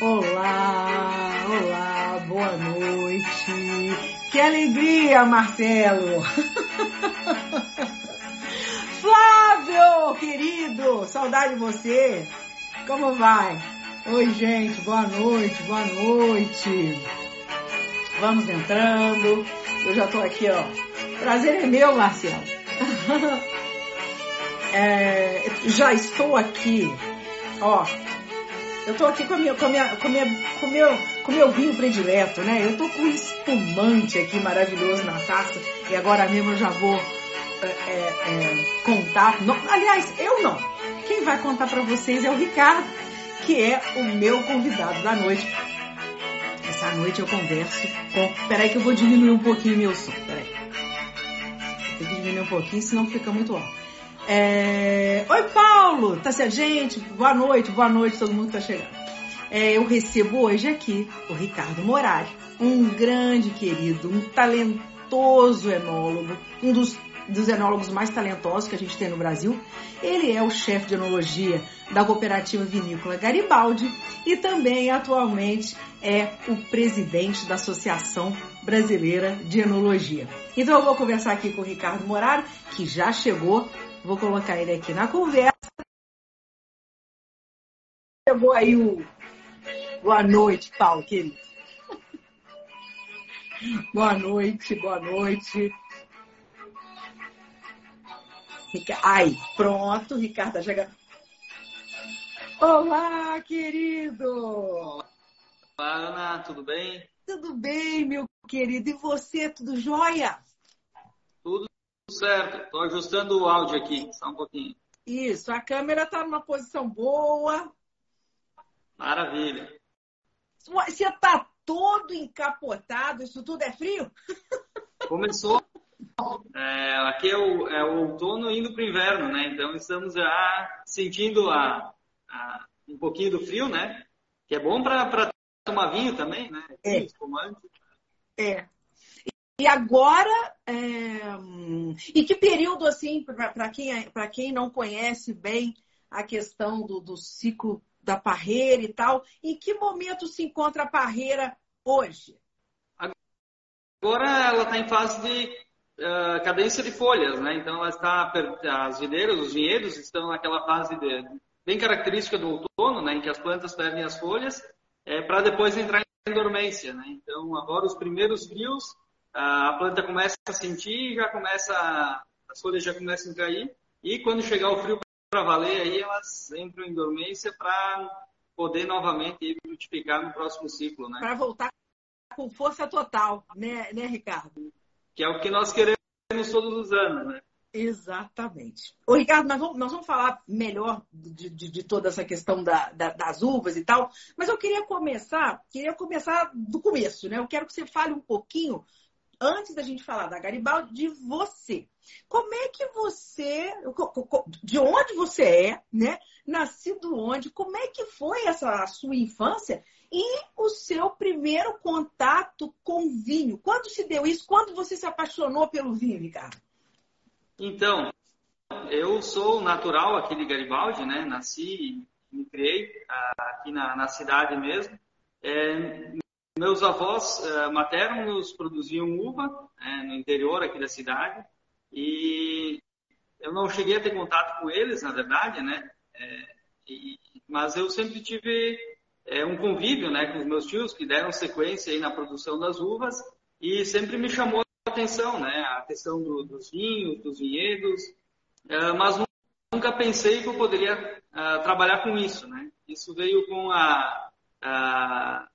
Olá, olá, boa noite. Que alegria, Marcelo. Flávio, querido, saudade de você. Como vai? Oi, gente, boa noite, boa noite. Vamos entrando. Eu já tô aqui, ó. Prazer é meu, Marcelo. É, já estou aqui, ó, eu tô aqui com, a minha, com, minha, com, minha, com, meu, com meu vinho predileto, né? Eu tô com um espumante aqui maravilhoso na taça e agora mesmo eu já vou é, é, é, contar. Não, aliás, eu não. Quem vai contar para vocês é o Ricardo, que é o meu convidado da noite. Essa noite eu converso com. Peraí que eu vou diminuir um pouquinho meu som. Peraí. Tem que diminuir um pouquinho, senão fica muito alto. É... Oi, Paulo! Tá certo, gente? Boa noite, boa noite, todo mundo que tá chegando. É, eu recebo hoje aqui o Ricardo Morari, um grande querido, um talentoso enólogo, um dos, dos enólogos mais talentosos que a gente tem no Brasil. Ele é o chefe de enologia da cooperativa vinícola Garibaldi e também atualmente é o presidente da Associação Brasileira de Enologia. Então eu vou conversar aqui com o Ricardo Morari, que já chegou Vou colocar ele aqui na conversa. Chegou aí o. Boa noite, Paulo, querido. Boa noite, boa noite. Ai, pronto, Ricardo chega. Olá, querido! Olá, Ana, tudo bem? Tudo bem, meu querido. E você, tudo jóia? Tudo certo. Estou ajustando o áudio aqui, só um pouquinho. Isso, a câmera está numa posição boa. Maravilha. Você está todo encapotado, isso tudo é frio? Começou. É, aqui é o, é o, outono indo para o inverno, né? Então estamos já sentindo a, a, um pouquinho do frio, né? Que é bom para tomar vinho também, né? É. É. E agora, é... e que período, assim, para quem, é, quem não conhece bem a questão do, do ciclo da parreira e tal, em que momento se encontra a parreira hoje? Agora ela está em fase de uh, cadência de folhas, né? Então ela está, as videiras, os vinhedos estão naquela fase de, bem característica do outono, né? Em que as plantas perdem as folhas, é, para depois entrar em dormência, né? Então agora os primeiros frios a planta começa a sentir, já começa, as folhas já começam a cair, e quando chegar o frio para valer, aí elas entram em dormência para poder novamente frutificar no próximo ciclo, né? Para voltar com força total, né, né, Ricardo? Que é o que nós queremos todos os anos, né? Exatamente. Ô, Ricardo, nós vamos, nós vamos falar melhor de, de, de toda essa questão da, da, das uvas e tal, mas eu queria começar, queria começar do começo, né? Eu quero que você fale um pouquinho antes da gente falar da Garibaldi, de você. Como é que você, de onde você é, né? Nascido onde? Como é que foi essa sua infância e o seu primeiro contato com vinho? Quando se deu isso? Quando você se apaixonou pelo vinho, Ricardo? Então, eu sou natural aqui de Garibaldi, né? Nasci me criei ah, aqui na, na cidade mesmo. É, meus avós uh, maternos produziam uva né, no interior aqui da cidade e eu não cheguei a ter contato com eles, na verdade, né? É, e, mas eu sempre tive é, um convívio, né, com os meus tios que deram sequência aí na produção das uvas e sempre me chamou a atenção, né? A questão do, dos vinhos, dos vinhedos, mas nunca pensei que eu poderia uh, trabalhar com isso, né? Isso veio com a, a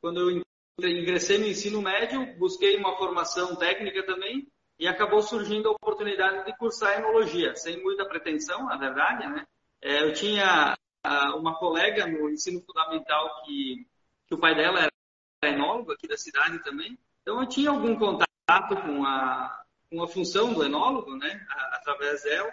quando eu ingressei no ensino médio, busquei uma formação técnica também e acabou surgindo a oportunidade de cursar enologia, sem muita pretensão, na verdade, né? É, eu tinha uma colega no ensino fundamental que, que o pai dela era enólogo aqui da cidade também, Então, eu tinha algum contato com a, com a função do enólogo, né, através dela.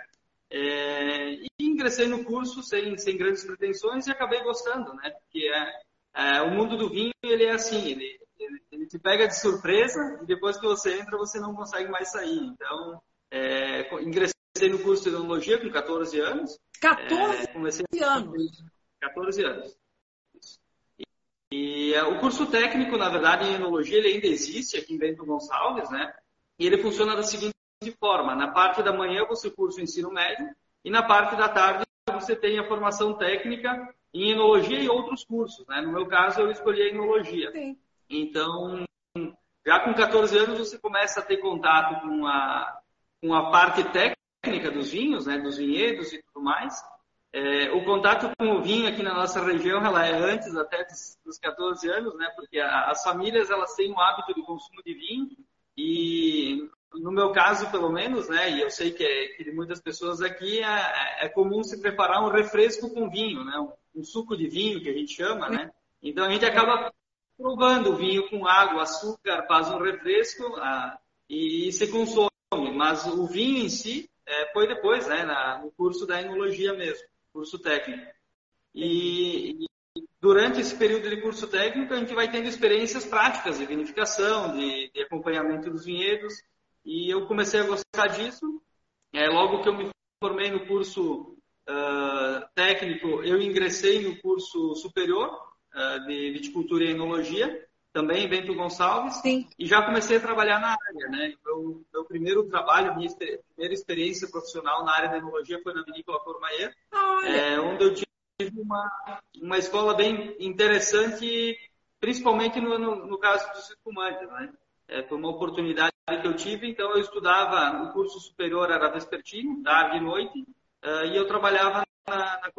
É, e ingressei no curso sem, sem grandes pretensões e acabei gostando, né? Porque é, é, o mundo do vinho, ele é assim, ele, ele, ele, te pega de surpresa e depois que você entra, você não consegue mais sair. Então, é, ingressei no curso de enologia com 14 anos. 14 é, comecei anos? 14 anos. E, e é, o curso técnico, na verdade, em enologia, ele ainda existe aqui em Bento Gonçalves, né? E ele funciona da seguinte forma: na parte da manhã você cursa o ensino médio e na parte da tarde você tem a formação técnica em enologia e outros cursos. Né? No meu caso, eu escolhi a enologia. Sim. Então, já com 14 anos, você começa a ter contato com a, com a parte técnica dos vinhos, né? dos vinhedos e tudo mais. É, o contato com o vinho aqui na nossa região, ela é antes até dos, dos 14 anos, né? porque a, as famílias elas têm o hábito de consumo de vinho e no meu caso, pelo menos, né, e eu sei que, é, que de muitas pessoas aqui é, é, comum se preparar um refresco com vinho, né, um, suco de vinho que a gente chama, né. Então a gente acaba provando o vinho com água, açúcar, faz um refresco ah, e, e, se consome. Mas o vinho em si é, foi depois, né, na, no curso da enologia mesmo, curso técnico. E, e, durante esse período de curso técnico a gente vai tendo experiências práticas de vinificação, de, de acompanhamento dos vinhedos. E eu comecei a gostar disso. É, logo que eu me formei no curso uh, técnico, eu ingressei no curso superior uh, de viticultura e enologia, também em Bento Gonçalves. Sim. E já comecei a trabalhar na área. Né? Meu, meu primeiro trabalho, minha primeira experiência profissional na área da enologia foi na Vinícola Cormaier, é, onde eu tive uma, uma escola bem interessante, principalmente no, no, no caso dos espumantes. Né? É, foi uma oportunidade que eu tive, então eu estudava no curso superior, era vespertino, tarde e noite, uh, e eu trabalhava na, na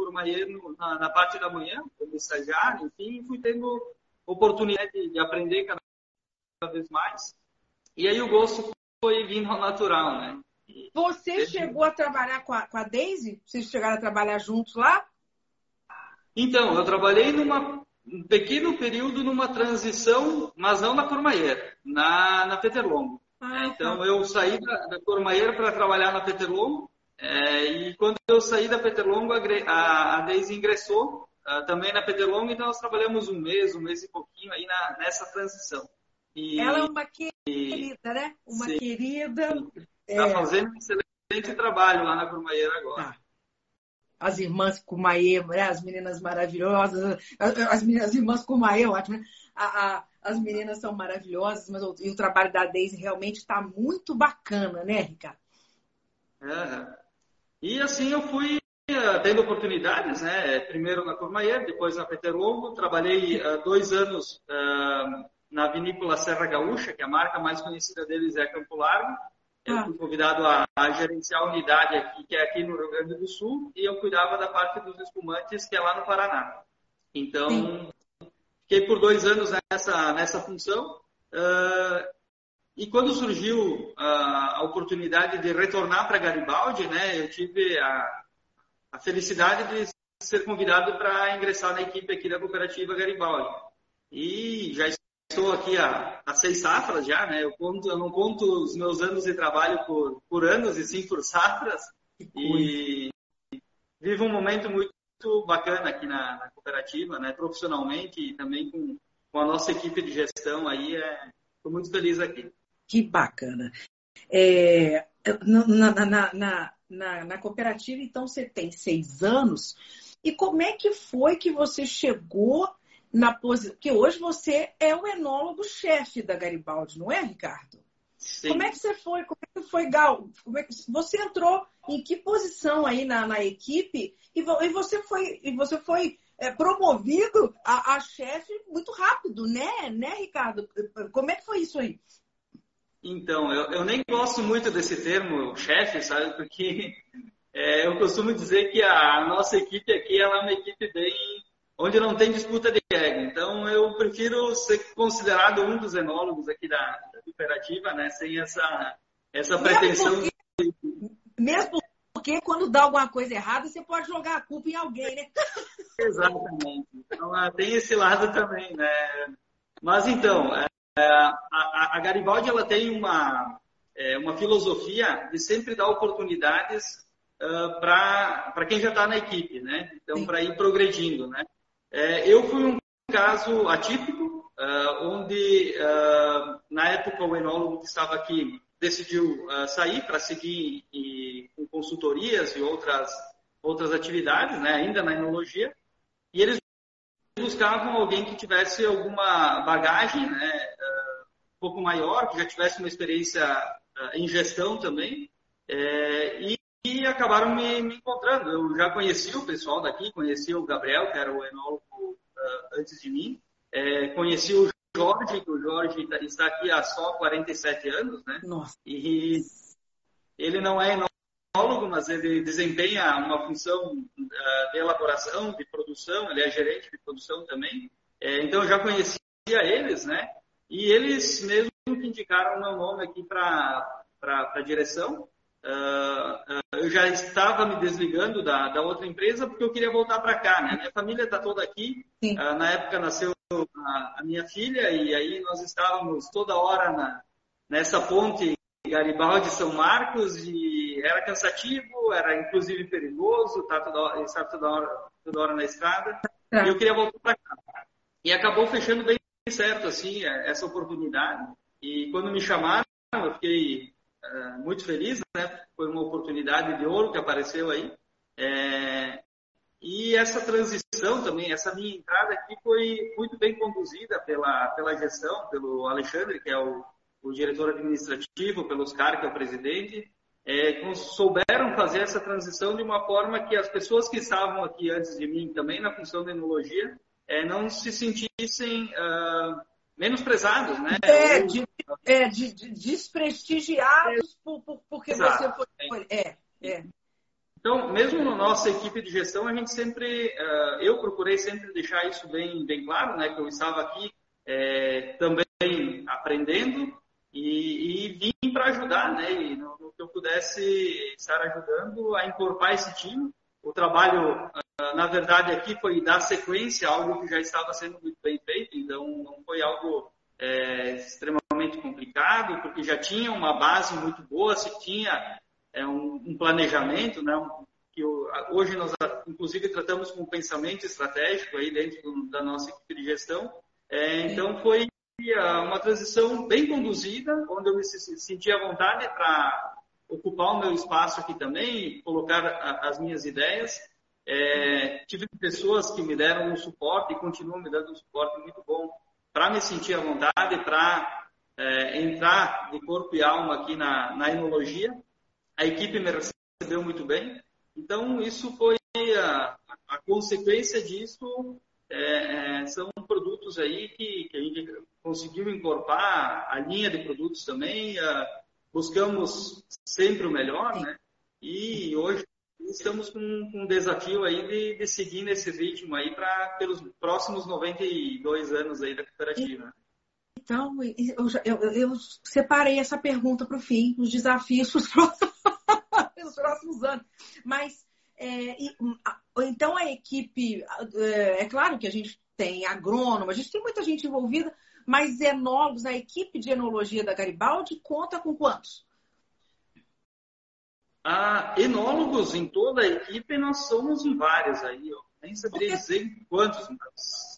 na, na, parte da manhã, como estagiário, enfim, fui tendo oportunidade de, de aprender cada, cada vez mais. E aí o gosto foi vindo ao natural, né? E Você chegou a trabalhar com a, com a Daisy? Vocês chegaram a trabalhar juntos lá? Então, eu trabalhei numa um pequeno período numa transição, mas não na Cormaier, na, na Peterlongo. Ah, então, tá. eu saí da, da Cormaier para trabalhar na Peterlongo, é, e quando eu saí da Peterlongo, a, a Deise ingressou uh, também na Peterlongo, então nós trabalhamos um mês, um mês e pouquinho aí na, nessa transição. E, Ela é uma querida, né? Uma sim, querida. Está é... fazendo um excelente trabalho lá na Cormaier agora. Tá as irmãs Kumaê, né? as meninas maravilhosas, as, meninas, as irmãs Kumaê, ótimo, né? A, a, as meninas são maravilhosas, mas o, e o trabalho da Daisy realmente está muito bacana, né, Ricardo? É. E assim eu fui uh, tendo oportunidades, né? Primeiro na Cormaier, depois na Peterlongo. Trabalhei uh, dois anos uh, na vinícola Serra Gaúcha, que a marca mais conhecida deles é Campo Largo. Eu fui convidado a, a, gerenciar a unidade aqui, que é aqui no Rio Grande do Sul, e eu cuidava da parte dos espumantes, que é lá no Paraná. Então, Sim. fiquei por dois anos nessa, nessa função. Uh, e quando surgiu a oportunidade de retornar para Garibaldi, né, eu tive a, a felicidade de ser convidado para ingressar na equipe aqui da cooperativa Garibaldi. E já estou aqui há, há, seis safras já, né? Eu, conto, eu não conto os meus anos de trabalho por, por anos, e sim por safras. E vivo um momento muito bacana aqui na, na, cooperativa, né? Profissionalmente e também com, com a nossa equipe de gestão aí. Estou é, muito feliz aqui. Que bacana. É, na, na, na, na, na cooperativa, então, você tem seis anos. E como é que foi que você chegou na posição. Porque hoje você é o enólogo-chefe da Garibaldi, não é, Ricardo? Sim. Como é que você foi? Como é que foi, Gal? É que... você entrou em que posição aí na, na equipe e, e, você foi, e você foi é, promovido a, a chefe muito rápido, né, né, Ricardo? Como é que foi isso aí? Então, eu, eu nem gosto muito desse termo chefe, sabe? Porque é, eu costumo dizer que a nossa equipe aqui ela é uma equipe bem onde não tem disputa de ego. Então, eu prefiro ser considerado um dos enólogos aqui da, da cooperativa, né? Sem essa, essa pretensão. Mesmo porque, mesmo porque quando dá alguma coisa errada, você pode jogar a culpa em alguém, né? Exatamente. Então, ah, tem esse lado também, né? Mas então, a, a, Garibaldi ela tem uma, é, uma filosofia de sempre dar oportunidades uh, para quem já está na equipe, né? Então, para ir progredindo, né? É, eu fui um caso atípico, onde, na época, o enólogo que estava aqui decidiu sair para seguir com consultorias e outras, outras atividades, né? ainda na enologia, e eles buscavam alguém que tivesse alguma bagagem, né? Um pouco maior, que já tivesse uma experiência em gestão também, é, e e acabaram me, me, encontrando. Eu já conheci o pessoal daqui, conheci o Gabriel, que era o enólogo uh, antes de mim, é, conheci o Jorge, que o Jorge tá, está aqui há só 47 anos, né? Nossa. E ele não é enólogo, mas ele desempenha uma função uh, de elaboração, de produção, ele é gerente de produção também. É, então eu já conhecia eles, né? E eles mesmo que indicaram o meu nome aqui para a direção. Uh, eu já estava me desligando da, da, outra empresa porque eu queria voltar para cá. Né? Minha família está toda aqui. Uh, na época nasceu a, a, minha filha e aí nós estávamos toda hora na, nessa ponte Garibaldi São Marcos e era cansativo, era inclusive perigoso, tá toda, estar toda hora, toda hora na estrada. É. E eu queria voltar para cá. E acabou fechando bem certo assim essa oportunidade. E quando me chamaram, eu fiquei é, muito feliz, né? Foi uma oportunidade de ouro que apareceu aí. É, e essa transição também, essa minha entrada aqui foi muito bem conduzida pela, pela gestão, pelo Alexandre, que é o, o diretor administrativo, pelo Oscar, que é o presidente. É, souberam fazer essa transição de uma forma que as pessoas que estavam aqui antes de mim, também na função de enologia, é, não se sentissem uh, menosprezados, né? É, de, é, de, de desprestigiados é. por, por, porque Exato. você foi. É, é. Então, mesmo na nossa equipe de gestão, a gente sempre, uh, eu procurei sempre deixar isso bem, bem claro, né? Que eu estava aqui é, também aprendendo e, e vim para ajudar, né? E no, no, que eu pudesse estar ajudando a incorporar esse time. O trabalho, na verdade, aqui foi dar sequência a algo que já estava sendo muito bem feito, então não foi algo é, extremamente complicado, porque já tinha uma base muito boa, se tinha é, um, um, planejamento, né, que hoje nós, inclusive, tratamos com pensamento estratégico aí dentro do, da nossa equipe de gestão. É, então, foi uma transição bem conduzida, onde eu me senti à vontade para ocupar o meu espaço aqui também, colocar a, as minhas ideias. É, tive pessoas que me deram um suporte e continuam me dando um suporte muito bom para me sentir à vontade, para é, entrar de corpo e alma aqui na, na enologia. A equipe me recebeu muito bem. Então, isso foi a, a consequência disso. É, é, são produtos aí que, que, a gente conseguiu incorporar, a linha de produtos também. Buscamos sempre o melhor, né? E hoje estamos com, um desafio aí de, de, seguir nesse ritmo aí para pelos próximos 92 anos aí da cooperativa. Então, eu, eu, eu separei essa pergunta para o fim, os desafios para os próximos, próximos anos. Mas, é, então a equipe, é, é claro que a gente tem agrônomo, a gente tem muita gente envolvida, mas enólogos, a equipe de enologia da Garibaldi conta com quantos? Ah, enólogos em toda a equipe nós somos em vários aí, ó. nem saberia dizer quantos,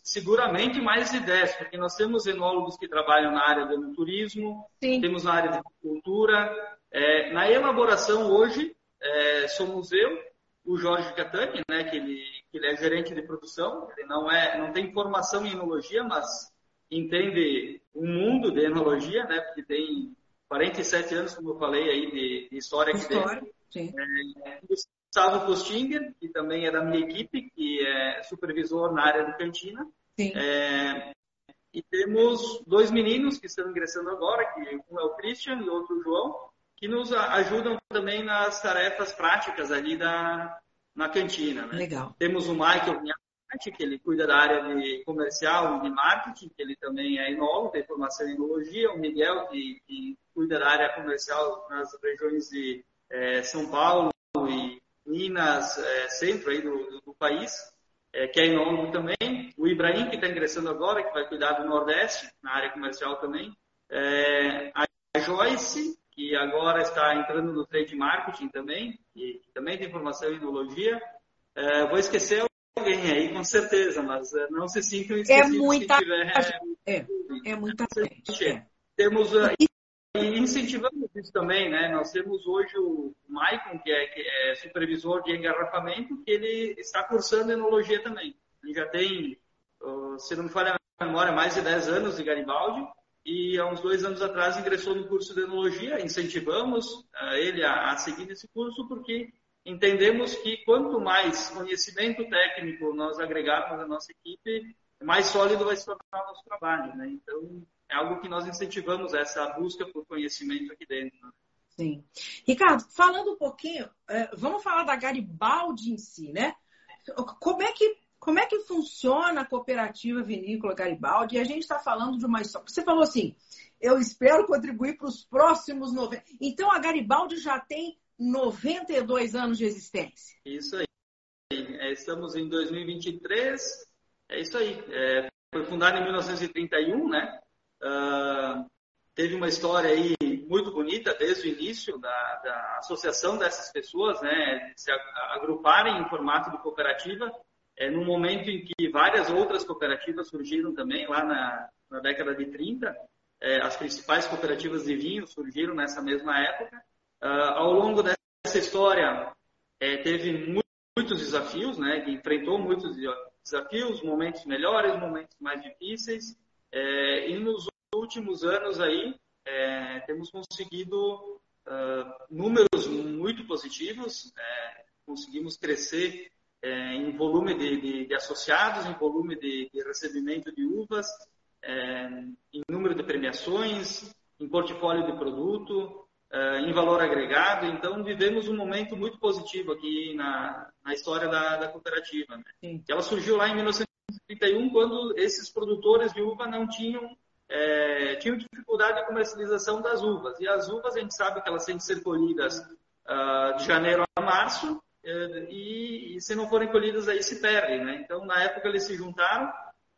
seguramente mais de 10, porque nós temos enólogos que trabalham na área do turismo, Sim. temos na área de cultura. É, na elaboração hoje, é, somos eu, o Jorge Catani, né, que ele, que ele é gerente de produção, ele não, é, não tem formação em enologia, mas entende o mundo de enologia, né, porque tem 47 anos, como eu falei aí, de, de história aqui história. dentro. É, Gustavo Postinger, que também é da minha equipe, que é supervisor na área de cantina. É, e temos dois meninos que estão ingressando agora, que um é o Christian e outro o João, que nos ajudam também nas tarefas práticas ali da, na cantina. Né? Legal. Temos o Michael que ele cuida da área de comercial e de marketing, que ele também é enólogo, tem formação em enologia. O Miguel, que, que cuida da área comercial nas regiões de é, São Paulo e Minas, é, centro aí do, do, do país, é, que é enólogo também. O Ibrahim, que está ingressando agora, que vai cuidar do Nordeste, na área comercial também. É, a Joyce, que agora está entrando no trade marketing também, e que também tem formação em enologia. É, vou esquecer alguém aí, com certeza, mas é, não se sintam é esquecidos é muita, se tiver... É, é muita gente. Temos... E incentivamos isso também, né? Nós temos hoje o Maicon, que é, que é supervisor de engarrafamento, que ele está cursando enologia também. Ele já tem, se não me falha a memória, mais de 10 anos de Garibaldi e há uns dois anos atrás ingressou no curso de enologia. Incentivamos ele a, a, seguir esse curso porque entendemos que quanto mais conhecimento técnico nós agregarmos à nossa equipe, mais sólido vai se tornar o nosso trabalho. Né? Então, é algo que nós incentivamos essa busca por conhecimento aqui dentro. Né? Sim. Ricardo, falando um pouquinho, é, vamos falar da Garibaldi em si, né? Como é que como é que funciona a cooperativa vinícola Garibaldi? E a gente está falando de uma história. Você falou assim, eu espero contribuir para os próximos 90. Então a Garibaldi já tem 92 anos de existência. Isso aí. É, estamos em 2023. É isso aí. É, foi fundada em 1931, né? Uh, teve uma história aí muito bonita desde o início da, da associação dessas pessoas, né? Se agruparem em formato de cooperativa é, no momento em que várias outras cooperativas surgiram também, lá na, na década de 30, é, as principais cooperativas de vinho surgiram nessa mesma época. Uh, ao longo dessa história, é, teve muitos desafios, né, enfrentou muitos desafios, momentos melhores, momentos mais difíceis, é, e nos últimos anos aí, é, temos conseguido uh, números muito positivos, é, conseguimos crescer é, em volume de, de, de, associados, em volume de, de recebimento de uvas, é, em número de premiações, em portfólio de produto, é, em valor agregado. Então, vivemos um momento muito positivo aqui na, na história da, da cooperativa. Né? Ela surgiu lá em 1931, quando esses produtores de uva não tinham é, tinham dificuldade de comercialização das uvas. E as uvas, a gente sabe que elas têm que ser colhidas uh, de janeiro a março, é, e, e, se não forem colhidas aí se perdem, né? Então na época eles se juntaram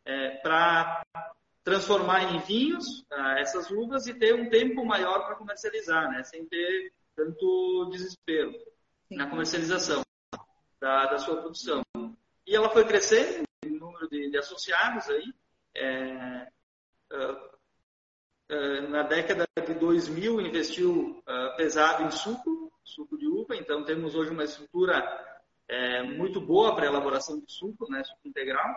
é, para transformar em vinhos ah, essas uvas e ter um tempo maior para comercializar, né? Sem ter tanto desespero Sim. na comercialização da, da, sua produção. E ela foi crescendo em número de, de associados aí. É, uh, uh, na década de 2000 investiu uh, pesado em suco suco de uva. Então, temos hoje uma estrutura é, muito boa para elaboração de suco, né, suco integral.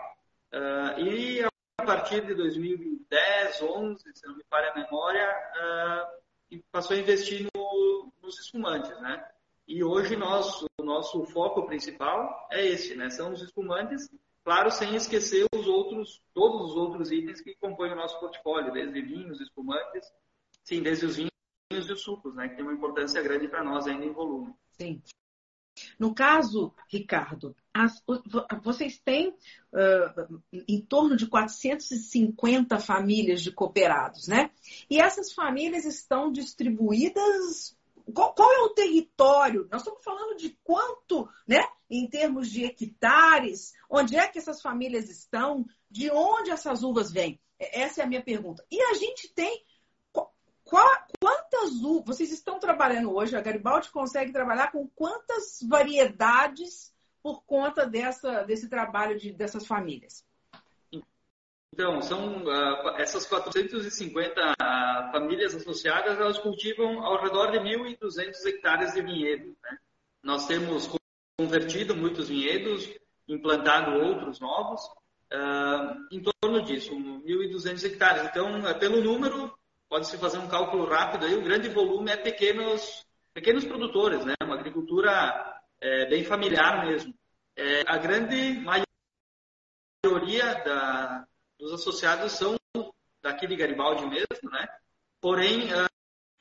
E partir de 2010, 11, se não me falha a memória, uh, passou a investir no, nos espumantes, né? E hoje nós, o nosso foco principal é esse, né? São os espumantes, claro, sem esquecer os outros, todos os outros itens que compõem o nosso portfólio, desde vinhos, espumantes, sim, desde os vinhos e os sucos, né, que tem uma importância grande para nós ainda em volume. Sim. No caso, Ricardo, as, vocês têm uh, em torno de 450 famílias de cooperados, né? E essas famílias estão distribuídas. Qual, qual, é o território? Nós estamos falando de quanto, né? Em termos de hectares, onde é que essas famílias estão? De onde essas uvas vêm? Essa é a minha pergunta. E a gente tem quantas vocês estão trabalhando hoje? A Garibaldi consegue trabalhar com quantas variedades por conta dessa, desse trabalho de, dessas famílias? Então, são uh, essas 450 uh, famílias associadas, elas cultivam ao redor de 1.200 hectares de vinhedo. Né? Nós temos convertido muitos vinhedos, implantado outros novos, uh, em torno disso, 1.200 hectares. Então, é pelo número, pode-se fazer um cálculo rápido aí, o grande volume é pequenos, pequenos produtores, né? Uma agricultura é, bem familiar mesmo. É, a grande maioria da, dos associados são daqui de Garibaldi mesmo, né? Porém, uh,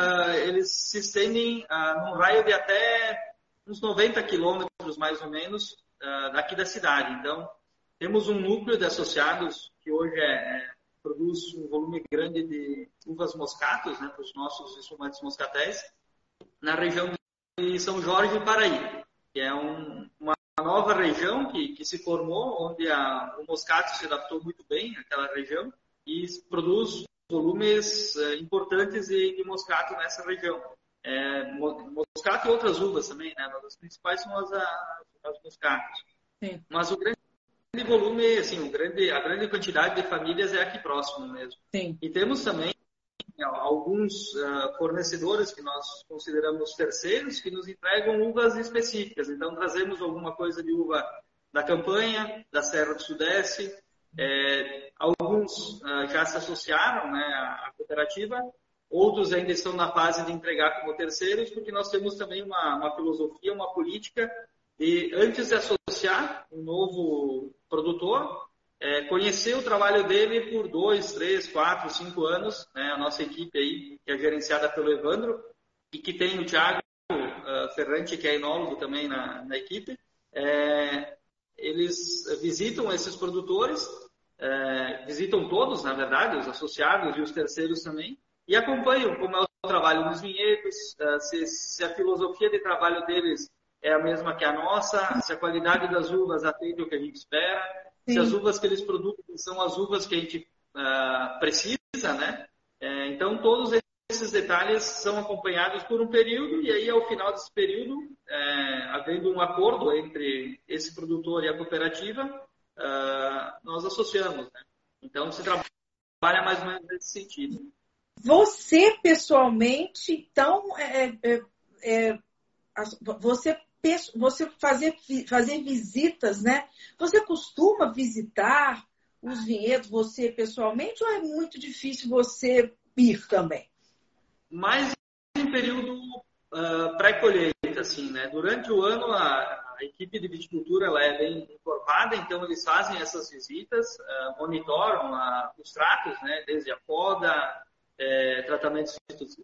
uh, eles se estendem uh, num raio de até uns 90 quilômetros, mais ou menos, daqui da cidade. Então, temos um núcleo de associados que hoje é, é produz um volume grande de uvas moscatos, né, para os nossos espumantes moscatéis, na região de São Jorge e Paraí, que é um, uma, nova região que, que se formou, onde a, o moscato se adaptou muito bem àquela região e produz volumes é, importantes de, de, moscato nessa região. É, moscato e outras uvas também, né? Mas as principais são as, as moscatos. Sim. Mas o grande volume, assim, o grande, a grande quantidade de famílias é aqui próximo mesmo. Sim. E temos também alguns uh, fornecedores que nós consideramos terceiros que nos entregam uvas específicas. Então, trazemos alguma coisa de uva da campanha, da Serra do Sudeste. É, alguns uh, já se associaram né, à, cooperativa, outros ainda estão na fase de entregar como terceiros, porque nós temos também uma, uma filosofia, uma política de, antes de associar um novo produtor, é, conhecer o trabalho dele por dois, três, quatro, cinco anos, né? a nossa equipe aí, que é gerenciada pelo Evandro, e que tem o Thiago uh, Ferrante, que é enólogo também na, na equipe, é, eles visitam esses produtores, é, visitam todos, na verdade, os associados e os terceiros também, e acompanham como é o trabalho dos vinhedos, uh, se, se a filosofia de trabalho deles é a mesma que a nossa, se a qualidade das uvas atende o que a gente espera, Sim. se as uvas que eles produzem são as uvas que a gente uh, precisa, né? É, então, todos esses detalhes são acompanhados por um período e aí, ao final desse período, é, havendo um acordo entre esse produtor e a cooperativa, uh, nós associamos, né? Então, se trabalha mais ou menos nesse sentido. Você, pessoalmente, então, é, é, é você você fazer, fazer visitas, né? Você costuma visitar os vinhedos, você pessoalmente, ou é muito difícil você ir também? Mais em período uh, pré-colheita, assim, né? Durante o ano, a, a, equipe de viticultura ela é bem informada, então eles fazem essas visitas, uh, monitoram uh, os tratos, né? Desde a poda, é, tratamentos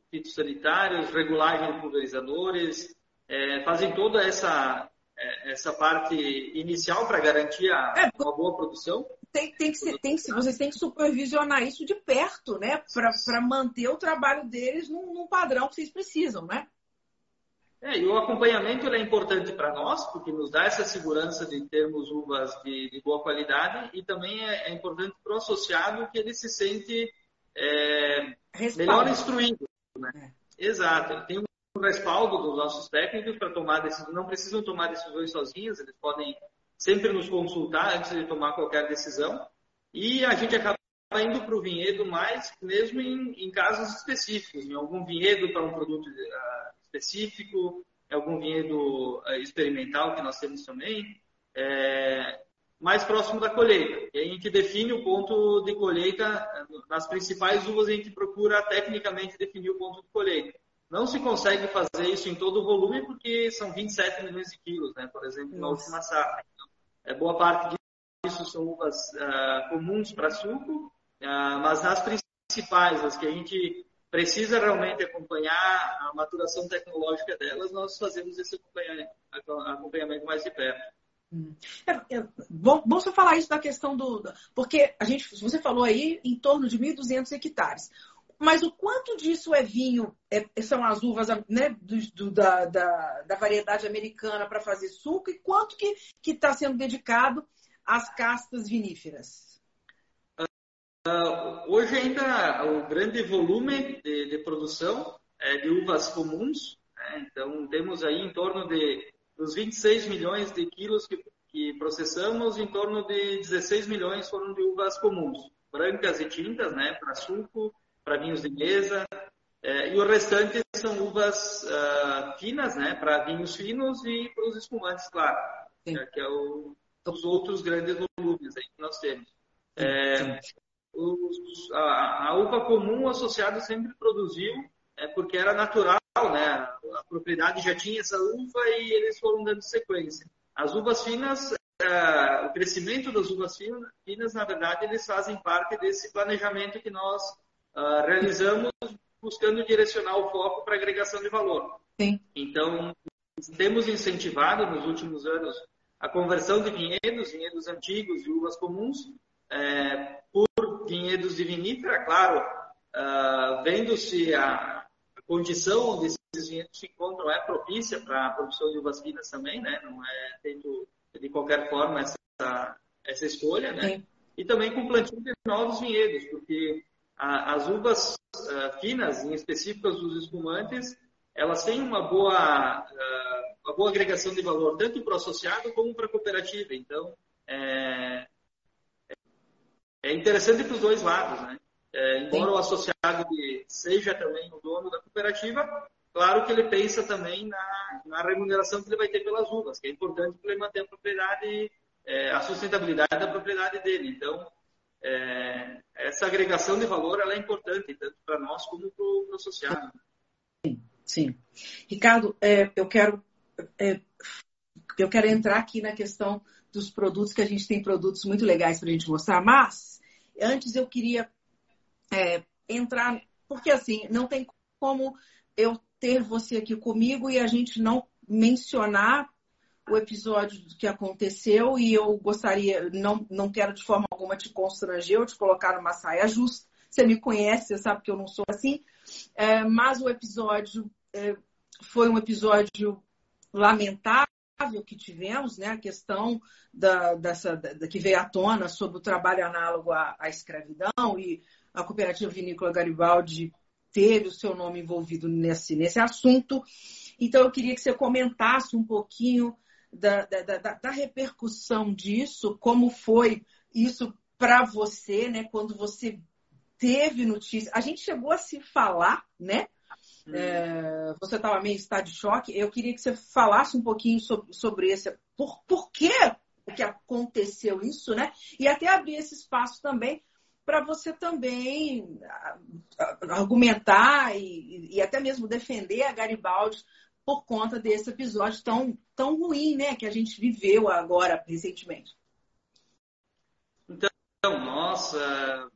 fitossanitários, regulagem de pulverizadores, é, fazem toda essa, é, essa parte inicial para garantir a, é, uma boa produção. Tem, tem que ser, tem que, vocês têm que supervisionar isso de perto, né? Para manter o trabalho deles num, num, padrão que vocês precisam, né? É, e o acompanhamento é importante para nós, porque nos dá essa segurança de termos uvas de, de boa qualidade e também é, é importante para o associado que ele se sente é, melhor instruído. Né? É. Exato, ele tem o respaldo dos nossos técnicos para tomar decisões, não precisam tomar decisões sozinhos, eles podem sempre nos consultar antes de tomar qualquer decisão. E a gente acaba indo para o vinhedo mais mesmo em, em, casos específicos, em algum vinhedo para um produto uh, específico, algum vinhedo uh, experimental que nós temos também, é, mais próximo da colheita. E a gente define o ponto de colheita, nas principais uvas a gente procura tecnicamente definir o ponto de colheita. Não se consegue fazer isso em todo o volume porque são 27 milhões de quilos, né? por exemplo, na última safra. Então, é, boa parte disso são uvas uh, comuns para suco, uh, mas as principais, as que a gente precisa realmente acompanhar a maturação tecnológica delas, nós fazemos esse acompanhamento, acompanhamento mais de perto. Hum. É, é, bom, bom você falar isso da questão do. Porque a gente, você falou aí em torno de 1.200 hectares. Mas o quanto disso é vinho, é, são as uvas né, do, do, da, da, da, variedade americana para fazer suco, e quanto que está sendo dedicado às castas viníferas? Uh, hoje ainda o grande volume de, de produção é de uvas comuns, né? então temos aí em torno de dos 26 milhões de quilos que, que processamos, em torno de 16 milhões foram de uvas comuns, brancas e tintas, né, para suco, para vinhos de mesa, é, e o restante são uvas uh, finas, né, para vinhos finos e para os espumantes, claro, é, que é o, os outros grandes volumes aí que nós temos. É, os, a, a, uva comum o associado sempre produziu, é, porque era natural, né, a propriedade já tinha essa uva e eles foram dando sequência. As uvas finas, é, o crescimento das uvas finas, na verdade, eles fazem parte desse planejamento que nós uh, realizamos buscando direcionar o foco para agregação de valor. Sim. Então, temos incentivado nos últimos anos a conversão de vinhedos, vinhedos antigos e uvas comuns, é, por vinhedos de vinífera, claro, uh, vendo-se a, condição onde esses vinhedos se encontram é propícia para a produção de uvas finas também, né? não é feito de qualquer forma, essa, essa escolha, né? Sim. E também com plantio de novos vinhedos, porque a, as uvas uh, finas, em específico os espumantes, elas têm uma boa, uh, uma boa agregação de valor, tanto para o associado como para a cooperativa. Então, é, é interessante para os dois lados, né? É, embora Sim. o associado seja também o dono da cooperativa, claro que ele pensa também na, na remuneração que ele vai ter pelas uvas, que é importante para ele manter a propriedade, é, a sustentabilidade da propriedade dele. Então, é, essa agregação de valor ela é importante, tanto para nós como para o associado. Sim, sim. Ricardo, é, eu quero é, eu quero entrar aqui na questão dos produtos, que a gente tem produtos muito legais para a gente mostrar, mas antes eu queria é, entrar, porque assim, não tem como eu ter você aqui comigo e a gente não mencionar o episódio que aconteceu e eu gostaria, não, não quero de forma alguma te constranger ou te colocar numa saia justa. Você me conhece, você sabe que eu não sou assim. É, mas o episódio é, foi um episódio lamentável que tivemos, né? A questão da, dessa, da, que veio à tona sobre o trabalho análogo à, à escravidão e a cooperativa vinícola Garibaldi teve o seu nome envolvido nesse, nesse assunto. Então, eu queria que você comentasse um pouquinho da, da, da, da repercussão disso, como foi isso para você, né? Quando você teve notícia. A gente chegou a se falar, né? Hum. É, você estava meio em estado de choque. Eu queria que você falasse um pouquinho sobre, sobre esse. Por, por que, que aconteceu isso, né? E até abrir esse espaço também para você também argumentar e, e, até mesmo defender a Garibaldi por conta desse episódio tão, tão ruim, né, que a gente viveu agora recentemente. Então, nossa,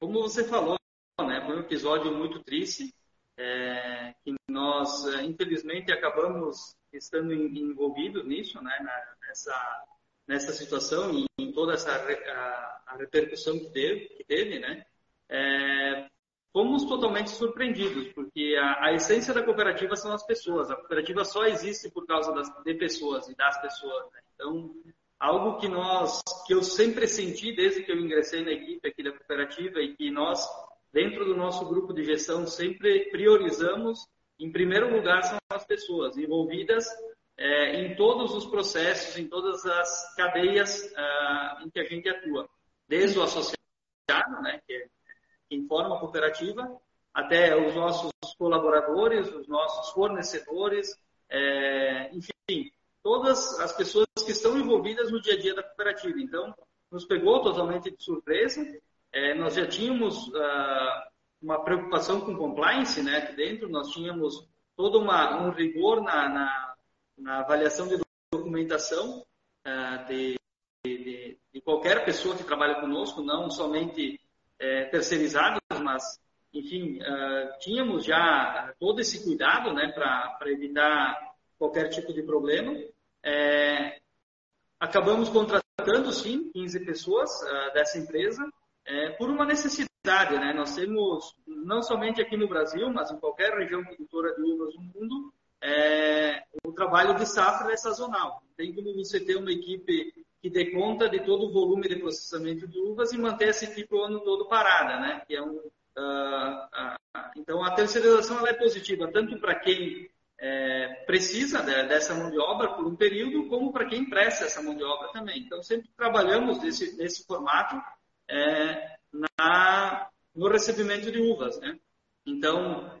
como você falou, né, foi um episódio muito triste, é, que nós, infelizmente, acabamos estando envolvidos nisso, né, nessa nessa situação e em toda essa a, a repercussão que teve, que teve né? É, fomos totalmente surpreendidos, porque a, a, essência da cooperativa são as pessoas. A cooperativa só existe por causa das, de pessoas e das pessoas. Né? Então, algo que nós, que eu sempre senti desde que eu ingressei na equipe aqui da cooperativa e que nós, dentro do nosso grupo de gestão, sempre priorizamos, em primeiro lugar, são as pessoas envolvidas é, em todos os processos, em todas as cadeias uh, em que a gente atua, desde o associado, né, que, é, que informa a cooperativa, até os nossos colaboradores, os nossos fornecedores, é, enfim, todas as pessoas que estão envolvidas no dia a dia da cooperativa. Então, nos pegou totalmente de surpresa. É, nós já tínhamos uh, uma preocupação com compliance, né, dentro. Nós tínhamos todo uma, um rigor na, na na avaliação de documentação uh, de, de, de, qualquer pessoa que trabalha conosco, não somente é, terceirizados, mas, enfim, uh, tínhamos já todo esse cuidado né, para evitar qualquer tipo de problema. É, acabamos contratando, sim, 15 pessoas uh, dessa empresa é, por uma necessidade. Né? Nós temos, não somente aqui no Brasil, mas em qualquer região produtora de uvas do mundo, é, o trabalho de safra é sazonal. Tem como você ter uma equipe que dê conta de todo o volume de processamento de uvas e manter essa equipe o ano todo parada, né? Que é um, uh, uh, então a terceirização ela é positiva tanto para quem é, precisa de, dessa mão de obra por um período, como para quem presta essa mão de obra também. Então sempre trabalhamos nesse, nesse formato é, na, no recebimento de uvas, né? Então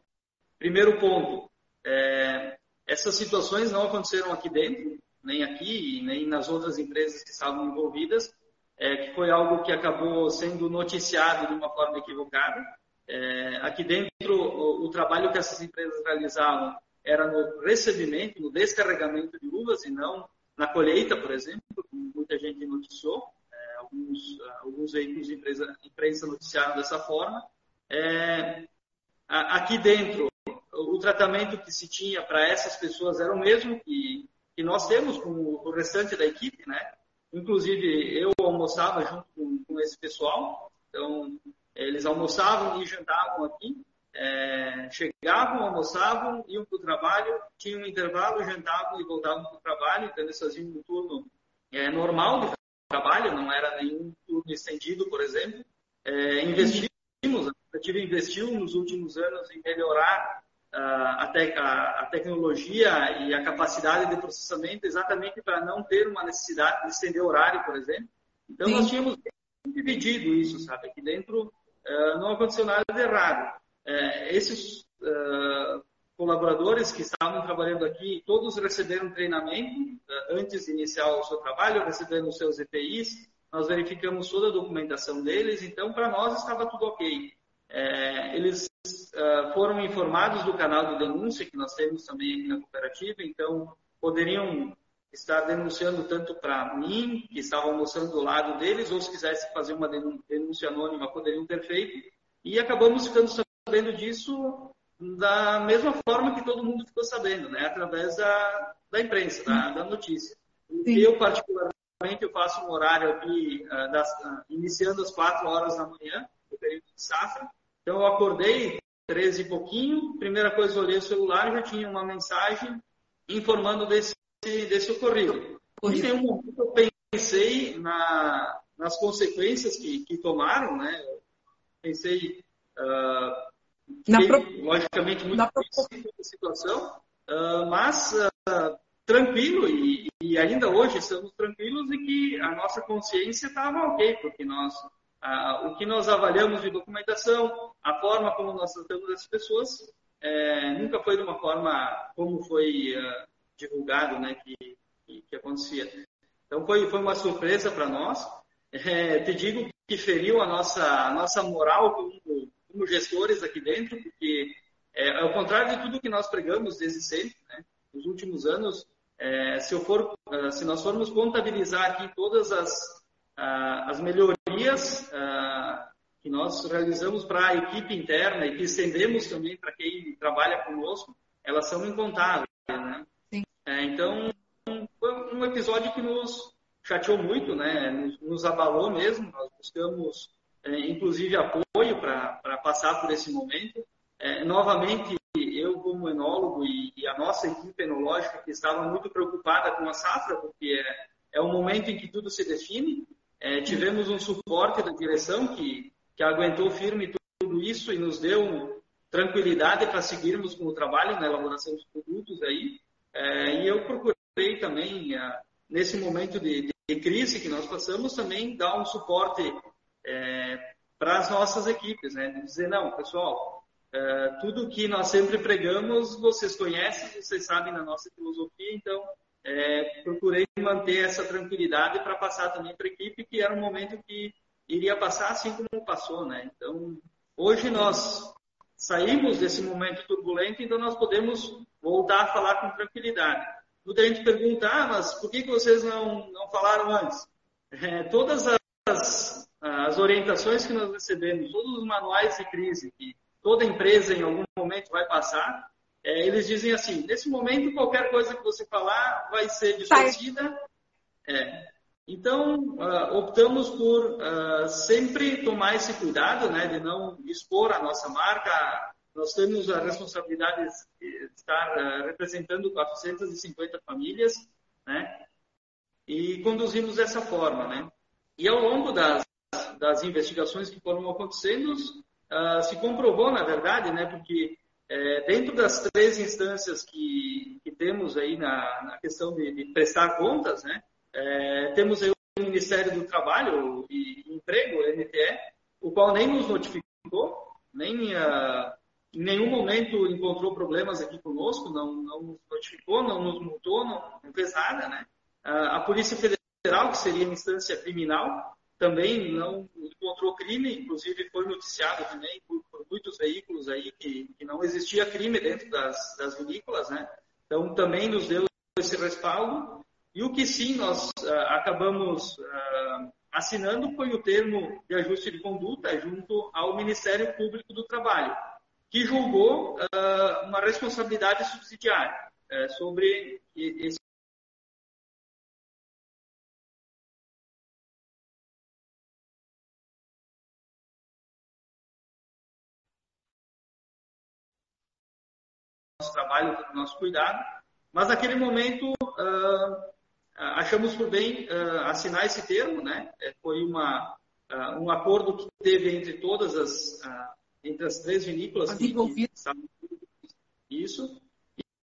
primeiro ponto é, essas situações não aconteceram aqui dentro, nem aqui, nem nas outras empresas que estavam envolvidas, é, que foi algo que acabou sendo noticiado de uma forma equivocada. É, aqui dentro, o, o, trabalho que essas empresas realizavam era no recebimento, no descarregamento de uvas e não na colheita, por exemplo, como muita gente noticiou. É, alguns, alguns veículos de empresa, imprensa noticiaram dessa forma. É, aqui dentro, o tratamento que se tinha para essas pessoas era o mesmo que, que nós temos com o, restante da equipe, né? Inclusive, eu almoçava junto com, com esse pessoal, então eles almoçavam e jantavam aqui, é, chegavam, almoçavam, iam para o trabalho, tinham um intervalo, jantavam e voltavam para o trabalho, então eles faziam um turno é, normal de trabalho, não era nenhum turno estendido, por exemplo. É, investimos, a cooperativa investiu nos últimos anos em melhorar a, te, a, a, tecnologia e a capacidade de processamento exatamente para não ter uma necessidade de estender horário, por exemplo. Então, Sim. nós tínhamos dividido isso, sabe? Aqui dentro uh, não aconteceu nada de errado. Uh, esses uh, colaboradores que estavam trabalhando aqui, todos receberam treinamento antes de iniciar o seu trabalho, receberam os seus EPIs, nós verificamos toda a documentação deles, então para nós estava tudo ok. É, eles uh, foram informados do canal de denúncia que nós temos também aqui na cooperativa, então poderiam estar denunciando tanto para mim, que estava almoçando do lado deles, ou se quisesse fazer uma denúncia anônima, poderiam ter feito. E acabamos ficando sabendo disso da mesma forma que todo mundo ficou sabendo, né? através da, da imprensa, da, da notícia. Sim. Eu, particularmente, eu faço um horário aqui, uh, das, uh, iniciando às quatro horas da manhã, no período de safra. Então, eu acordei 13 e pouquinho, primeira coisa, eu olhei o celular e já tinha uma mensagem informando desse desse ocorrido. Em nenhum momento eu pensei na, nas consequências que, que tomaram, né? Eu pensei, uh, fiquei, pro... logicamente, muito com a situação, uh, mas uh, tranquilo e, e, ainda hoje estamos tranquilos e que a nossa consciência estava ok, porque nós, o que nós avaliamos de documentação, a forma como nós tratamos as pessoas, é, nunca foi de uma forma como foi divulgado, né, que, que, que acontecia. Então foi, foi uma surpresa para nós. É, te digo que feriu a nossa, a nossa moral como, como gestores aqui dentro, porque é, ao contrário de tudo que nós pregamos desde sempre, né, nos últimos anos, é, se, for, é, se nós formos contabilizar aqui todas as, as melhorias que nós realizamos para a equipe interna e que estendemos também para quem trabalha conosco, elas são incontáveis. Né? É, então, foi um episódio que nos chateou muito, né? nos, nos abalou mesmo. Nós buscamos, é, inclusive, apoio para passar por esse momento. É, novamente, eu, como enólogo e, e, a nossa equipe enológica, que estava muito preocupada com a safra, porque é, é o momento em que tudo se define. É, tivemos um suporte da direção que, que aguentou firme tudo isso e nos deu tranquilidade para seguirmos com o trabalho na elaboração dos produtos aí. É, e eu procurei também, é, nesse momento de, de, crise que nós passamos, também dar um suporte é, para as nossas equipes, né? dizer, não, pessoal, é, tudo que nós sempre pregamos, vocês conhecem, vocês sabem da nossa filosofia, então é, procurei manter essa tranquilidade para passar também para a equipe, que era um momento que iria passar assim como passou, né? Então, hoje nós saímos desse momento turbulento, então nós podemos voltar a falar com tranquilidade. Muita gente pergunta, ah, mas por que, que vocês não, não falaram antes? É, todas as, as orientações que nós recebemos, todos os manuais de crise que toda empresa em algum momento vai passar, é, eles dizem assim, nesse momento qualquer coisa que você falar vai ser distorcida. É. Então, uh, optamos por uh, sempre tomar esse cuidado, né, de não expor a nossa marca, nós temos a responsabilidade de estar uh, representando 450 famílias, né? E conduzimos dessa forma, né? E ao longo das, das investigações que foram acontecendo, se comprovou, na verdade, né? Porque é, dentro das três instâncias que, que temos aí na, na questão de, de, prestar contas, né? É, temos aí o Ministério do Trabalho e Emprego, o MTE, o qual nem nos notificou, nem uh, em nenhum momento encontrou problemas aqui conosco, não, não nos notificou, não nos multou, não, não fez nada, né? A Polícia Federal, que seria a instância criminal, também não encontrou crime, inclusive foi noticiado também por, por muitos veículos aí que, que, não existia crime dentro das, das vinícolas, né? Então também nos deu esse respaldo. E o que sim nós uh, acabamos uh, assinando foi o termo de ajuste de conduta junto ao Ministério Público do Trabalho que julgou uh, uma responsabilidade subsidiária uh, sobre esse trabalho, do nosso cuidado, mas naquele momento uh, achamos por bem assinar esse termo, né? Foi uma, um acordo que teve entre todas as, entre as três vinícolas. As envolvidas. Isso.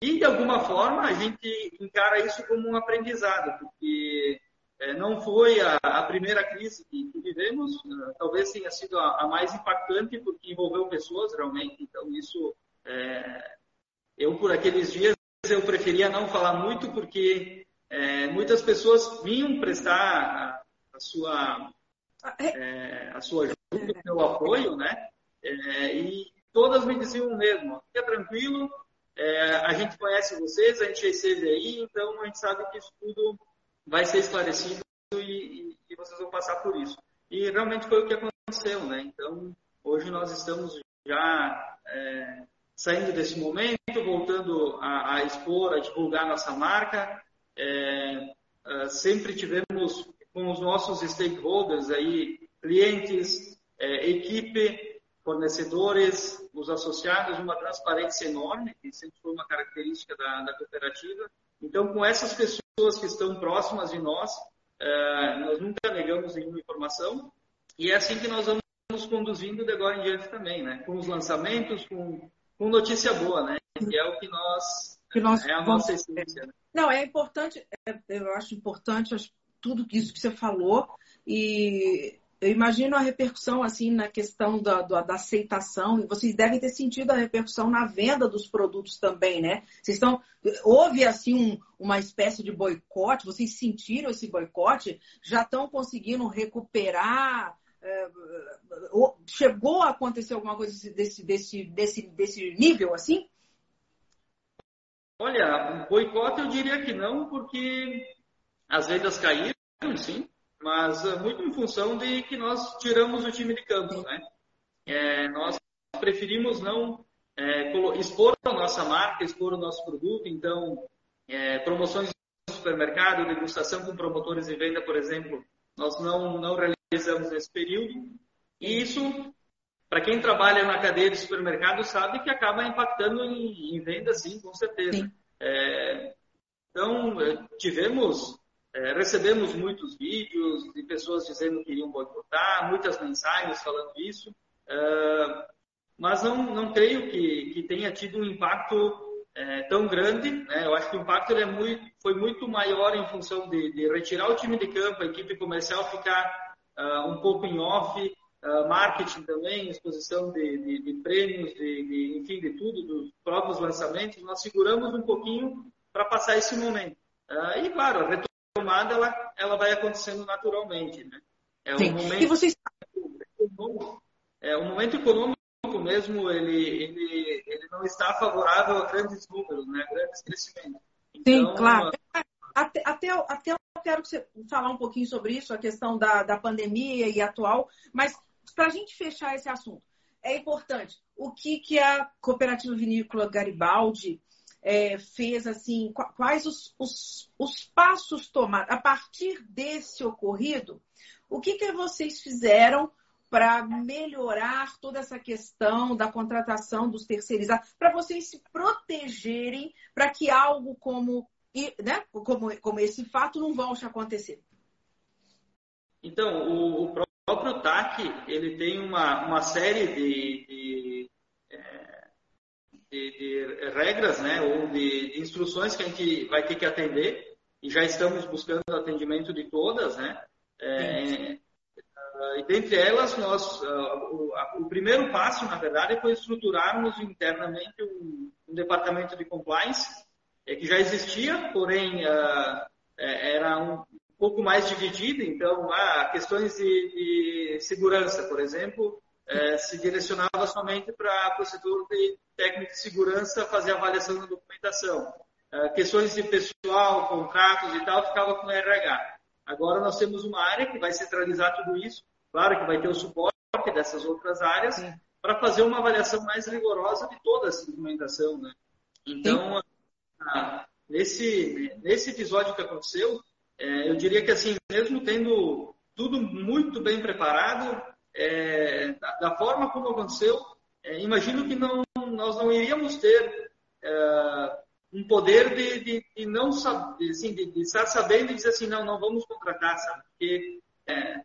E, de alguma forma, a gente encara isso como um aprendizado, porque é, não foi a, a, primeira crise que, que vivemos, uh, talvez tenha sido a, a, mais impactante, porque envolveu pessoas realmente. Então, isso, é, eu por aqueles dias, eu preferia não falar muito, porque é, muitas pessoas vinham prestar a, a sua, é, a sua ajuda, o seu apoio, né? É, e todas me diziam o mesmo: fica tranquilo, é, a gente conhece vocês, a gente já esteve aí, então a gente sabe que isso tudo vai ser esclarecido e, e, vocês vão passar por isso. E realmente foi o que aconteceu, né? Então, hoje nós estamos já é, saindo desse momento, voltando a, a, expor, a divulgar nossa marca. É, é, sempre tivemos com os nossos stakeholders aí, clientes, é, equipe, fornecedores, os associados, uma transparência enorme, que sempre foi uma característica da, da cooperativa. Então, com essas pessoas que estão próximas de nós, é, nós nunca negamos nenhuma informação e é assim que nós vamos conduzindo de agora em diante também, né? Com os lançamentos, com, com notícia boa, né? Que é o que nós, que nós é a nossa essência. Né? Não, é importante, é, eu acho importante tudo isso que você falou e eu imagino a repercussão assim na questão da, da, da, aceitação e vocês devem ter sentido a repercussão na venda dos produtos também, né? Vocês estão houve assim um, uma espécie de boicote? Vocês sentiram esse boicote? Já estão conseguindo recuperar? É, chegou a acontecer alguma coisa desse desse desse desse nível assim? Olha, boicote eu diria que não, porque as vendas caíram, sim mas uh, muito em função de que nós tiramos o time de campo, né? É, nós preferimos não é, expor a nossa marca, expor o nosso produto, então é, promoções no supermercado, degustação com promotores de venda, por exemplo, nós não, não realizamos nesse período. E isso, para quem trabalha na cadeia de supermercado, sabe que acaba impactando em, em venda, sim, com certeza. É, então, é, tivemos é, recebemos muitos vídeos de pessoas dizendo que iriam boicotar, muitas mensagens falando isso, é, mas não, não creio que, que tenha tido um impacto é, tão grande. Né? Eu acho que o impacto é muito, foi muito maior em função de, de, retirar o time de campo, a equipe comercial ficar uh, um pouco em off, uh, marketing também, exposição de, de, de prêmios, de, enfim, de tudo, dos próprios lançamentos. Nós seguramos um pouquinho para passar esse momento. Uh, e, claro, tomada ela, ela vai acontecendo naturalmente, né? É um momento, e vocês... é, o momento econômico mesmo, ele, ele, ele não está favorável a grandes números, né? Grandes crescimentos. Então, Sim, claro. Até, até, até eu quero que você falar um pouquinho sobre isso, a questão da, da pandemia e atual, mas para a gente fechar esse assunto, é importante. O que, que a Cooperativa Vinícola Garibaldi é, fez assim, quais os, os, os, passos tomados a partir desse ocorrido, o que, que vocês fizeram para melhorar toda essa questão da contratação dos terceirizados, para vocês se protegerem para que algo como, né, como, como esse fato não volte a acontecer? Então, o, o próprio TAC, ele tem uma, uma série de, de de, de, regras, né, ou de, de, instruções que a gente vai ter que atender e já estamos buscando atendimento de todas, né. É, e dentre elas, nós, uh, o, primeiro passo, na verdade, foi estruturarmos internamente um, um departamento de compliance é, que já existia, porém uh, era um, pouco mais dividido. Então, ah, questões de, de segurança, por exemplo, é, se direcionava somente para o setor de técnico de segurança fazer avaliação da documentação. É, questões de pessoal, contratos e tal, ficava com o RH. Agora nós temos uma área que vai centralizar tudo isso, claro que vai ter o suporte dessas outras áreas, para fazer uma avaliação mais rigorosa de toda essa documentação. Né? Então, ah, nesse, nesse episódio que aconteceu, é, eu diria que assim, mesmo tendo tudo muito bem preparado, é, da, da, forma como aconteceu, é, imagino que não, nós não iríamos ter é, um poder de, de, de não saber, assim, de, de, estar sabendo e dizer assim, não, não vamos contratar, sabe? Porque é,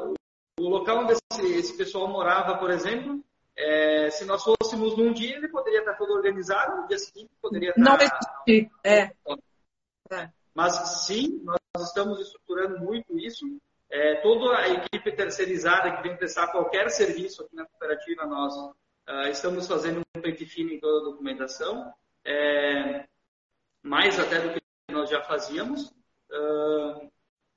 o, o, local onde esse, esse, pessoal morava, por exemplo, é, se nós fôssemos num dia, ele poderia estar todo organizado, no dia seguinte poderia estar... Não existir, é. é. Mas sim, nós estamos estruturando muito isso. É, toda a equipe terceirizada que vem prestar qualquer serviço aqui na cooperativa, nós uh, estamos fazendo um pente fino em toda a documentação é, mais até do que nós já fazíamos. Uh,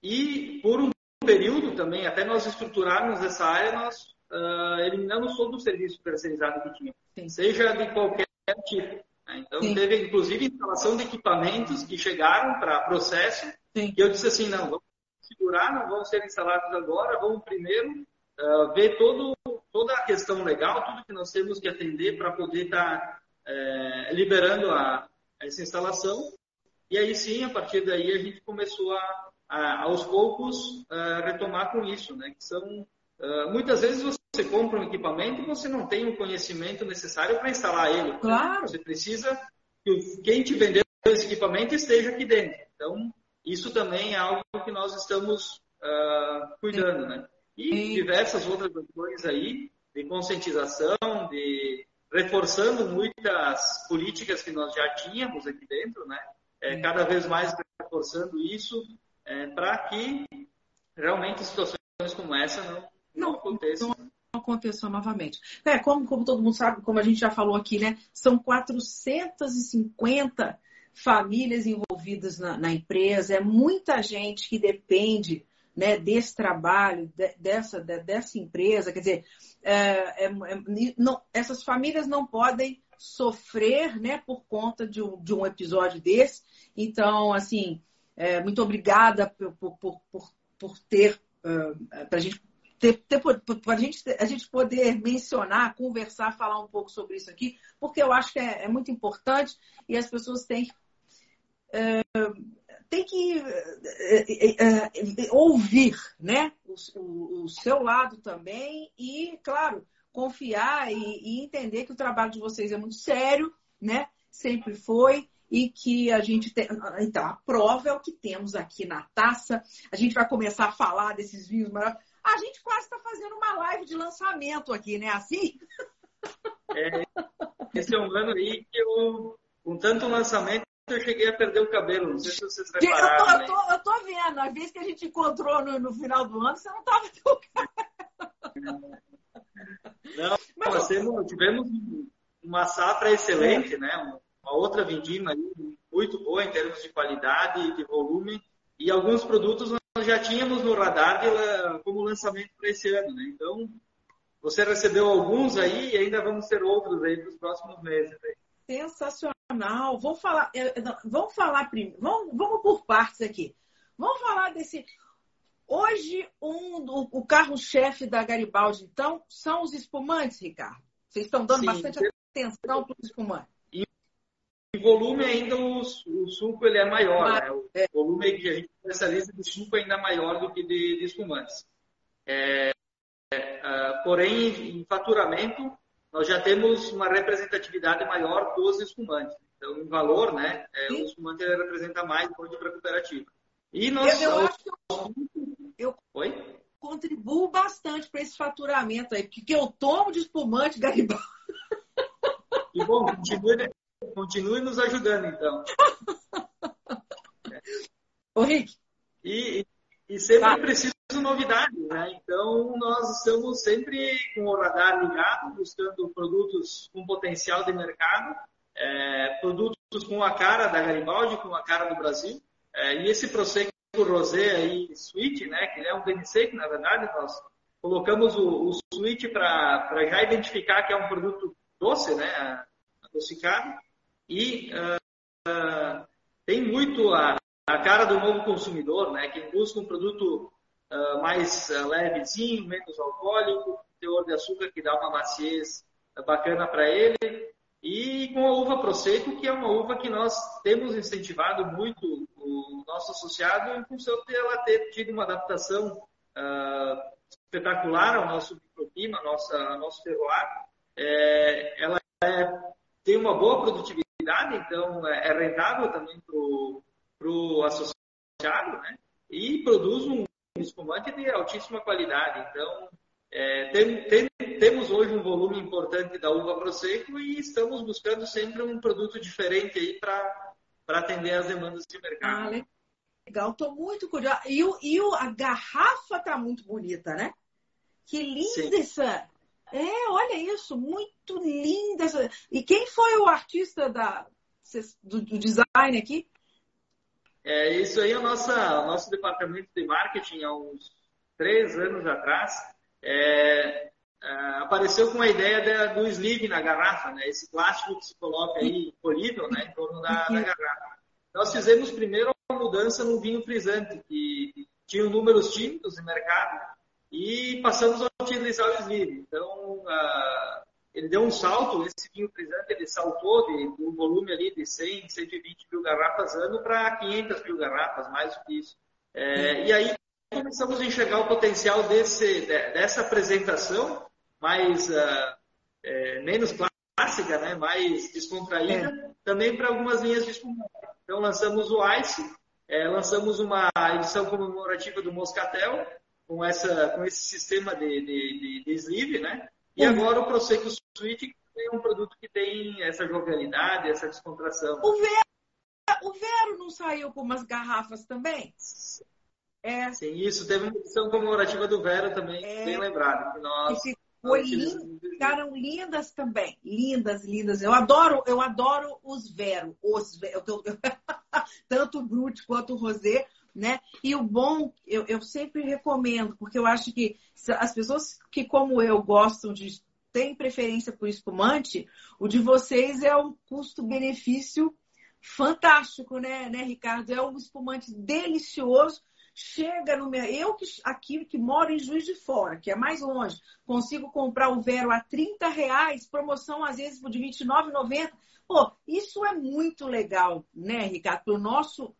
e por um período também, até nós estruturarmos essa área, nós uh, eliminamos todo o serviço terceirizado que tinha, Sim. seja de qualquer tipo. Né? Então, Sim. teve inclusive instalação de equipamentos que chegaram para processo, Sim. que eu disse assim: não, vamos segurar, não vão ser instalados agora, vamos primeiro uh, ver todo, toda a questão legal, tudo que nós temos que atender para poder estar tá é, liberando a, essa instalação. E aí sim, a partir daí, a gente começou a, a aos poucos, a retomar com isso, né? Que são, uh, muitas vezes você compra um equipamento e você não tem o conhecimento necessário para instalar ele. Claro. Você precisa que quem te vendeu esse equipamento esteja aqui dentro. Então, isso também é algo que nós estamos uh, cuidando, né? E diversas outras ações aí de conscientização, de reforçando muitas políticas que nós já tínhamos aqui dentro, né? É, cada vez mais reforçando isso é, para que realmente situações como essa não, não, não aconteçam. Não aconteçam novamente. É, como, como todo mundo sabe, como a gente já falou aqui, né? São 450 famílias envolvidas na, na empresa, é muita gente que depende né, desse trabalho, de, dessa, de, dessa empresa. Quer dizer, é, é, é, não, essas famílias não podem sofrer né, por conta de um, de um episódio desse. Então, assim, é, muito obrigada por, por, por, por ter, para a gente ter, ter para gente, a gente poder mencionar, conversar, falar um pouco sobre isso aqui, porque eu acho que é, é muito importante e as pessoas têm que tem que é, é, ouvir né? O, o, o, seu lado também e, claro, confiar e, e, entender que o trabalho de vocês é muito sério, né? Sempre foi. E que a gente tem. Então, a prova é o que temos aqui na taça. A gente vai começar a falar desses vinhos maravilhosos. A gente quase está fazendo uma live de lançamento aqui, né? Assim? É, esse é um ano aí que eu, com tanto lançamento, eu cheguei a perder o cabelo. Não sei se vocês repararam. Eu tô, eu tô, eu tô vendo. A vez que a gente encontrou no, no final do ano, você não estava tão Não, Mas, tivemos uma safra excelente, né? Uma outra vindima muito boa em termos de qualidade e de volume. E alguns produtos nós já tínhamos no radar de, como lançamento para esse ano, né? Então, você recebeu alguns aí e ainda vamos ter outros aí para os próximos meses. Aí. Sensacional. Vamos falar, vamos falar primeiro. Vamos, vamos por partes aqui. Vamos falar desse. Hoje, um, o, o carro-chefe da Garibaldi, então, são os espumantes, Ricardo. Vocês estão dando Sim, bastante atenção para os espumantes. Em volume ainda o, o suco ele é maior, Mas, né? O é. volume que a gente especializa de suco é ainda maior do que de, de espumantes. É, é, uh, porém, em faturamento, nós já temos uma representatividade maior dos espumantes. Então, em valor, né, é, o espumante representa mais hoje para a cooperativa. E nós... Eu, eu acho que eu, eu Oi? contribuo bastante para esse faturamento aí, porque eu tomo de espumante Garibaldi. Que bom, continue, continue nos ajudando, então. Ô, Rick. E, e sempre ah. preciso novidades, né? Então, nós estamos sempre com o radar ligado, buscando produtos com potencial de mercado, é, produtos com a cara da Garibaldi, com a cara do Brasil. É, e esse Prosecco Rosé aí, Sweet, né? Que é um que na verdade, nós colocamos o, o Sweet para já identificar que é um produto doce, né? Adocicado. E uh, tem muito a, a cara do novo consumidor, né? Que busca um produto uh, mais uh, levezinho, menos alcoólico, teor de açúcar que dá uma maciez bacana para ele. E com a uva Prosecco, que é uma uva que nós temos incentivado muito o nosso associado em função de ela ter tido uma adaptação uh, espetacular ao nosso microclima, ao nosso, ao nosso terroir. É, ela é, tem uma boa produtividade qualidade, então é, é rentável também para o associado, né? E produz um espumante de altíssima qualidade. Então, é, tem, tem, temos hoje um volume importante da uva Prosecco e estamos buscando sempre um produto diferente aí para atender as demandas de mercado. Ah, legal, estou muito curiosa. E, o, e o, a garrafa está muito bonita, né? Que linda Sim. essa. É, olha isso, muito linda. Essa... E quem foi o artista da, do, do design aqui? É, isso aí é o nosso, departamento de marketing há uns três anos atrás. É, é, apareceu com a ideia de, do sleeve na garrafa, né? Esse plástico que se coloca aí colível, né? Em torno da, da garrafa. Nós fizemos primeiro uma mudança no vinho frisante, que tinha números tímidos no mercado, e passamos a utilizar o sleeve. Então, ele deu um salto, esse vinho frisante, ele saltou de, de um volume ali de 100, 120 mil garrafas ano para 500 mil garrafas, mais do que isso. É, e aí começamos a enxergar o potencial desse, dessa apresentação mais uh, é, menos clássica, né, mais descontraída, é. também para algumas linhas de espumante. Então lançamos o Ice, é, lançamos uma edição comemorativa do Moscatel com essa com esse sistema de, de, de, de sleeve, né? E uhum. agora o Prosecco Sweet é um produto que tem essa jovialidade, essa descontração. O Vero, o Vero não saiu com umas garrafas também? É. Sim, isso. Teve uma edição comemorativa do Vero também, é. bem lembrado. Que nós, ficou lindo, ficaram lindas também. Lindas, lindas. Eu adoro, eu adoro os Vero. Os Vero. Tanto o Brut quanto o Rosé. Né? E o bom, eu, eu sempre recomendo, porque eu acho que as pessoas que, como eu, gostam de têm preferência por espumante, o de vocês é um custo-benefício fantástico, né, né, Ricardo? É um espumante delicioso. Chega no meu. Eu que aqui que moro em Juiz de Fora, que é mais longe, consigo comprar o Vero a 30 reais, promoção às vezes de R$ 29,90. Pô, isso é muito legal, né, Ricardo? Para o nosso,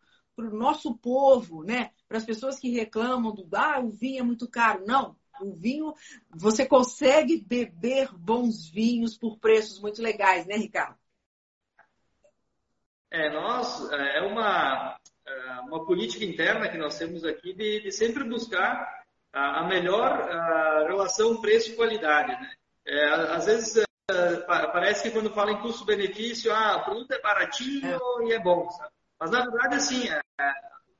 pro nosso povo, né? Para as pessoas que reclamam do ah, o vinho é muito caro. Não, o vinho, você consegue beber bons vinhos por preços muito legais, né, Ricardo? É, nós, é, é uma, é, uma política interna que nós temos aqui de, de sempre buscar a, a melhor a relação preço-qualidade, né? É, às vezes é, parece que quando fala em custo-benefício, ah, o produto é baratinho é. e é bom, sabe? Mas na verdade, assim, é,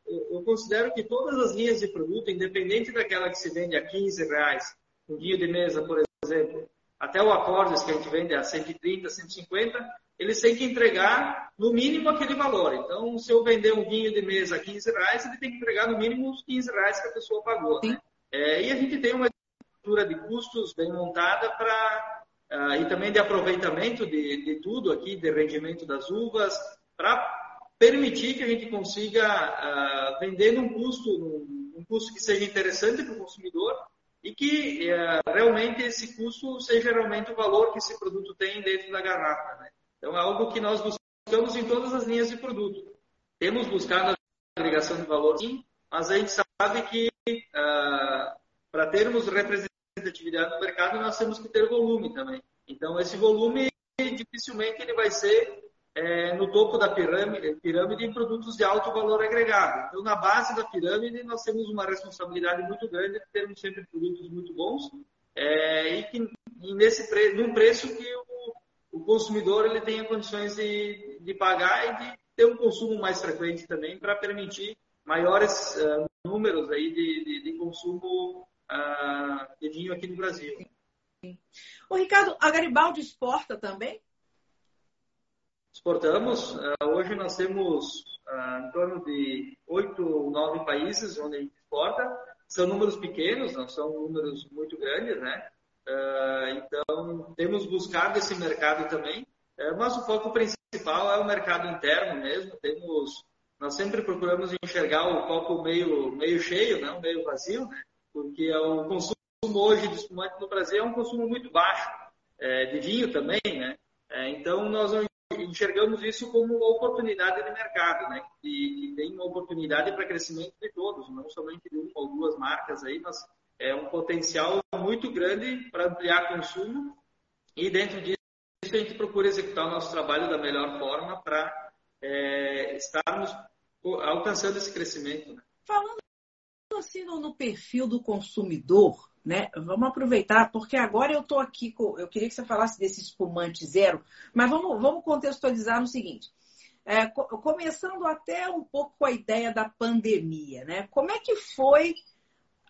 eu considero que todas as linhas de produto, independente daquela que se vende a 15 reais, um vinho de mesa, por exemplo, até o Acordes, que a gente vende a 130, 150, eles têm que entregar no mínimo aquele valor. Então, se eu vender um vinho de mesa a 15 reais, ele tem que entregar no mínimo os 15 reais que a pessoa pagou. Né? É, e a gente tem uma estrutura de custos bem montada para Uh, e também de aproveitamento de, de, tudo aqui, de rendimento das uvas, para permitir que a gente consiga uh, vender num custo, num, custo que seja interessante para o consumidor e que uh, realmente esse custo seja realmente o valor que esse produto tem dentro da garrafa. Né? Então é algo que nós buscamos em todas as linhas de produto. Temos buscado a agregação de valor, sim, mas a gente sabe que uh, para termos representatividade no mercado nós temos que ter volume também. Então esse volume dificilmente ele vai ser é, no topo da pirâmide, pirâmide em produtos de alto valor agregado. Então, na base da pirâmide, nós temos uma responsabilidade muito grande de termos sempre produtos muito bons é, e que e nesse pre, num preço que o, o, consumidor ele tenha condições de, de pagar e de ter um consumo mais frequente também para permitir maiores uh, números aí de, de, de consumo uh, de vinho aqui no Brasil. O Ricardo, a Garibaldi exporta também? Exportamos. Uh, hoje nós temos uh, em torno de oito ou nove países onde a gente exporta. São números pequenos, não são números muito grandes, né? Uh, então, temos buscado esse mercado também, mas o foco principal é o mercado interno mesmo. Temos, nós sempre procuramos enxergar o copo meio, meio cheio, não meio vazio, né? porque o consumo hoje de espumante no Brasil é um consumo muito baixo, é, de vinho também, né? É, então, nós não enxergamos isso como uma oportunidade de mercado, né? E, tem uma oportunidade para crescimento de todos, não somente de uma ou duas marcas aí, mas é um potencial muito grande para ampliar consumo e dentro disso isso que a gente procura executar o nosso trabalho da melhor forma para é, estarmos alcançando esse crescimento. Né? Falando assim no, perfil do consumidor, né? Vamos aproveitar, porque agora eu estou aqui, com, eu queria que você falasse desse espumante zero, mas vamos, vamos contextualizar no seguinte. É, começando até um pouco com a ideia da pandemia, né? Como é que foi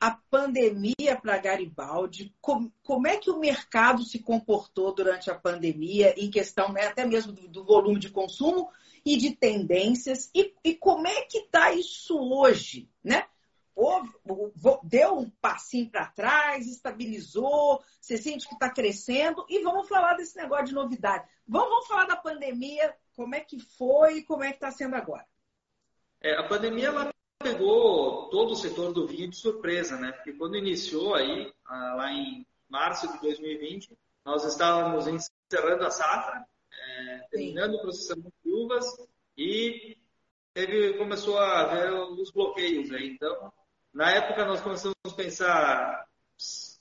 a pandemia para Garibaldi? Como, como, é que o mercado se comportou durante a pandemia, em questão né, até mesmo do, do, volume de consumo e de tendências? E, e como é que está isso hoje, né? Deu um passinho para trás, estabilizou, você sente que está crescendo e vamos falar desse negócio de novidade. Vamos, vamos falar da pandemia, como é que foi e como é que está sendo agora. É, a pandemia ela pegou todo o setor do vinho de surpresa, né? Porque quando iniciou aí, ah, lá em março de 2020, nós estávamos encerrando a safra, é, terminando o processamento de uvas e teve, começou a haver os bloqueios aí. Então, na época nós começamos a pensar,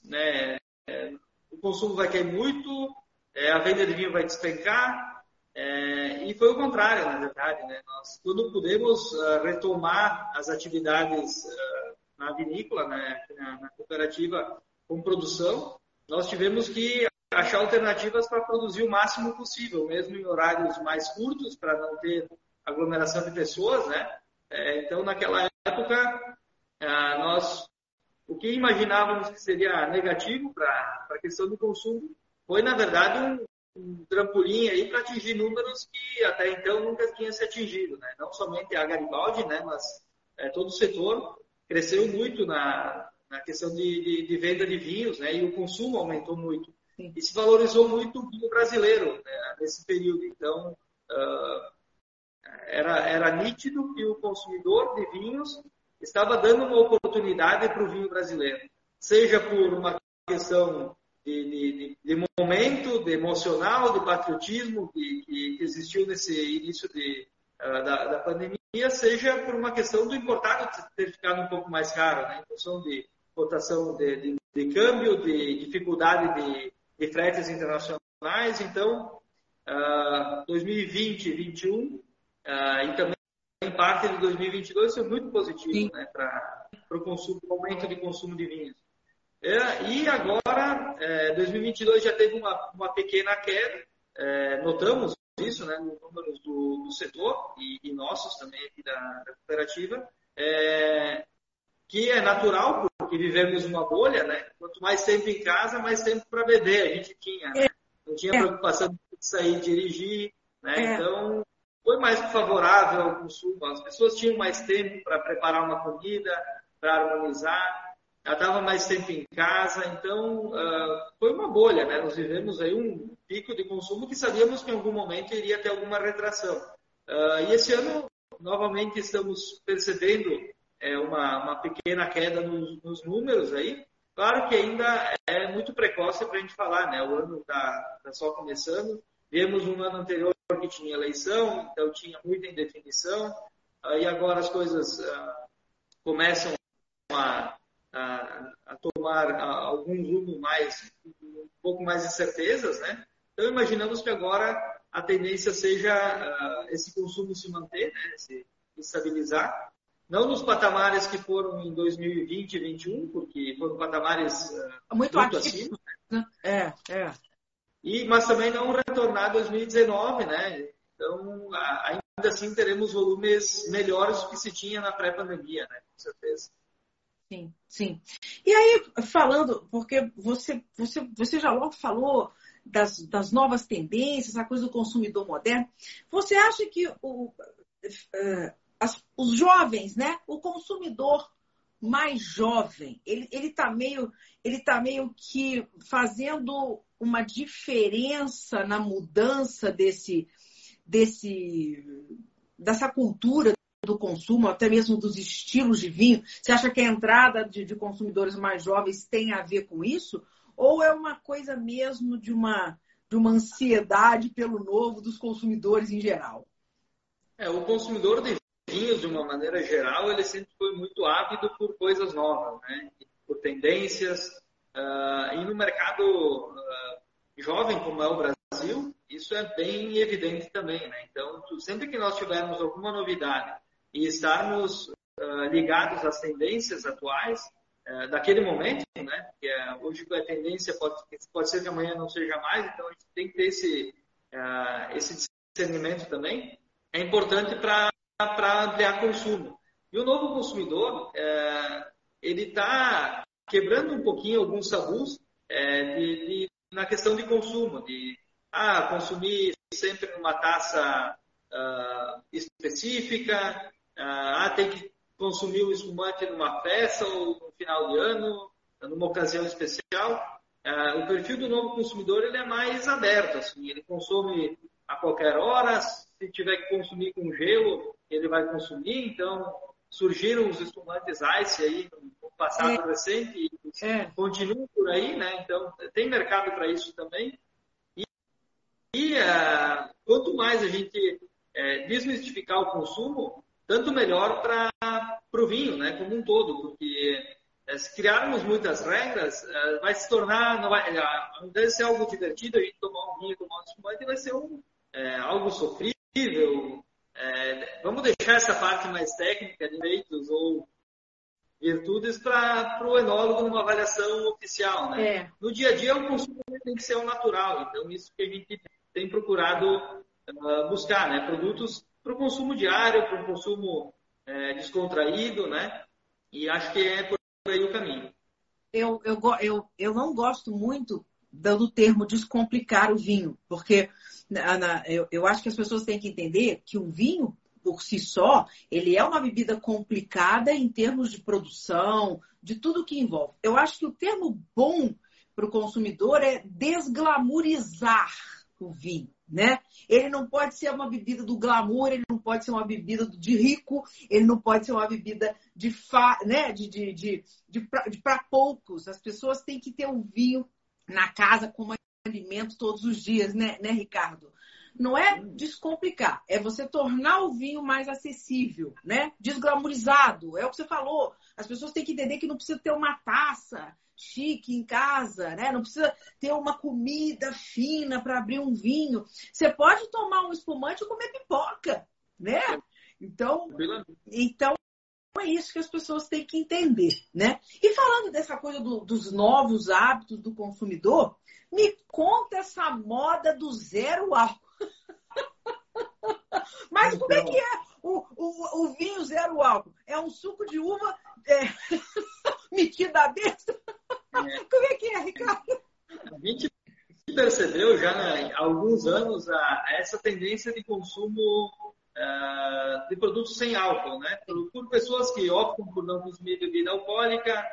né, é, o consumo vai cair muito, é, a venda de vinho vai despencar, é, e foi o contrário, na verdade. Né? Nós, quando pudemos uh, retomar as atividades uh, na vinícola, né, na, na, cooperativa com produção, nós tivemos que achar alternativas para produzir o máximo possível, mesmo em horários mais curtos, para não ter aglomeração de pessoas. Né? É, então, naquela época, ah, nós o que imaginávamos que seria negativo para a questão do consumo foi, na verdade, um, um trampolim aí para atingir números que até então nunca tinha se atingido. Né? Não somente a Garibaldi, né? mas é, todo o setor cresceu muito na, na questão de, de, de, venda de vinhos né? e o consumo aumentou muito. Sim. E se valorizou muito o vinho brasileiro né? nesse período. Então, uh, era, era nítido que o consumidor de vinhos estava dando uma oportunidade para o vinho brasileiro, seja por uma questão de, de, de momento, de emocional, de patriotismo que, que existiu nesse início de, uh, da, da, pandemia, seja por uma questão do importado ter ficado um pouco mais caro, né, em função de cotação de, de câmbio, de dificuldade de, fretes internacionais. Então, uh, 2020, 2021 uh, e também em parte de 2022 foi muito positivo né, para o consumo, aumento de consumo de vinhos. É, e agora, é, 2022 já teve uma, uma pequena queda, é, notamos isso né, nos números do, do setor e, e, nossos também aqui da, da cooperativa, é, que é natural porque vivemos uma bolha, né? Quanto mais tempo em casa, mais tempo para beber a gente tinha. Né? Não tinha é. preocupação de sair e dirigir, né? É. Então foi mais favorável ao consumo. As pessoas tinham mais tempo para preparar uma comida, para harmonizar, já estava mais tempo em casa, então uh, foi uma bolha, né? Nós vivemos aí um pico de consumo que sabíamos que em algum momento iria ter alguma retração. Uh, e esse ano, novamente, estamos percebendo é, uma, uma pequena queda nos, nos números aí. Claro que ainda é muito precoce para a gente falar, né? O ano está tá só começando. Vemos um ano anterior que tinha eleição, então tinha muita indefinição, e agora as coisas uh, começam a, a, a tomar a, algum rumo mais, um pouco mais de certezas, né? Então imaginamos que agora a tendência seja uh, esse consumo se manter, né? se estabilizar, não nos patamares que foram em 2020 e 2021, porque foram patamares uh, muito, muito acima. Né? É, é e, mas também não retornar 2019, né? Então, ainda assim teremos volumes melhores do que se tinha na pré-pandemia, né? Com certeza. Sim, sim. E aí, falando, porque você, você, você já logo falou das, das novas tendências, a coisa do consumidor moderno, você acha que o, uh, as, os jovens, né? O consumidor mais jovem, ele está meio, ele tá meio que fazendo uma diferença na mudança desse, desse, dessa cultura do consumo, até mesmo dos estilos de vinho? Você acha que a entrada de, de consumidores mais jovens tem a ver com isso? Ou é uma coisa mesmo de uma, de uma ansiedade pelo novo dos consumidores em geral? É, o consumidor de vinhos, de uma maneira geral, ele sempre foi muito ávido por coisas novas, né? por tendências. Uh, e no mercado uh, jovem, como é o Brasil, Isso é bem evidente também, né? Então, sempre que nós tivermos alguma novidade e estarmos uh, ligados às tendências atuais daquele momento, né? Que é, hoje a tendência pode, pode ser que amanhã não seja mais, então a gente tem que ter esse, esse discernimento também. É importante para ampliar consumo. E o novo consumidor, ele está quebrando um pouquinho alguns tabus de, de, na questão de consumo, de ah, consumir sempre numa taça uh, específica, uh, ah, tem que consumir o espumante numa festa ou no final de ano, numa ocasião especial. Uh, o perfil do novo consumidor ele é mais aberto, assim, ele consome a qualquer hora, se tiver que consumir com gelo, ele vai consumir, então surgiram os espumantes ice aí passado é. recente e é. continuam por aí, né? Então tem mercado para isso também. E uh, quanto mais a gente uh, desmistificar o consumo, tanto melhor para o vinho, né, como um todo, porque uh, se criarmos muitas regras, vai se tornar, não vai, ao invés de ser algo divertido, a gente tomar um vinho, tomar um espumante, vai ser um, algo sofrível. vamos deixar essa parte mais técnica, direitos ou virtudes para o enólogo numa avaliação oficial, né? É. No dia a dia o consumo tem que ser o natural, então isso que a gente tem procurado uh, buscar, né? Produtos para o consumo diário, para o consumo uh, descontraído, né? E acho que é por aí o caminho. Eu, eu, eu, eu não gosto muito do termo descomplicar o vinho, porque na, na, eu, eu acho que as pessoas têm que entender que o vinho, por si só, ele é uma bebida complicada em termos de produção, de tudo que envolve. Eu acho que o termo bom para o consumidor é desglamorizar o vinho, né? Ele não pode ser uma bebida do glamour, ele não pode ser uma bebida de rico, ele não pode ser uma bebida de, fa, né? de, de, de, de para poucos. As pessoas têm que ter um vinho na casa como alimento todos os dias, né, né, Ricardo? Não é descomplicar, é você tornar o vinho mais acessível, né? Desglamorizado, é o que você falou. As pessoas têm que entender que não precisa ter uma taça, chique em casa, né? Não precisa ter uma comida fina para abrir um vinho. Você pode tomar um espumante e comer pipoca, né? Então, então é isso que as pessoas têm que entender, né? E falando dessa coisa do, dos novos hábitos do consumidor, me conta essa moda do zero álcool. Mas como é que é o, o, o vinho zero álcool? É um suco de uva é, metido a? É. Como é que é, Ricardo? A gente percebeu já né, há alguns anos a essa tendência de consumo uh, de produtos sem álcool, né? Por, por, pessoas que optam por não consumir bebida alcoólica,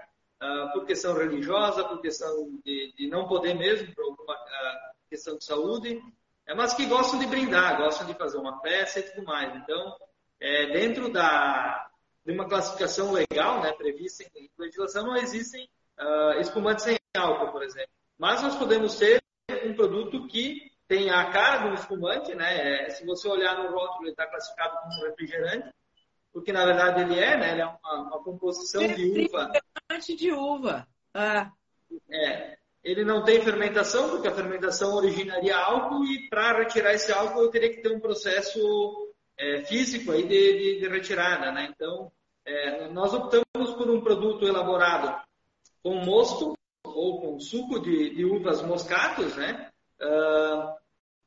uh, por questão religiosa, por questão de, de não poder mesmo, por alguma uh, questão de saúde, é, mas que gostam de brindar, gostam de fazer uma festa e tudo mais. Então, é, dentro da, de uma classificação legal, né, prevista em legislação, não existem uh, espumantes sem álcool, por exemplo. Mas nós podemos ter um produto que tem a cara do espumante, né? É, se você olhar no rótulo, ele está classificado como refrigerante, porque na verdade ele é, né? Ele é uma, uma composição de uva. Refrigerante de uva. Ah. É. Ele não tem fermentação, porque a fermentação originaria álcool e para retirar esse álcool eu teria que ter um processo é, físico aí de, de, de, retirada, né? Então, é, nós optamos por um produto elaborado com mosto ou com suco de, de uvas moscatos, né? Uh,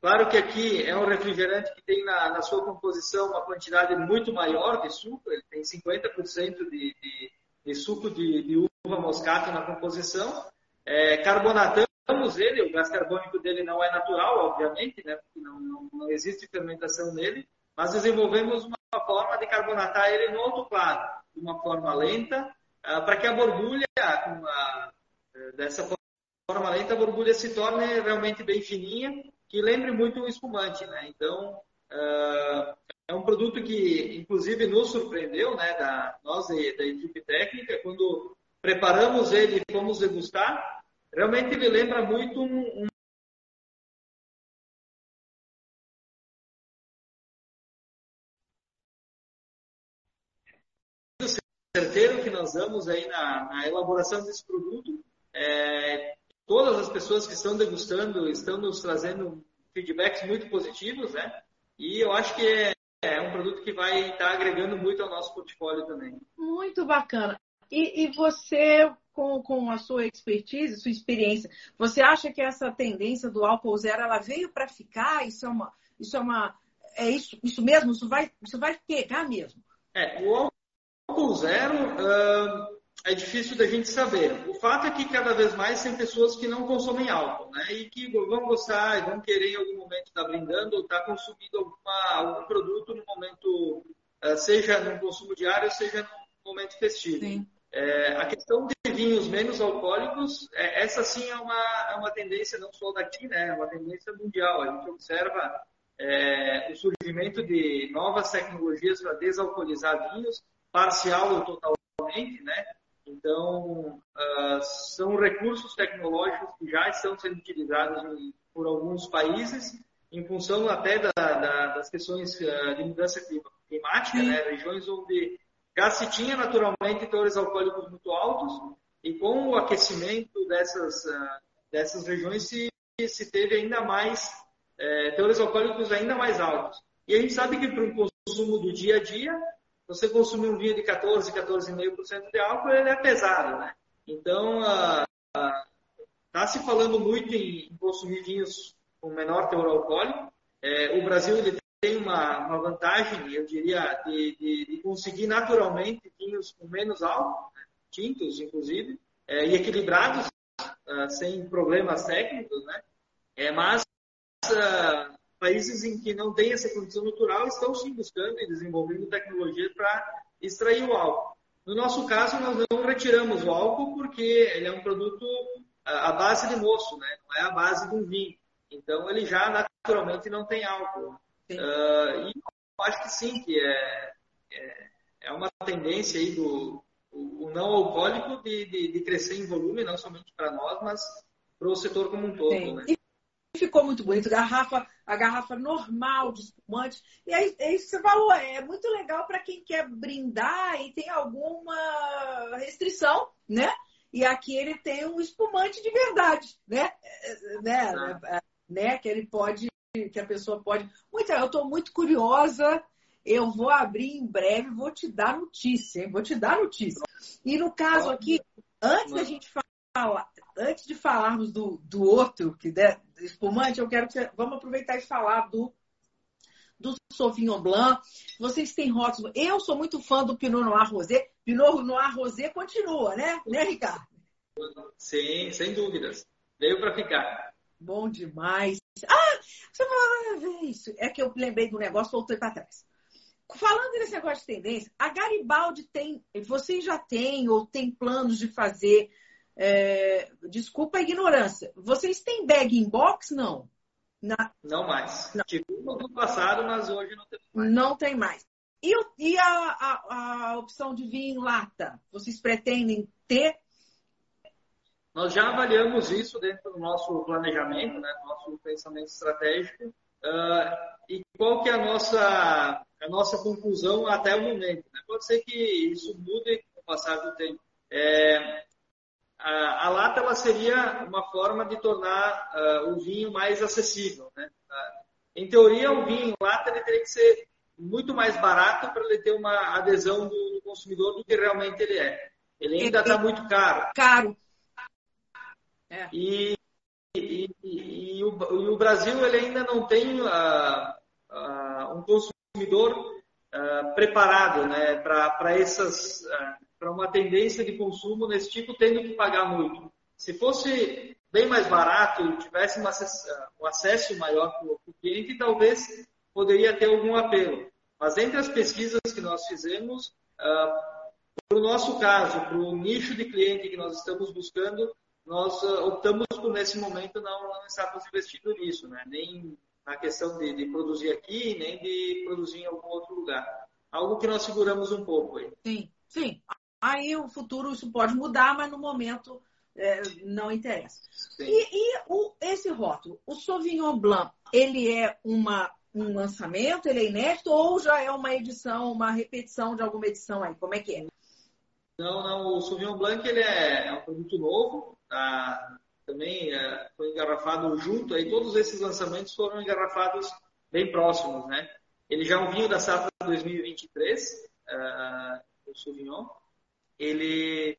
claro que aqui é um refrigerante que tem na, na, sua composição uma quantidade muito maior de suco, ele tem 50% de, de, de, suco de, de, uva moscato na composição. É, carbonatamos ele, o gás carbônico dele não é natural, obviamente, né? Porque não, não, não existe fermentação nele, mas desenvolvemos uma forma de carbonatar ele no autoclave, de uma forma lenta, ah, para que a borbulha, uma, eh, dessa forma lenta, a borbulha se torne realmente bem fininha, que lembre muito um espumante. Né? Então, uh, é um produto que, inclusive, nos surpreendeu, né, da, nós da equipe técnica, quando preparamos ele e fomos degustar, realmente ele lembra muito um, um certeiro que nós damos aí na, na elaboração desse produto. É, todas as pessoas que estão degustando estão nos trazendo feedbacks muito positivos, né? E eu acho que é, é um produto que vai estar agregando muito ao nosso portfólio também. Muito bacana. E, e você, com, com a sua expertise, sua experiência, você acha que essa tendência do álcool zero ela veio para ficar? Isso é uma, isso é uma, é isso, isso mesmo? Isso vai, isso vai pegar mesmo? É, o álcool zero uh, é difícil da gente saber. O fato é que cada vez mais tem pessoas que não consomem álcool, né? E que vão gostar e vão querer em algum momento estar brindando ou estar consumindo alguma, algum produto no momento, uh, seja no consumo diário, seja no momento festivo. Sim. É, a questão de vinhos menos alcoólicos, é, essa sim é uma, é uma tendência não só daqui, né? É uma tendência mundial. A gente observa é, o surgimento de novas tecnologias para desalcoolizar vinhos, parcial ou totalmente, né? Então, uh, são recursos tecnológicos que já estão sendo utilizados em, por alguns países, em função até da, da, das questões uh, de mudança climática, né? regiões onde já se tinha naturalmente teores alcoólicos muito altos e com o aquecimento dessas, uh, dessas regiões se, se teve ainda mais é, teores alcoólicos ainda mais altos. E a gente sabe que para um consumo do dia a dia, você consumir um vinho de 14, 14,5% de álcool, ele é pesado, né? Então, está se falando muito em, consumir vinhos com menor teor alcoólico. É, o Brasil ele tem uma, uma vantagem, eu diria, de, de, de, conseguir naturalmente vinhos com menos álcool, né? tintos, inclusive, é, e equilibrados, uh, sem problemas técnicos, né? É, mas uh, países em que não tem essa condição natural estão sim buscando e desenvolvendo tecnologia para extrair o álcool. No nosso caso, nós não retiramos o álcool porque ele é um produto ah, à base de moço, né? não é a base de um vinho. Então, ele já naturalmente não tem álcool. Uh, e eu acho que sim, que é, é, é uma tendência aí do o, o não alcoólico de, de, de, crescer em volume, não somente para nós, mas para o setor como um todo. Né? E ficou muito bonito, garrafa, a garrafa normal de espumante. E aí, é isso que você falou, é muito legal para quem quer brindar e tem alguma restrição, né? E aqui ele tem um espumante de verdade, né? É, né? Ah. né? Que ele pode que a pessoa pode. Muito, eu estou muito curiosa. Eu vou abrir em breve, vou te dar notícia, hein? vou te dar notícia. E no caso aqui, antes da gente falar, antes de falarmos do, do outro, que é espumante, eu quero que vamos aproveitar e falar do do Sauvignon Blanc. Vocês têm rótulos. Eu sou muito fã do Pinot Noir Rosé. Pinot Noir Rosé continua, né? Né, Ricardo? Sim, sem dúvidas. Veio para ficar. Bom demais. Ah, você falou ah, isso. É que eu lembrei do negócio, voltei para trás. Falando nesse negócio de tendência, a Garibaldi tem, vocês já têm ou tem planos de fazer, é, desculpa a ignorância, vocês têm bag in box? Não. Na... Não mais. Não. Tive no passado, mas hoje não tem mais. Não tem mais. E, e a, a, a opção de vinho em lata? Vocês pretendem ter nós já avaliamos isso dentro do nosso planejamento, né, do nosso pensamento estratégico, uh, e qual que é a nossa, a nossa conclusão até o momento. Né? Pode ser que isso mude com o passar do tempo. É, a, a, lata ela seria uma forma de tornar uh, o vinho mais acessível. Né? Uh, em teoria, o vinho lata ele teria que ser muito mais barato para ele ter uma adesão do, do consumidor do que realmente ele é. Ele ainda está muito caro. Caro. É. E, e, e, e, o, e, o, Brasil ele ainda não tem uh, uh, um consumidor uh, preparado né, para essas para uma tendência de consumo nesse tipo, tendo que pagar muito. Se fosse bem mais barato tivesse um acesso maior para o cliente, talvez poderia ter algum apelo. Mas entre as pesquisas que nós fizemos, para o nosso caso, para o nicho de cliente que nós estamos buscando, nós uh, optamos por, nesse momento, não, não estarmos investindo nisso, né? nem na questão de, de, produzir aqui, nem de produzir em algum outro lugar. Algo que nós seguramos um pouco aí. Sim, sim. Aí o futuro isso pode mudar, mas no momento é, não interessa. Sim. E, e o, esse rótulo, o Sauvignon Blanc, ele é uma, um lançamento, ele é inédito ou já é uma edição, uma repetição de alguma edição aí? Como é que é? Não, não. O Sauvignon Blanc ele é, é um produto novo da, também é, foi engarrafado junto, aí todos esses lançamentos foram engarrafados bem próximos, né? Ele já é um vinho da safra 2023, uh, o Sauvignon. Ele,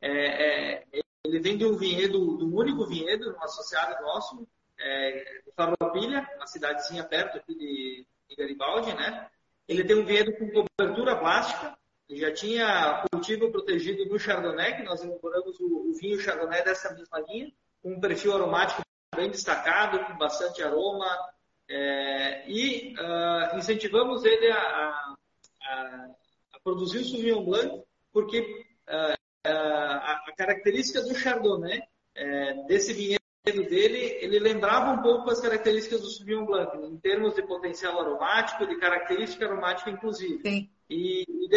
é, é, ele vem de um vinhedo, de um único vinhedo, um associado nosso, é, de Farroupilha, uma cidadezinha perto aqui de, de Garibaldi, né? Ele tem um vinhedo com cobertura plástica, já tinha cultivo protegido no Chardonnay, que nós elaboramos o, o vinho Chardonnay dessa mesma linha, com um perfil aromático bem destacado, com bastante aroma, é, e uh, incentivamos ele a, a, a, produzir o Sauvignon Blanc, porque uh, a, a, característica do Chardonnay, é, desse vinhedo dele, ele lembrava um pouco as características do Sauvignon Blanc, em termos de potencial aromático, de característica aromática inclusive. Sim. E, e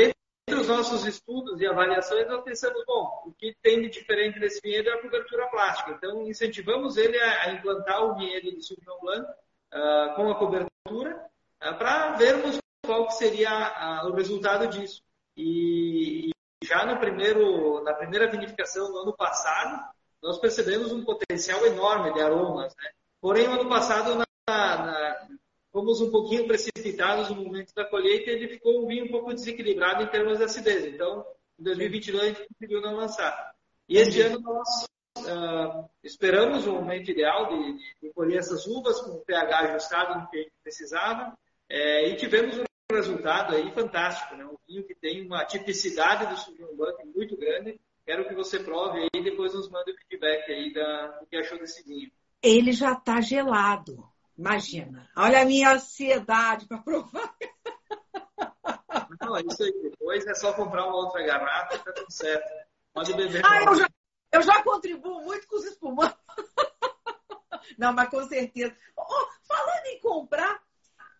dentro dos nossos estudos e avaliações, nós pensamos, bom, o que tem de diferente desse vinhedo é a cobertura plástica. Então, incentivamos ele a, implantar o vinhedo de Sauvignon Blanc uh, com a cobertura, uh, para vermos qual seria uh, o resultado disso. E, e, já no primeiro, na primeira vinificação no ano passado, nós percebemos um potencial enorme de aromas. Né? Porém, no ano passado, na, na, fomos um pouquinho precipitados no momento da colheita e ele ficou um vinho um pouco desequilibrado em termos de acidez. Então, em 2022, a gente conseguiu não lançar. E este ano nós uh, esperamos o momento ideal de, de, colher essas uvas com o pH ajustado no que a gente precisava é, e tivemos um resultado aí fantástico, né? um vinho que tem uma tipicidade do Sauvignon Blanc muito grande. Quero que você prove aí e depois nos mande o feedback aí da, do que achou desse vinho. Ele já está gelado, imagina. Olha a minha ansiedade para provar. Não, é isso aí. Depois é só comprar uma outra garrafa e tá tudo certo. Pode beber. Ah, eu já, eu já contribuo muito com os espumantes. Não, mas com certeza. Oh, falando em comprar,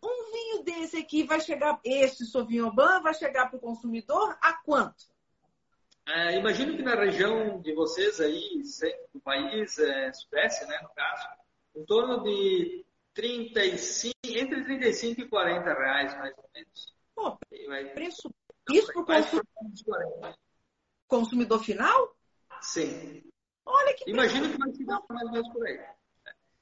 um vinho desse aqui vai chegar, esse Sauvignon Blanc vai chegar para o consumidor a quanto? É, imagino que na região de vocês aí, do país, é, sudeste, né, no caso, em torno de 35, entre 35 e 40 reais, mais ou menos. Pô, vai, preço. Isso para o consumidor, consumidor final? Sim. Olha que Imagino que vai ficar mais ou menos por aí.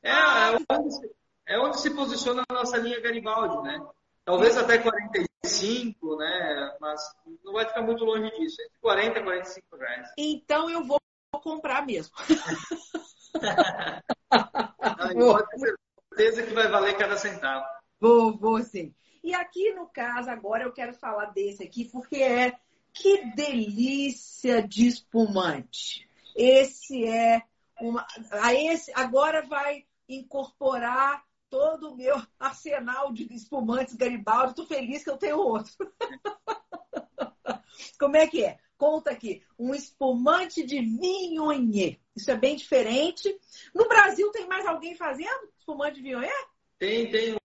É, ah, é, onde se, é onde se posiciona a nossa linha Garibaldi, né? Talvez até 45, né? Mas não vai ficar muito longe disso. Entre 40 e 45 reais. Então eu vou comprar mesmo. não, pode ter certeza que vai valer cada centavo. Vou, vou sim. E aqui no caso, agora eu quero falar desse aqui, porque é que delícia de espumante. Esse é uma. A esse, agora vai incorporar todo o meu arsenal de espumantes Garibaldi. Estou feliz que eu tenho outro. Como é que é? Conta aqui. Um espumante de Vignonier. Isso é bem diferente. No Brasil tem mais alguém fazendo espumante de Vignonier? Tem, tem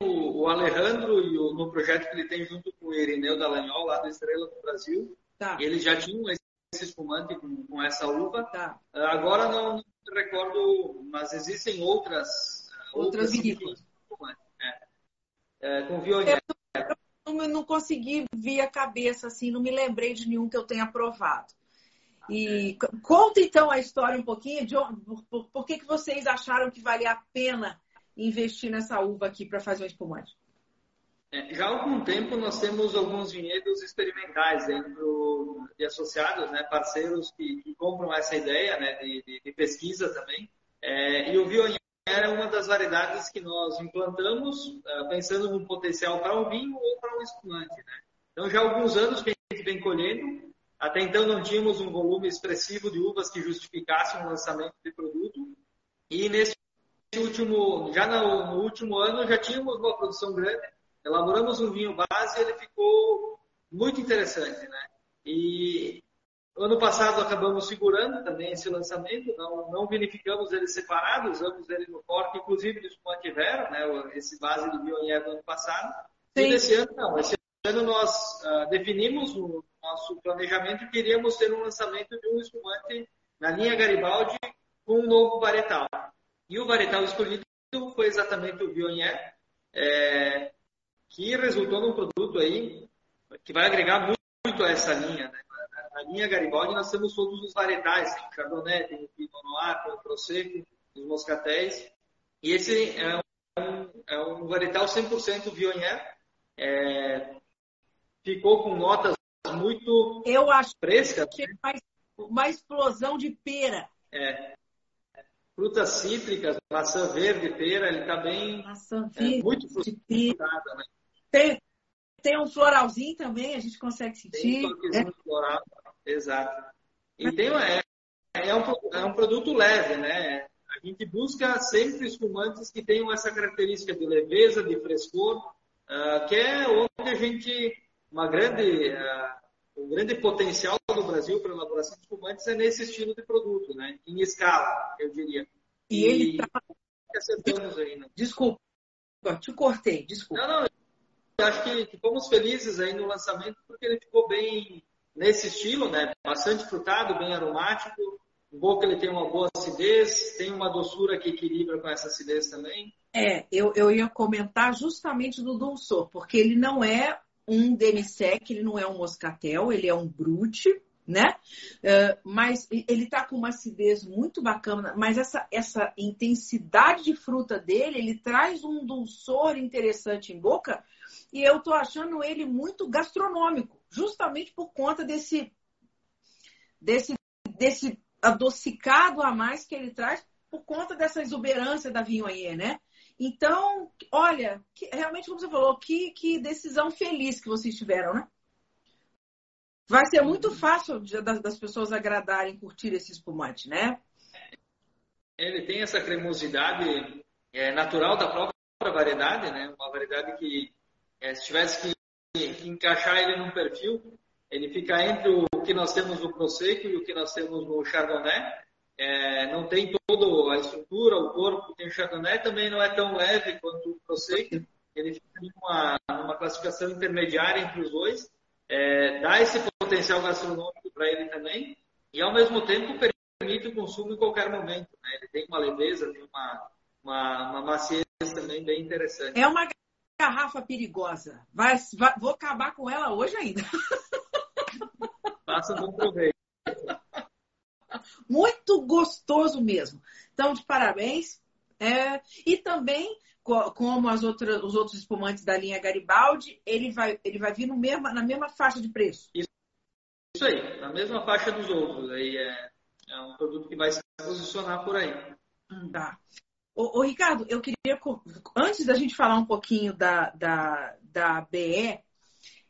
o, Alejandro e o, no projeto que ele tem junto com o Irineu Dallagnol, lá da Estrela do Brasil. Tá. Eles já tinham esse espumante com, com essa uva. Tá. Ah, agora não, não recordo, mas existem outras outras, vinícolas. É. É, com Viognier. Eu não, não consegui ver a cabeça assim, não me lembrei de nenhum que eu tenha provado. E é. conta então a história um pouquinho de por, por, por que, que vocês acharam que valia a pena investir nessa uva aqui para fazer um espumante? É, já há algum tempo nós temos alguns vinhedos experimentais dentro de associados, né, parceiros que, que compram essa ideia né, de, de, de pesquisa também. É, e o Viognier é uma das variedades que nós implantamos uh, pensando no potencial para um vinho ou para um espumante. Né? Então já há alguns anos que a gente vem colhendo. Até então não tínhamos um volume expressivo de uvas que justificasse um lançamento de produto. E nesse último, já no, último ano já tínhamos uma produção grande, elaboramos um vinho base e ele ficou muito interessante, né? E ano passado acabamos segurando também esse lançamento, não, não vinificamos ele separado, usamos ele no corte, inclusive do espumante Vera, né? Esse base do Bionier do ano passado. Sim. E desse ano não, esse ano nós uh, definimos no nosso planejamento que queríamos ter um lançamento de um espumante na linha Garibaldi com um novo varietal. E o varietal escolhido foi exatamente o Viognier, é, que resultou num produto aí que vai agregar muito, muito a essa linha, né? Na linha Garibaldi nós temos todos os varietais, tem o Chardonnay, tem o Pinot Noir, tem o Prosecco, os moscatéis. E esse é um, é um varietal 100% Viognier. É, ficou com notas muito Eu acho frescas. que é mais, uma explosão de pera. É, frutas cítricas, maçã verde, pera, ele está bem Maçã é, verde, muito de pera. frutada, né? Tem, tem um floralzinho também, a gente consegue Tem sentir. um toquezinho floral, exato. E tem, é, é, um, é um produto leve, né? A gente busca sempre espumantes que tenham essa característica de leveza, de frescor, uh, que é onde a gente, uma grande, uh, um grande potencial do Brasil para elaboração de espumantes é nesse estilo de produto, né? Em escala, eu diria. E ele tá... acertamos aí, né? Desculpa, te cortei, desculpa. Não, não, acho que, que fomos felizes aí no lançamento porque ele ficou bem nesse estilo, né? Bastante frutado, bem aromático. O boca ele tem uma boa acidez, tem uma doçura que equilibra com essa acidez também. É, eu, eu ia comentar justamente do dulçor, porque ele não é um demi-sec, ele não é um moscatel, ele é um brute, né? Uh, mas ele tá com uma acidez muito bacana, mas essa, essa intensidade de fruta dele, ele traz um dulçor interessante em boca, e eu tô achando ele muito gastronômico, justamente por conta desse desse desse adocicado a mais que ele traz por conta dessa exuberância da Viognier, né? Então, olha, que, realmente, como você falou, que, que decisão feliz que vocês tiveram, né? Vai ser muito fácil de, das, das, pessoas agradarem, curtir esse espumante, né? Ele tem essa cremosidade é, natural da própria variedade, né? Uma variedade que, é, se tivesse que, encaixar ele num perfil, ele fica entre o que nós temos no Prosecco e o que nós temos no Chardonnay. É, não tem toda a estrutura, o corpo que tem o Chardonnay, também não é tão leve quanto o Prosecco. Ele fica numa, numa classificação intermediária entre os dois é, dá esse potencial gastronômico para ele também e ao mesmo tempo permite o consumo em qualquer momento. Né? Ele tem uma leveza, tem uma, uma, uma maciez também bem interessante. É uma garrafa perigosa. Vai, vai, vou acabar com ela hoje ainda. Faça bom proveito. Muito gostoso mesmo. Então, de parabéns. É, e também como as outras, os outros espumantes da linha Garibaldi, ele vai, ele vai vir no mesmo, na mesma faixa de preço. Isso, isso aí, na mesma faixa dos outros. Aí é, é um produto que vai se posicionar por aí. Tá. Ô, ô, Ricardo, eu queria, antes da gente falar um pouquinho da, da, da BE,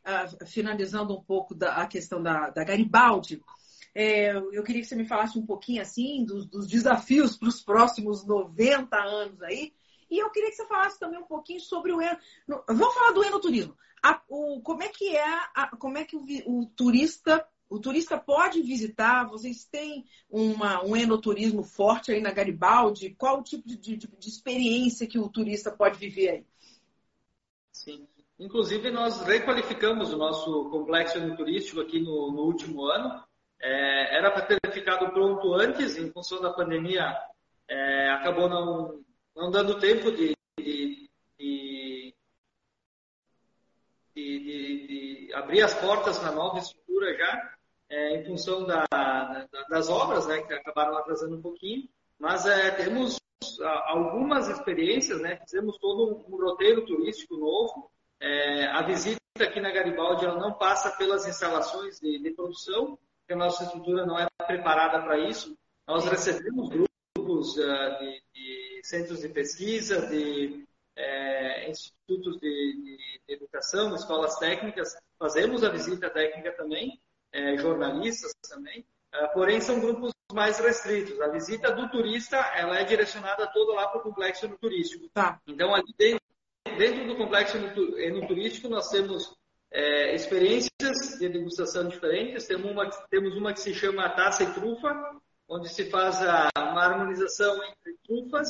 uh, finalizando um pouco da, a questão da, da Garibaldi, é, eu queria que você me falasse um pouquinho assim dos, dos desafios para os próximos 90 anos aí, e eu queria que você falasse também um pouquinho sobre o eno. Vamos falar do enoturismo. A, o, como é que é, a, como é que o, o, turista, o turista pode visitar? Vocês têm uma, um enoturismo forte aí na Garibaldi? Qual o tipo de, de, de experiência que o turista pode viver aí? Sim. Inclusive, nós requalificamos o nosso complexo enoturístico aqui no, no último ano. É, era para ter ficado pronto antes, em função da pandemia, é, acabou não, não dando tempo de, de, de, de abrir as portas na nova estrutura já, é, em função da, da, das obras, né, que acabaram atrasando um pouquinho, mas é, temos algumas experiências, né, fizemos todo um roteiro turístico novo, é, a visita aqui na Garibaldi ela não passa pelas instalações de, de produção, porque a nossa estrutura não é preparada para isso. Nós recebemos grupos uh, de, de centros de pesquisa, de é, institutos de, de, de, educação, escolas técnicas, fazemos a visita técnica também, é, jornalistas também, é, porém são grupos mais restritos. A visita do turista ela é direcionada toda lá para o complexo no turístico. Tá. Então ali dentro, dentro do complexo no, no turístico nós temos é, experiências de degustação diferentes. Temos uma, temos uma que se chama Taça e Trufa, onde se faz a, uma harmonização entre trufas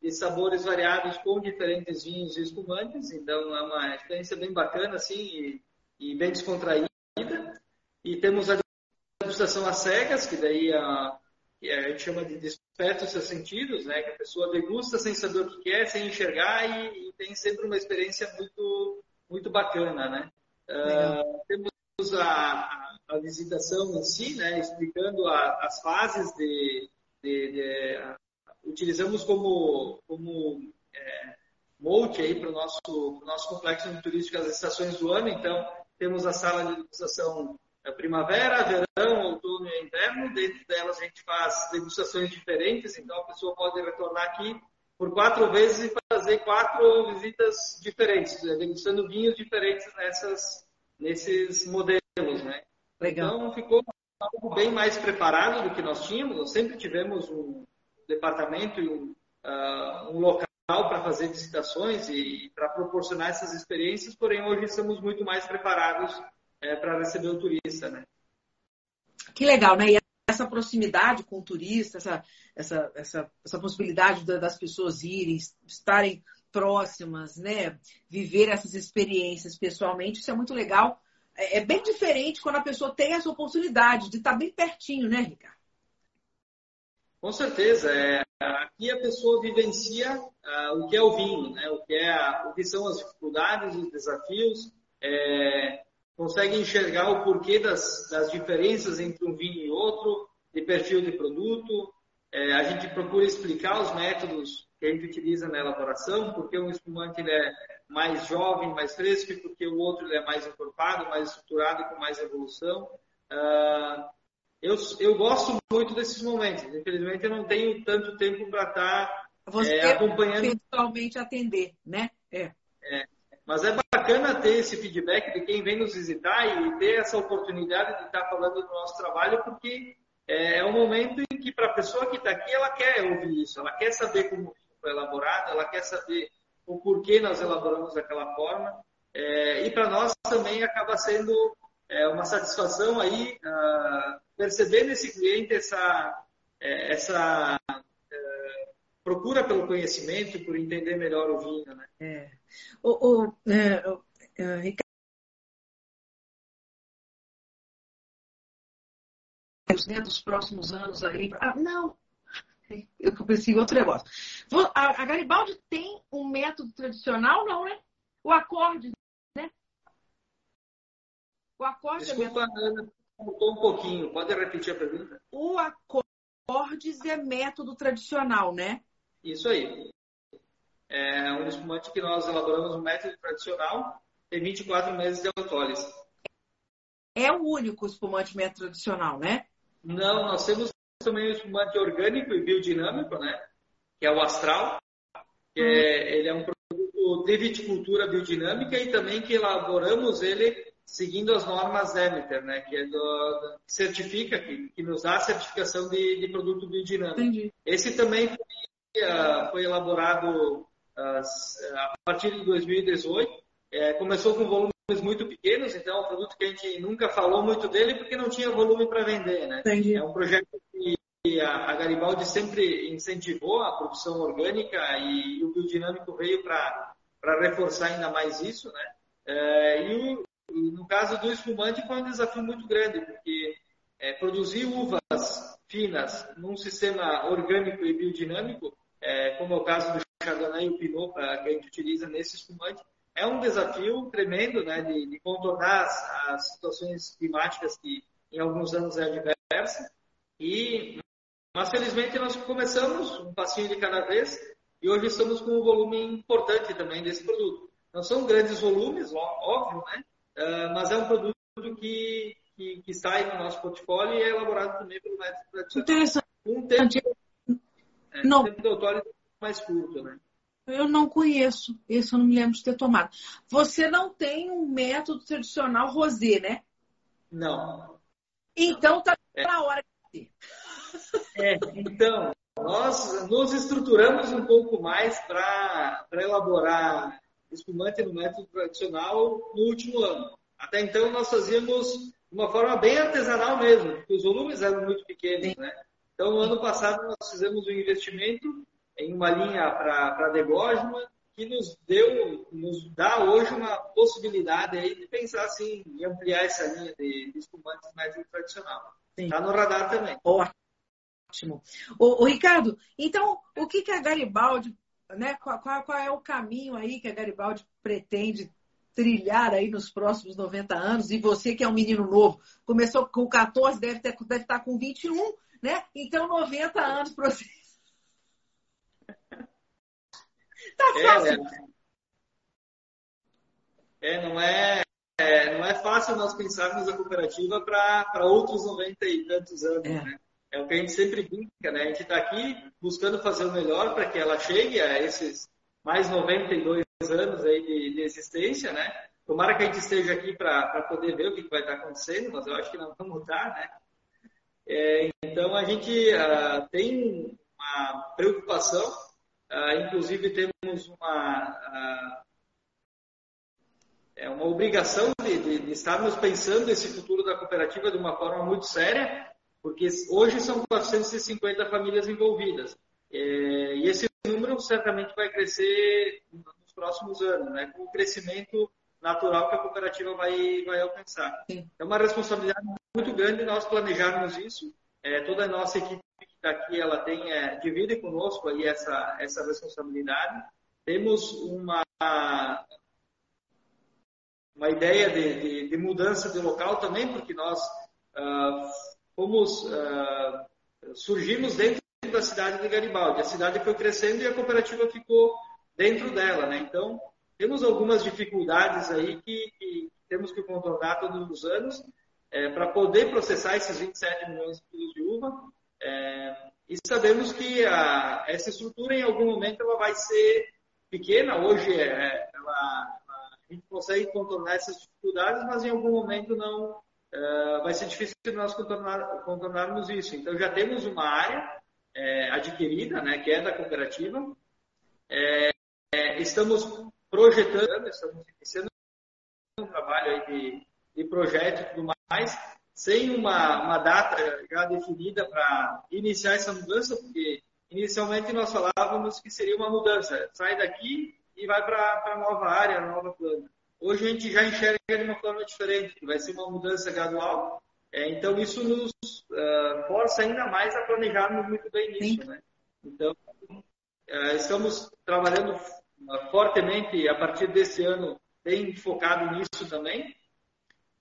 de sabores variados com diferentes vinhos e espumantes. Então é uma experiência bem bacana assim e, e bem descontraída. E temos a degustação às cegas, que daí a, a gente chama de desperta os seus sentidos, né? Que a pessoa degusta sem saber o que quer, sem enxergar e, e tem sempre uma experiência muito muito bacana, né? Uh, temos a, a, a visitação em si, né, explicando a, as fases de, de, de a, utilizamos como, como é, molde aí para o nosso, nosso complexo turístico as estações do ano. Então, temos a sala de degustação é, primavera, verão, outono e inverno. Dentro delas a gente faz degustações diferentes, então a pessoa pode retornar aqui por quatro vezes e fazer quatro visitas diferentes, né, degustando vinhos diferentes nessas, nesses modelos, né? Legal. Então ficou algo bem mais preparado do que nós tínhamos. Nós sempre tivemos um departamento e um, uh, um local para fazer visitações e para proporcionar essas experiências, porém hoje estamos muito mais preparados é, para receber o turista, né? Que legal, né? E essa proximidade com o turista, essa, essa, essa, essa possibilidade das pessoas irem, estarem próximas, né? Viver essas experiências pessoalmente, isso é muito legal. É, é bem diferente quando a pessoa tem essa oportunidade de estar bem pertinho, né, Ricardo? Com certeza. É, aqui a pessoa vivencia uh, o que é o vinho, né? o, que é, o que são as dificuldades, os desafios, é, consegue enxergar o porquê das, das, diferenças entre um vinho e outro, de perfil de produto. É, a gente procura explicar os métodos que a gente utiliza na elaboração, porque um espumante ele é mais jovem, mais fresco, e porque o outro ele é mais encorpado, mais estruturado, com mais evolução. Uh, eu, eu gosto muito desses momentos. Infelizmente, eu não tenho tanto tempo para estar tá, Você é, acompanhando. Pessoalmente atender, né? É. é. Mas é bacana ter esse feedback de quem vem nos visitar e ter essa oportunidade de estar falando do nosso trabalho, porque é, é um momento em que, para a pessoa que está aqui, ela quer ouvir isso, ela quer saber como foi elaborado, ela quer saber o porquê nós elaboramos daquela forma. É, e para nós também acaba sendo é, uma satisfação aí uh, perceber nesse cliente essa, é, essa procura pelo conhecimento, por entender melhor o vinho, né? É. O, o, é, o, é, Ricardo, né, dos próximos anos aí. Ah, não! Eu pensei em outro negócio. A, Garibaldi tem um método tradicional, não, né? O acorde, né? O acorde Desculpa, é método... Mudou um pouquinho. Pode repetir a pergunta? O acordes é método tradicional, né? Isso aí. É um espumante que nós elaboramos um método tradicional, tem 24 meses de autólise. É o único espumante método tradicional, né? Não, nós temos também um espumante orgânico e biodinâmico, né? Que é o astral. Que é, ele é um produto de viticultura biodinâmica e também que elaboramos ele seguindo as normas Demeter, né, que, é do, que certifica, que, que, nos dá a certificação de, de produto biodinâmico. Entendi. Esse também foi, foi elaborado uh, a partir de 2018. É, começou com volumes muito pequenos, então é um produto que a gente nunca falou muito dele porque não tinha volume para vender. Né? Entendi. É um projeto que a, Garibaldi sempre incentivou a produção orgânica e, o biodinâmico veio para reforçar ainda mais isso. Né? É, e o, no caso do espumante foi um desafio muito grande, porque é, produzir uvas finas num sistema orgânico e biodinâmico, é, como é o caso do Chardonnay e o Pinot que a gente utiliza nesse espumante, é um desafio tremendo né, de, de contornar as, as, situações climáticas que em alguns anos é adversa. E, mas felizmente nós começamos um passinho de cada vez e hoje estamos com um volume importante também desse produto. Não são grandes volumes, óbvio, né? Ah, mas é um produto que, que, que, aí no nosso portfólio e é elaborado também pelo método tradicional. Interessante. Um tempo, é, não. Tempo autólise mais curto, né? Eu não conheço, esse eu não me lembro de ter tomado. Você não tem um método tradicional rosé, né? Não. Então tá é. na hora de ter. É, então, nós nos estruturamos um pouco mais para elaborar espumante no método tradicional no último ano. Até então nós fazíamos de uma forma bem artesanal mesmo, porque os volumes eram muito pequenos, né? Então no ano passado nós fizemos um investimento em uma linha para degógima que nos deu, nos dá hoje uma possibilidade aí de pensar assim, em ampliar essa linha de, de espumantes método tradicional. Está no radar também. Ótimo. O, Ricardo, então o que, que a Garibaldi né, qual, qual, qual, é o caminho aí que a Garibaldi pretende trilhar aí nos próximos 90 anos, e você que é um menino novo, começou com 14, deve, ter, deve estar com 21, né? Então 90 anos para você. tá é, fácil. É, é, não é, é, não é fácil nós pensarmos a cooperativa para outros 90 e tantos anos, é. né? É o que a gente sempre brinca, né? A gente está aqui buscando fazer o melhor para que ela chegue a esses mais 92 anos aí de, de existência, né? Tomara que a gente esteja aqui para poder ver o que vai estar acontecendo, mas eu acho que não vamos mudar, né? É, então a gente uh, tem uma preocupação, uh, inclusive temos uma, uh, é uma obrigação de, de, de, estarmos pensando esse futuro da cooperativa de uma forma muito séria, porque hoje são 450 famílias envolvidas. É, e esse número certamente vai crescer próximos anos, né, com o crescimento natural que a cooperativa vai, vai alcançar. Sim. É uma responsabilidade muito grande nós planejarmos isso. É, toda a nossa equipe que está aqui, ela tem, é, divide conosco aí essa, essa responsabilidade. Temos uma, uma ideia de, de, de mudança de local também, porque nós uh, fomos, uh, surgimos dentro da cidade de Garibaldi. A cidade foi crescendo e a cooperativa ficou dentro dela, né? Então, temos algumas dificuldades aí que, que temos que contornar todos os anos é, para poder processar esses 27 milhões de quilos de uva. É, e sabemos que a, essa estrutura, em algum momento, ela vai ser pequena. Hoje, é, ela, a gente consegue contornar essas dificuldades, mas em algum momento não é, vai ser difícil nós contornar, contornarmos isso. Então, já temos uma área é, adquirida, né, que é da cooperativa. É, é, estamos projetando, estamos iniciando um trabalho de, de projeto e tudo mais, sem uma, uma data já definida para iniciar essa mudança, porque inicialmente nós falávamos que seria uma mudança, sai daqui e vai para a nova área, nova planta. Hoje a gente já enxerga de uma forma diferente, que vai ser uma mudança gradual. É, então isso nos uh, força ainda mais a planejarmos muito bem nisso, né? Então uh, estamos trabalhando fortemente a partir desse ano tem focado nisso também.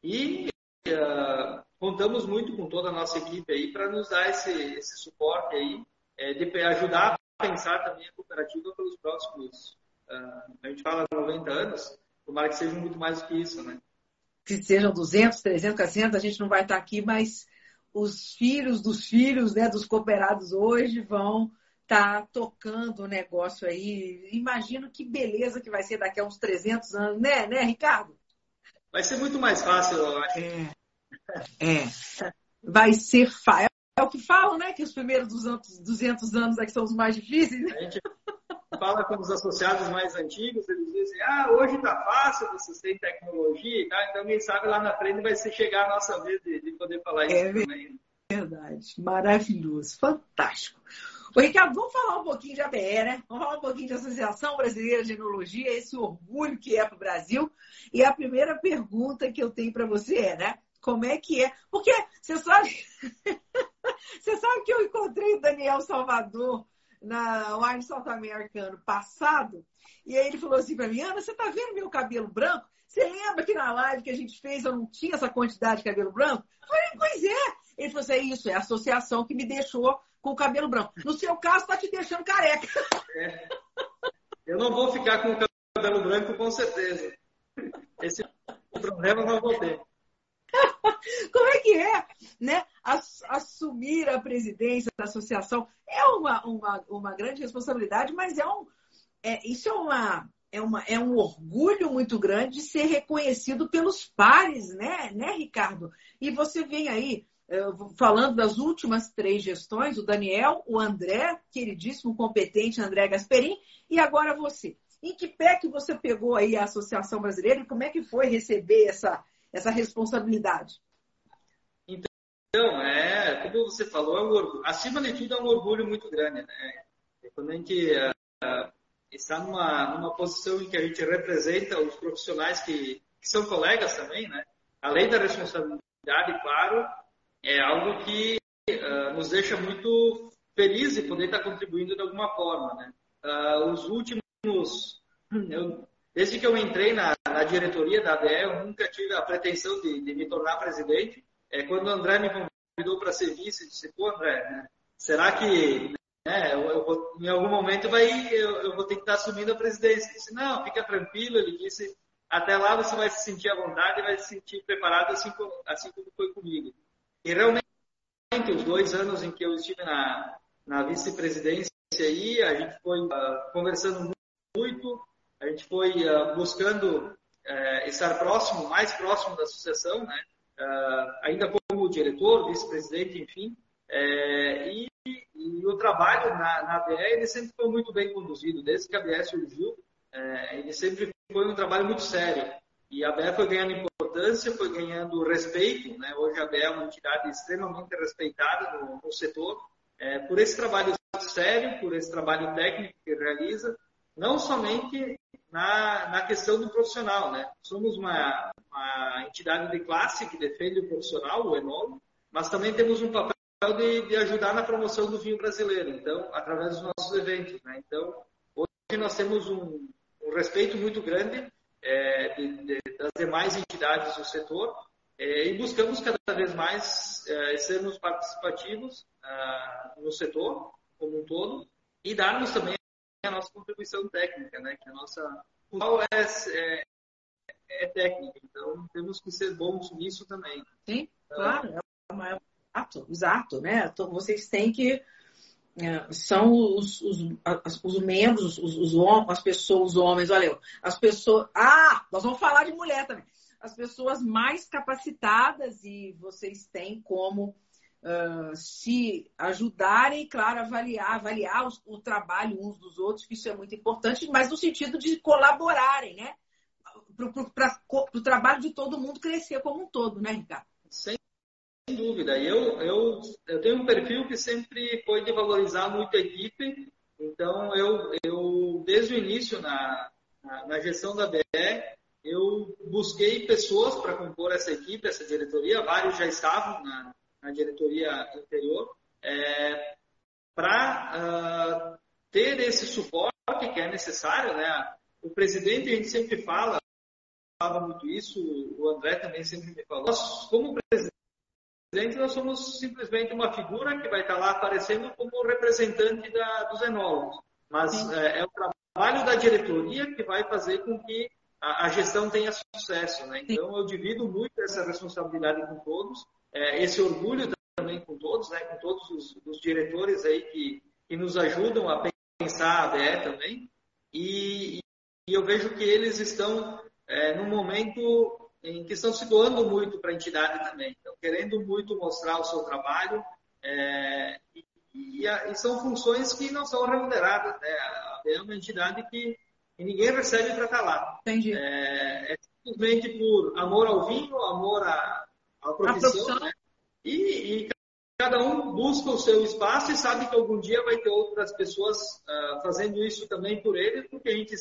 E uh, contamos muito com toda a nossa equipe aí para nos dar esse, esse suporte aí é, de ajudar a pensar também a cooperativa pelos próximos uh, a gente fala 90 anos tomara que sejam muito mais do que isso né? Que sejam 200, 300, 400, a gente não vai estar aqui, mas os filhos dos filhos né, dos cooperados hoje vão tá tocando o negócio aí. Imagino que beleza que vai ser daqui a uns 300 anos, né, né, Ricardo? Vai ser muito mais fácil, eu acho. É. é. Vai ser fácil. É o que falam, né? Que os primeiros 200, 200 anos é que são os mais difíceis. A gente fala com os associados mais antigos, eles dizem, ah, hoje tá fácil, vocês têm tecnologia e tal, então quem sabe lá na frente vai ser chegar a nossa vez de, de poder falar isso é também. Verdade, maravilhoso, fantástico. Ô, Ricardo, vamos falar um pouquinho de ABE, né? Vamos falar um pouquinho de Associação Brasileira de Enologia, esse orgulho que é para o Brasil. E a primeira pergunta que eu tenho para você é, né? Como é que é? Porque você sabe, você sabe que eu encontrei o Daniel Salvador na Wine South Americano passado, e aí ele falou assim para mim, Ana, você tá vendo meu cabelo branco? Você lembra que na live que a gente fez eu não tinha essa quantidade de cabelo branco? Eu falei, pois é. Ele falou assim, é isso, é a associação que me deixou com o cabelo branco. No seu caso, está te deixando careca. É. Eu não vou ficar com o cabelo branco, com certeza. Esse problema não vou ter. Como é que é, né? Assumir a presidência da associação é uma, uma, uma grande responsabilidade, mas é um, é, isso é uma, é, uma, é um orgulho muito grande de ser reconhecido pelos pares, né, né, Ricardo? E você vem aí falando das últimas três gestões, o Daniel, o André, queridíssimo, competente André Gasperin, e agora você. Em que pé que você pegou aí a Associação Brasileira e como é que foi receber essa, essa responsabilidade? Então, é, como você falou, é um orgulho. acima de tudo é um orgulho muito grande. Né? Quando a gente uh, está numa, numa posição em que a gente representa os profissionais que, que são colegas também, né? além da responsabilidade, claro, é algo que uh, nos deixa muito felizes de poder estar contribuindo de alguma forma. Né? Uh, os últimos, eu, desde que eu entrei na, na diretoria da ABE, eu nunca tive a pretensão de, de me tornar presidente. É, quando o André me convidou para ser vice, eu disse, pô, André, né, será que né, eu, eu vou, em algum momento vai, eu, eu, vou ter que estar assumindo a presidência? Ele disse, não, fica tranquilo, ele disse, até lá você vai se sentir à vontade, vai se sentir preparado assim assim como foi comigo. E realmente, os dois anos em que eu estive na, na vice-presidência aí, a gente foi uh, conversando muito, a gente foi uh, buscando uh, estar próximo, mais próximo da sucessão, né? Ah, ainda como diretor, vice-presidente, enfim. É, e, e, o trabalho na, na BE ele sempre foi muito bem conduzido, desde que a BE surgiu, é, ele sempre foi um trabalho muito sério. E a BE foi ganhando importância, foi ganhando respeito. Né? Hoje a BE é uma entidade extremamente respeitada no, no setor, é, por esse trabalho sério, por esse trabalho técnico que realiza, não somente na, na questão do profissional. Né? Somos uma, uma entidade de classe que defende o profissional, o enólogo, mas também temos um papel de, de, ajudar na promoção do vinho brasileiro, então, através dos nossos eventos. Né? Então, hoje nós temos um, um respeito muito grande é, de, de, das demais entidades do setor é, e buscamos cada vez mais é, sermos participativos ah, no setor como um todo e darmos também a nossa contribuição técnica, né? Que a nossa qual é, é, é, técnica, então temos que ser bons nisso também. Sim, então, claro, é exato, exato, né? Então, vocês têm que é, são os, os, os membros, os, os, as pessoas, os homens, olha, as pessoas. Ah, nós vamos falar de mulher também. As pessoas mais capacitadas e vocês têm como uh, se ajudarem, claro, avaliar, avaliar o, o, trabalho uns dos outros, que isso é muito importante, mas no sentido de colaborarem, né? Para o trabalho de todo mundo crescer como um todo, né, Ricardo? Sem dúvida. Eu, eu, eu tenho um perfil que sempre foi de valorizar muito a equipe, então eu, eu desde o início na, na, na gestão da BE, eu busquei pessoas para compor essa equipe, essa diretoria, vários já estavam na, na diretoria anterior, é, para uh, ah, ter esse suporte que é necessário. Né? O presidente, a gente sempre fala, falava muito isso, o André também sempre me falou. Como presidente, nós somos simplesmente uma figura que vai estar lá aparecendo como representante da, dos enólogos. Mas é, é, o trabalho da diretoria que vai fazer com que a, a gestão tenha sucesso. Né? Então, eu divido muito essa responsabilidade com todos é, esse orgulho também com todos, né, com todos os, os diretores aí que, que, nos ajudam a pensar a DE também. E, e eu vejo que eles estão é, no momento em que estão se doando muito para a entidade também, querendo muito mostrar o seu trabalho. É, e, e, a, e, são funções que não são remuneradas. Né? É uma entidade que, que ninguém recebe para estar lá. Entendi. É, é simplesmente por amor ao vinho, amor a, a profissão, profissão. Né? E, e, cada um busca o seu espaço e sabe que algum dia vai ter outras pessoas uh, fazendo isso também por ele, porque a gente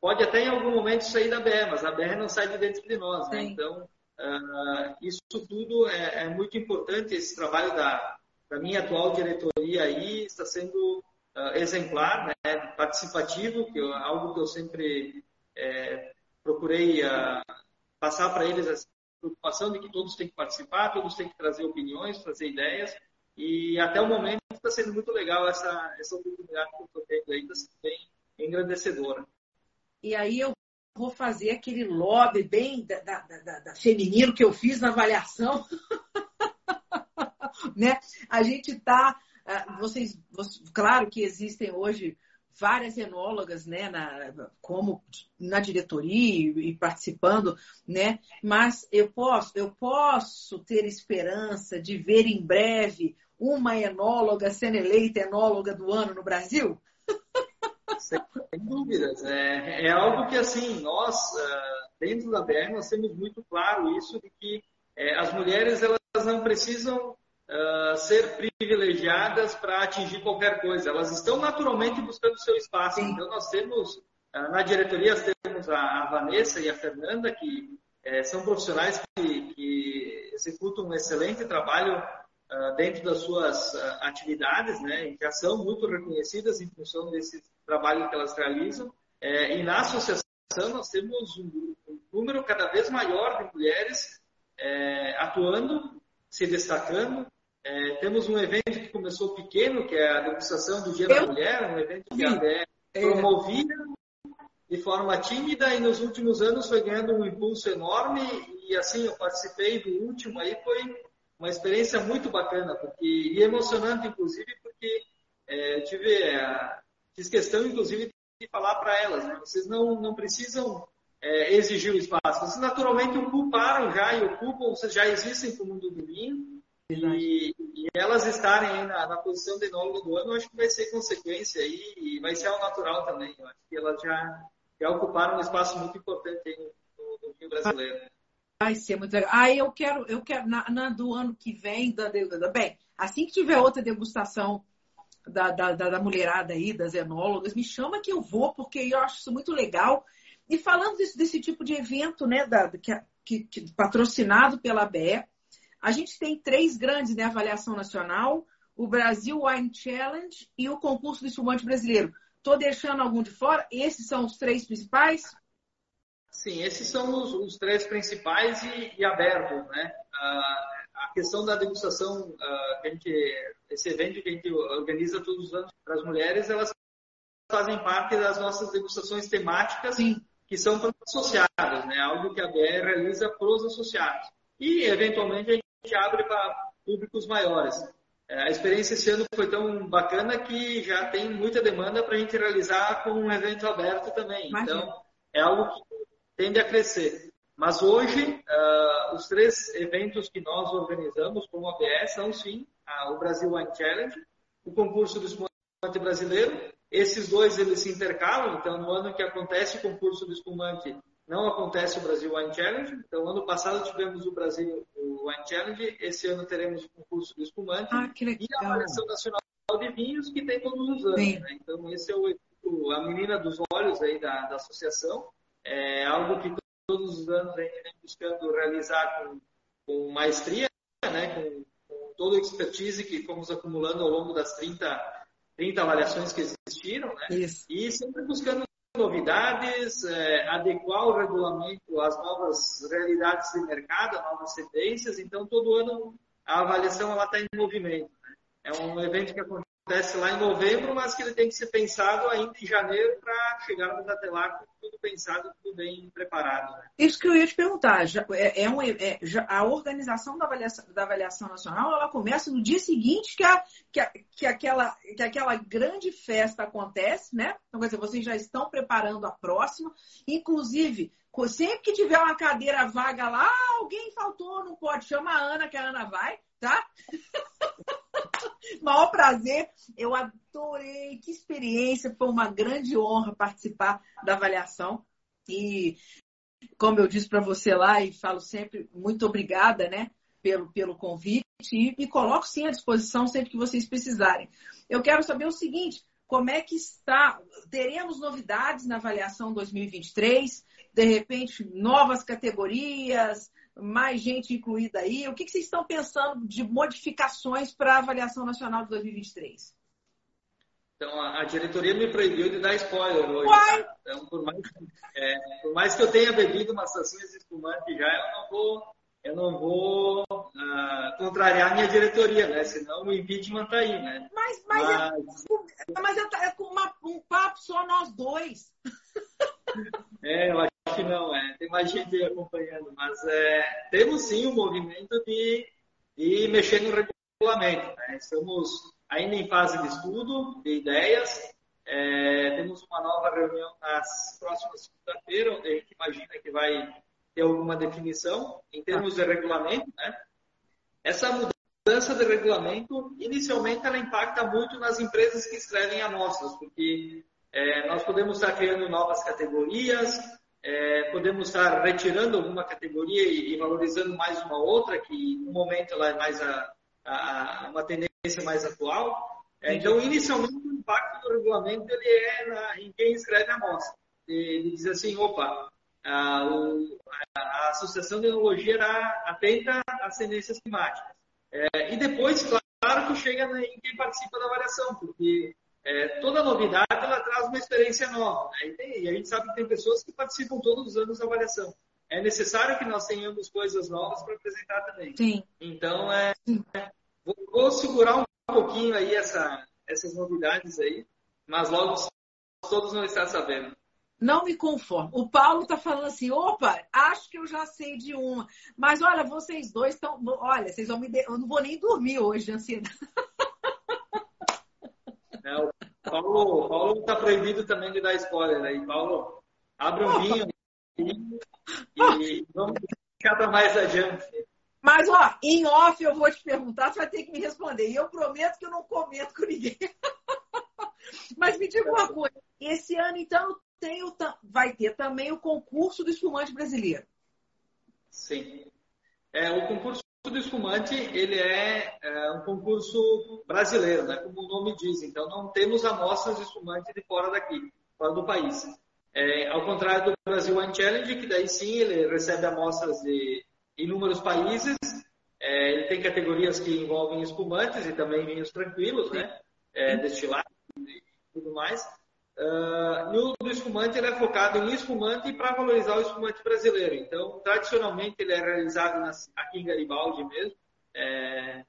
pode até em algum momento sair da BR, mas a BR não sai de dentro de nós. Né? Então, uh, isso tudo é, é, muito importante, esse trabalho da, da, minha atual diretoria aí está sendo uh, exemplar, né? participativo, que é algo que eu sempre é, procurei passar para eles assim, preocupação de que todos têm que participar, todos têm que trazer opiniões, trazer ideias. E até o momento está sendo muito legal essa, essa oportunidade que eu estou tendo aí, está sendo bem engrandecedora. E aí eu vou fazer aquele lobby bem da, da, da, da feminino que eu fiz na avaliação. né? A gente está. Ah, vocês, vocês, claro que existem hoje várias enólogas, né, na, como na diretoria e, e, participando, né, mas eu posso, eu posso ter esperança de ver em breve uma enóloga sendo eleita enóloga do ano no Brasil? Sem dúvidas. É, é algo que, assim, nós, ah, dentro da BR, nós temos muito claro isso de que é, as mulheres, elas não precisam uh, ser privilegiadas para atingir qualquer coisa. Elas estão naturalmente buscando seu espaço. Sim. Então, nós temos, uh, na diretoria, temos a, a, Vanessa e a Fernanda, que uh, são profissionais que, que, executam um excelente trabalho dentro das suas atividades, né, e já são muito reconhecidas em função desse trabalho que elas realizam. e na associação nós temos um, um número cada vez maior de mulheres é, atuando, se destacando. É, temos um evento que começou pequeno, que é a degustação do Dia Eu... da Mulher, um evento que a BR é. promovia de forma tímida e nos últimos anos foi ganhando um impulso enorme e assim eu participei do último aí foi uma experiência muito bacana porque e emocionante inclusive porque é, tive é, fiz questão inclusive de falar para elas né? vocês não não precisam é, exigir o espaço vocês naturalmente ocuparam já e ocupam vocês já existem no mundo do vinho e, e, elas estarem aí na, na posição de enólogo do ano, eu acho que vai ser consequência aí e vai ser ao natural também. Eu acho que elas já, já ocuparam um espaço muito importante aí no, no, Rio brasileiro. Vai ser muito legal. Ah, eu quero, eu quero, na, na do ano que vem, da, da, bem, assim que tiver outra degustação da, da, da, mulherada aí, das enólogas, me chama que eu vou, porque eu acho isso muito legal. E falando desse, desse tipo de evento, né, da, que, que, que patrocinado pela BE, a gente tem três grandes né, avaliação nacional, o Brasil Wine Challenge e o concurso do espumante brasileiro. Estou deixando algum de fora? Esses são os três principais? Sim, esses são os, os três principais e, e abertos, né? a questão da degustação, uh, que a gente, esse evento que a gente organiza todos os anos para as mulheres, elas fazem parte das nossas degustações temáticas Sim. que são para os associados, né? Algo que a BR realiza para os associados. E, eventualmente, a gente abre para públicos maiores. É, a experiência esse ano foi tão bacana que já tem muita demanda para a gente realizar com um evento aberto também. Imagina. Então, é algo que tende a crescer. Mas hoje, uh, os três eventos que nós organizamos como ABS são, sim, uh, o Brasil Wine Challenge, o concurso do espumante brasileiro. Esses dois, eles se intercalam. Então, no ano que acontece o concurso do espumante, não acontece o Brasil Wine Challenge. Então, ano passado tivemos o Brasil Wine Challenge, esse ano teremos o concurso do espumante ah, e a avaliação nacional de vinhos que tem todos os anos. Né? Então, esse é o, a menina dos olhos aí da, da associação. É algo que todos os anos a gente vem buscando realizar com, com maestria, né? com, com toda a expertise que fomos acumulando ao longo das 30, 30 avaliações que existiram, né? Isso. e sempre buscando novidades, é, adequar o regulamento às novas realidades de mercado, às novas tendências. Então, todo ano a avaliação está em movimento. Né? É um evento que acontece lá em novembro, mas que ele tem que ser pensado ainda em janeiro para chegarmos até lá com tudo pensado, tudo bem preparado. Né? Isso que eu ia te perguntar. Já, é, é um, é, já, a organização da avaliação, da avaliação nacional ela começa no dia seguinte que, a, que, a, que, aquela, que aquela grande festa acontece, né? Então, quer dizer, vocês já estão preparando a próxima. Inclusive, sempre que tiver uma cadeira vaga lá, alguém faltou, não pode, chama a Ana, que a Ana vai, tá? Maior prazer. Eu adorei. Que experiência. Foi uma grande honra participar da avaliação. E, como eu disse para você lá, e falo sempre, muito obrigada, né? Pelo, pelo convite. E me coloco sim à disposição sempre que vocês precisarem. Eu quero saber o seguinte: como é que está? Teremos novidades na avaliação 2023? De repente, novas categorias? mais gente incluída aí. O que, que vocês estão pensando de modificações para a avaliação nacional de 2023? Então, a, diretoria me proibiu de dar spoiler hoje. Tá? Então, por mais, é, por mais, que eu tenha bebido tacinhas de espumante já, eu não vou, eu não vou uh, contrariar a minha diretoria, né? Senão o impeachment tá aí, né? Mas, mas, é mas... É, mas é, é com uma, um papo só nós dois. É, eu acho que não, é. Tem mais gente acompanhando, mas é, temos sim o um movimento de, de mexer no regulamento. Né? Estamos ainda em fase de estudo, de ideias. É, temos uma nova reunião nas próximas segunda-feira, onde a gente imagina que vai ter alguma definição em termos de regulamento. Né? Essa mudança de regulamento, inicialmente, ela impacta muito nas empresas que escrevem amostras, porque é, nós podemos estar criando novas categorias, é, podemos estar retirando alguma categoria e, e, valorizando mais uma outra, que no momento ela é mais a, a, uma tendência mais atual. É, então, inicialmente, o impacto do regulamento ele é na, em quem escreve a amostra. Ele diz assim, opa, a, o, a, Associação de Enologia era atenta às tendências climáticas. É, e depois, claro que chega em quem participa da avaliação, porque é, toda novidade ela traz uma experiência nova. Né? E, tem, e, a gente sabe que tem pessoas que participam todos os anos da avaliação. É necessário que nós tenhamos coisas novas para apresentar também. Sim. Então, é, vou, vou, segurar um pouquinho aí essa, essas novidades aí, mas logo todos vão estar sabendo. Não me conformo. O Paulo está falando assim: opa, acho que eu já sei de uma. Mas olha, vocês dois estão. Olha, vocês vão me. De... Eu não vou nem dormir hoje de ansiedade. É, o Paulo, Paulo está proibido também de dar spoiler aí. Né? Paulo, abre um vinho e, e vamos para mais adiante. Mas, ó, em off eu vou te perguntar, você vai ter que me responder. E eu prometo que eu não comento com ninguém. Mas me diga uma coisa: esse ano, então, tem o, vai ter também o concurso do espumante brasileiro. Sim. É, o concurso do espumante ele é, é, um concurso brasileiro, né, como o nome diz. Então não temos amostras de espumante de fora daqui, fora do país. É, ao contrário do Brasil Wine Challenge, que daí sim ele recebe amostras de inúmeros países. É, ele tem categorias que envolvem espumantes e também vinhos tranquilos, né, é, destilados e tudo mais. Uh, e o do espumante ele é focado em espumante para valorizar o espumante brasileiro. Então, tradicionalmente ele é realizado aqui em Garibaldi mesmo, é,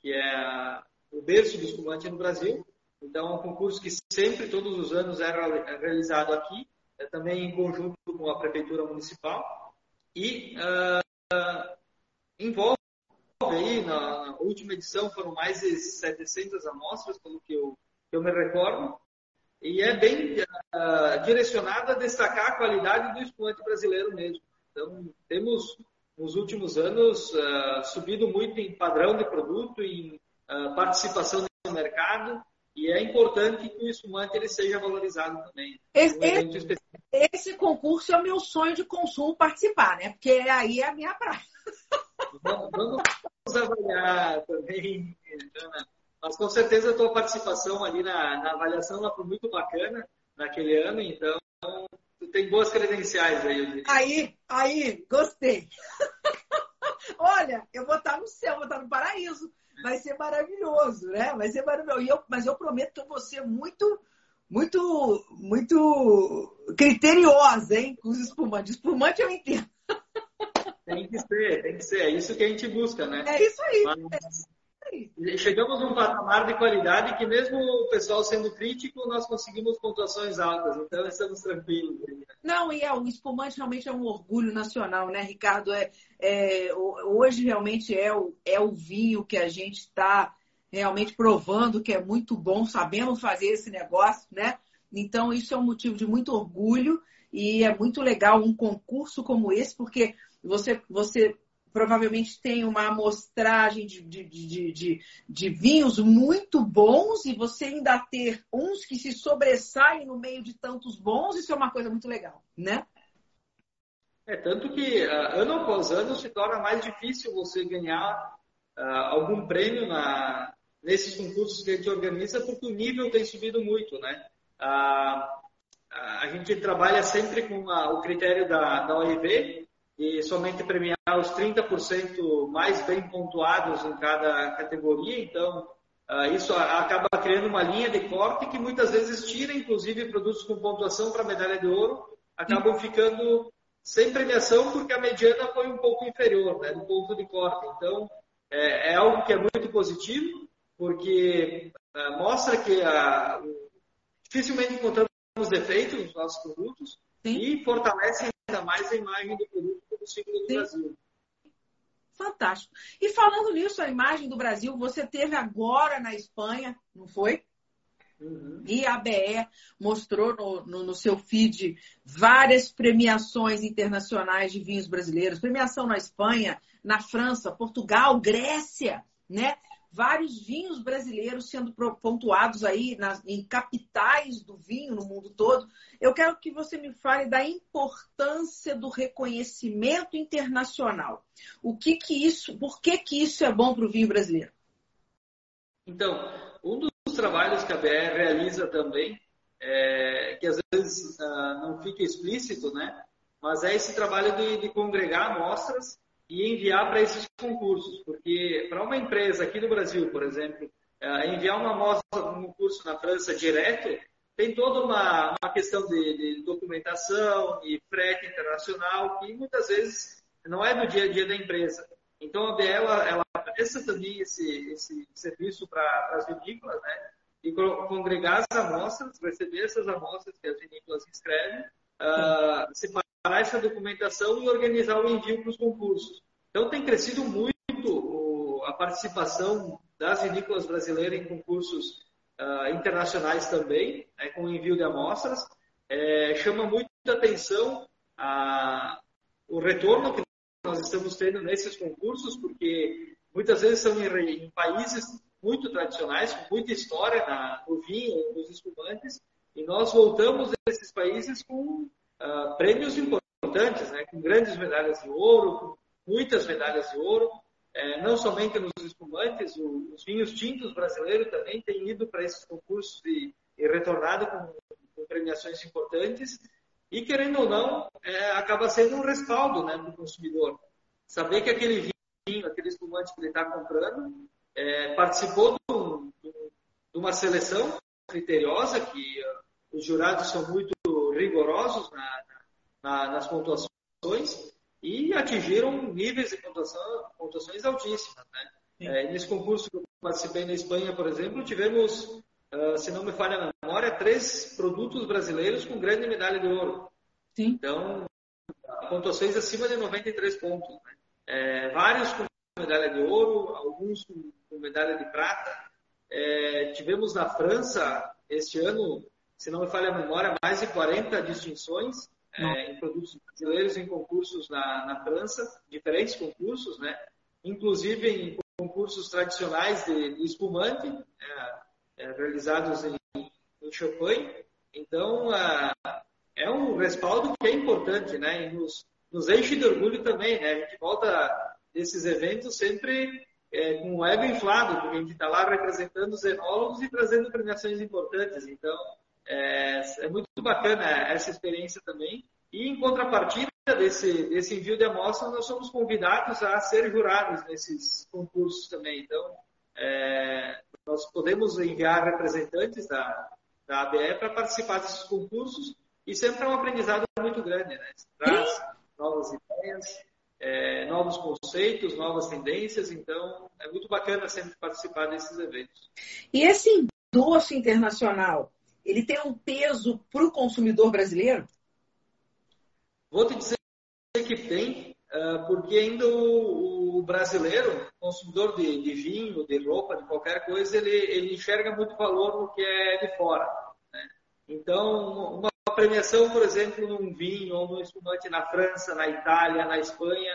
que é o berço do espumante no Brasil. Então, é um concurso que sempre, todos os anos, é realizado aqui, é também em conjunto com a prefeitura municipal e uh, envolve aí na, na, última edição foram mais de 700 amostras, pelo que eu, que eu me recordo e é bem uh, direcionada a destacar a qualidade do espumante brasileiro mesmo. Então, temos nos últimos anos uh, subido muito em padrão de produto, em uh, participação no mercado, e é importante que o espumante ele seja valorizado também. Esse, um esse, concurso é o meu sonho de consumo participar, né? Porque aí é a minha praia. Vamos, vamos avaliar também, Ana mas com certeza a tua participação ali na, na avaliação ela foi muito bacana naquele ano, então tu tem boas credenciais aí. Aí, aí, gostei. Olha, eu vou estar no céu, vou estar no paraíso. Vai ser maravilhoso, né? Vai ser maravilhoso. E eu, mas eu prometo que eu vou ser muito, muito, muito criteriosa, hein? Com os espumantes. Espumante eu entendo. Tem que ser, tem que ser. É isso que a gente busca, né? É isso aí. Mas... Chegamos num patamar de qualidade que mesmo o pessoal sendo crítico, nós conseguimos pontuações altas, então estamos tranquilos. Não, e é, o espumante realmente é um orgulho nacional, né, Ricardo? É, é hoje realmente é o, é o vinho que a gente está realmente provando que é muito bom, sabemos fazer esse negócio, né? Então, isso é um motivo de muito orgulho e é muito legal um concurso como esse, porque você, você provavelmente tem uma amostragem de, de, de, de, de vinhos muito bons e você ainda ter uns que se sobressaem no meio de tantos bons, isso é uma coisa muito legal, né? É, tanto que uh, ano após ano se torna mais difícil você ganhar uh, algum prêmio na, nesses concursos que a gente organiza, porque o nível tem subido muito, né? Uh, a gente trabalha sempre com a, o critério da, da OIV, e somente premiar os 30% mais bem pontuados em cada categoria. Então, uh, isso acaba criando uma linha de corte que muitas vezes tira, inclusive, produtos com pontuação para medalha de ouro, acabam ficando sem premiação porque a mediana foi um pouco inferior né, no ponto de corte. Então, é, é algo que é muito positivo, porque uh, mostra que uh, dificilmente encontramos defeitos nos nossos produtos Sim. e fortalece ainda mais a imagem do produto do Sim. Brasil. Fantástico. E falando nisso, a imagem do Brasil, você teve agora na Espanha, não foi? Uhum. E a BE mostrou no, no, no, seu feed várias premiações internacionais de vinhos brasileiros. Premiação na Espanha, na França, Portugal, Grécia, né? Vários vinhos brasileiros sendo pontuados aí nas, em capitais do vinho no mundo todo. Eu quero que você me fale da importância do reconhecimento internacional. O que que isso, por que que isso é bom para o vinho brasileiro? Então, um dos trabalhos que a BR realiza também, é, que às vezes uh, não fica explícito, né? Mas é esse trabalho de, de congregar amostras e enviar para esses concursos, porque para uma empresa aqui no Brasil, por exemplo, Uh, enviar uma amostra para um curso na França direto tem toda uma, uma questão de, de, documentação e frete internacional que muitas vezes não é do dia a dia da empresa. Então a BE ela, ela presta também esse, esse serviço para as vinícolas, né? E congregar as amostras, receber essas amostras que as vinícolas escrevem, uh, separar essa documentação e organizar o envio para os concursos. Então tem crescido muito a participação das vinícolas brasileiras em concursos uh, internacionais também, né, com envio de amostras. É, chama muito atenção a, o retorno que nós estamos tendo nesses concursos, porque muitas vezes são em, em países muito tradicionais, com muita história na, no vinho, nos espumantes, e nós voltamos desses países com uh, prêmios importantes, né, com grandes medalhas de ouro, com muitas medalhas de ouro, é, não somente nos espumantes, o, os vinhos tintos brasileiros também têm ido para esses concursos e, e retornado com, com, premiações importantes. E, querendo ou não, é, acaba sendo um respaldo né, para o consumidor. Saber que aquele vinho, aquele espumante que ele está comprando, é, participou de, uma seleção criteriosa, que uh, os jurados são muito rigorosos na, na, nas pontuações, e atingiram níveis de pontuação, pontuações altíssimas. Né? É, nesse concurso que eu participei na Espanha, por exemplo, tivemos, uh, se não me falha a memória, três produtos brasileiros com grande medalha de ouro. Sim. Então, pontuações acima de 93 pontos. Né? É, vários com medalha de ouro, alguns com, medalha de prata. É, tivemos na França, este ano, se não me falha a memória, mais de 40 distinções é, em produtos brasileiros em concursos na, na França, diferentes concursos, né? inclusive em concursos tradicionais de, de espumante, é, é, realizados em, em Champagne. Então, é um respaldo que é importante, né? E nos, nos enche de orgulho também, né? A gente volta desses eventos sempre é, com o ego inflado, porque a gente está lá representando os enólogos e trazendo premiações importantes. Então, é, é muito bacana essa experiência também. E em contrapartida desse, desse envio de amostras, nós somos convidados a ser jurados nesses concursos também. Então, é, nós podemos enviar representantes da, da ABE para participar desses concursos e sempre é um aprendizado muito grande, né? Traz novas ideias, é, novos conceitos, novas tendências, então é muito bacana sempre participar desses eventos. E esse endosso internacional, ele tem um peso para o consumidor brasileiro? Vou te dizer que tem, ah, porque ainda o brasileiro, consumidor de, de vinho, de roupa, de qualquer coisa, ele, ele enxerga muito valor no que é de fora. Né? Então, uma premiação, por exemplo, num vinho ou num espumante na França, na Itália, na Espanha,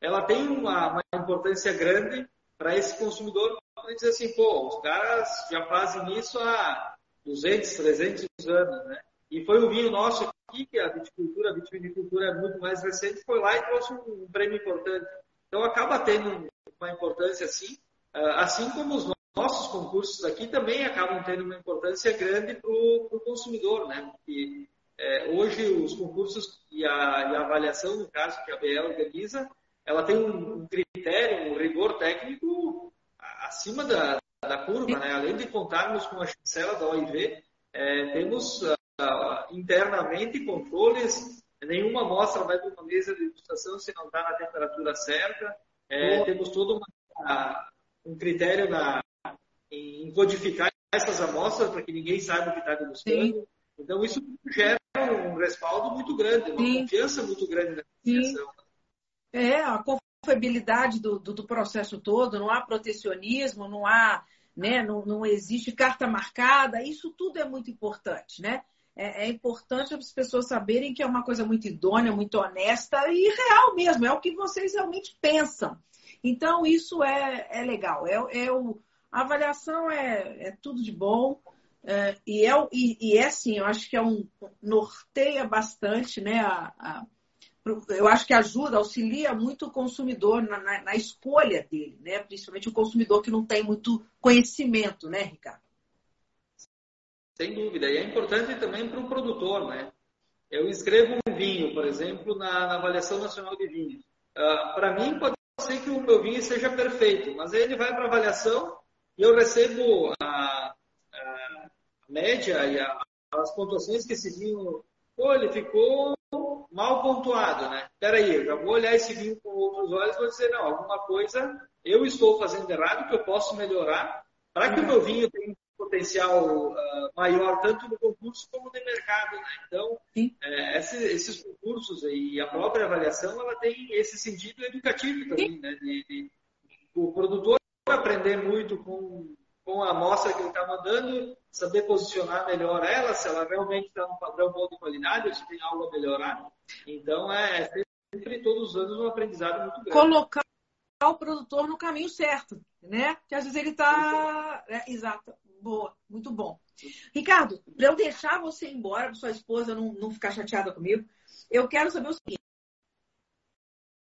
ela tem uma, uma importância grande para esse consumidor dizer assim, pô, os caras já fazem isso há 200, 300 anos, né? E foi o vinho nosso aqui, que a viticultura, a vitivinicultura é muito mais recente, foi lá e trouxe um prêmio importante. Então acaba tendo uma importância assim, ah, assim como os nossos concursos aqui também acabam tendo uma importância grande para o consumidor, né? Porque é, hoje os concursos e a, e a, avaliação, no caso que a BE organiza, ela tem um, critério, um rigor técnico acima da, da curva, né? Além de contarmos com a chancela da OIV, é, temos uh, internamente controles, nenhuma amostra vai para uma mesa de degustação se não está na temperatura certa. É, temos todo uma, um critério na, em codificar essas amostras para que ninguém saiba o que está degustando. Sim. Então, isso gera um respaldo muito grande, uma Sim. confiança muito grande na negociação. É, a confiabilidade do, do, do, processo todo, não há protecionismo, não há, né, não, não existe carta marcada, isso tudo é muito importante, né? É, é, importante as pessoas saberem que é uma coisa muito idônea, muito honesta e real mesmo, é o que vocês realmente pensam. Então, isso é, é legal. É, é o, a avaliação é, é tudo de bom. É, e, é, e, e é assim, eu acho que é um norteia bastante, né? A, a, eu acho que ajuda, auxilia muito o consumidor na, na, na, escolha dele, né? Principalmente o consumidor que não tem muito conhecimento, né, Ricardo? Sem dúvida. E é importante também para o produtor, né? Eu escrevo um vinho, por exemplo, na, na avaliação nacional de vinhos. Uh, para mim, pode ser que o meu vinho seja perfeito, mas ele vai para avaliação e eu recebo a, a média e a, as pontuações que esse vinho, pô, ele ficou mal pontuado, né? Peraí, eu já vou olhar esse vinho com outros olhos e vou dizer, não, alguma coisa eu estou fazendo errado que eu posso melhorar para que o meu vinho tenha um potencial uh, maior tanto no concurso como no mercado. Né? Então, é, esse, esses concursos e a própria avaliação, ela tem esse sentido educativo também, né? De, de, o produtor aprender muito com, com a amostra que ele está mandando, saber posicionar melhor ela, se ela realmente está no padrão bom de qualidade ou se tem algo a melhorar. Então, é sempre, todos os anos, um aprendizado muito grande. Colocar o produtor no caminho certo, né? Que às vezes ele está... É, exato. Boa, muito bom. Ricardo, para eu deixar você embora, para sua esposa não, não ficar chateada comigo, eu quero saber o seguinte.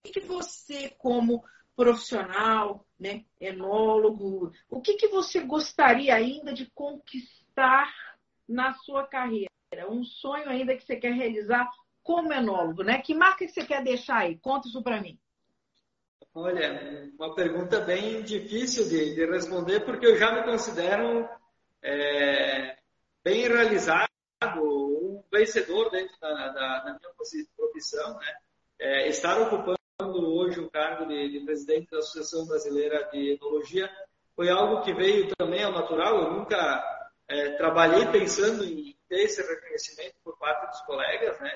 O que você, como profissional, né, enólogo, o que, que você gostaria ainda de conquistar na sua carreira? Um sonho ainda que você quer realizar como enólogo, né? Que marca que você quer deixar aí? Conta isso para mim. Olha, uma pergunta bem difícil de, de responder, porque eu já me considero é, bem realizado, um vencedor dentro da, da, da minha profissão, né? É, estar ocupando hoje o cargo de, de, presidente da Associação Brasileira de Enologia foi algo que veio também ao natural. Eu nunca é, trabalhei pensando em ter esse reconhecimento por parte dos colegas, né?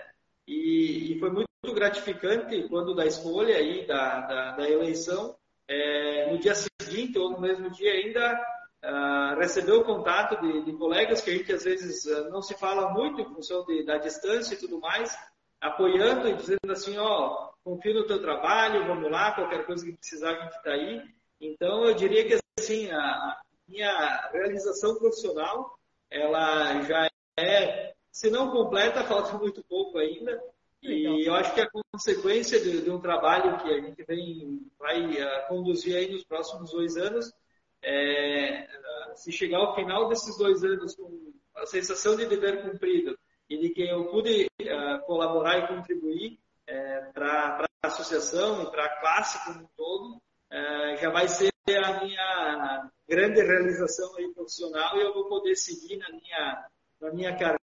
E, e foi muito gratificante quando da escolha aí da, da, da eleição, é, no dia seguinte ou no mesmo dia ainda uh, recebeu o contato de, de, colegas que a gente às vezes uh, não se fala muito em função de, da distância e tudo mais, apoiando e dizendo assim, ó, confio no teu trabalho, vamos lá, qualquer coisa que precisar a gente está aí. Então eu diria que assim a minha realização profissional ela já é, se não completa, falta muito pouco ainda. E eu acho que a consequência de, de, um trabalho que a gente vem, vai uh, conduzir aí nos próximos dois anos é, se chegar ao final desses dois anos com a sensação de dever cumprido e de que eu pude uh, colaborar e contribuir é, para a associação e para a classe como um todo, uh, já vai ser a minha grande realização aí profissional e eu vou poder seguir na minha, na minha carreira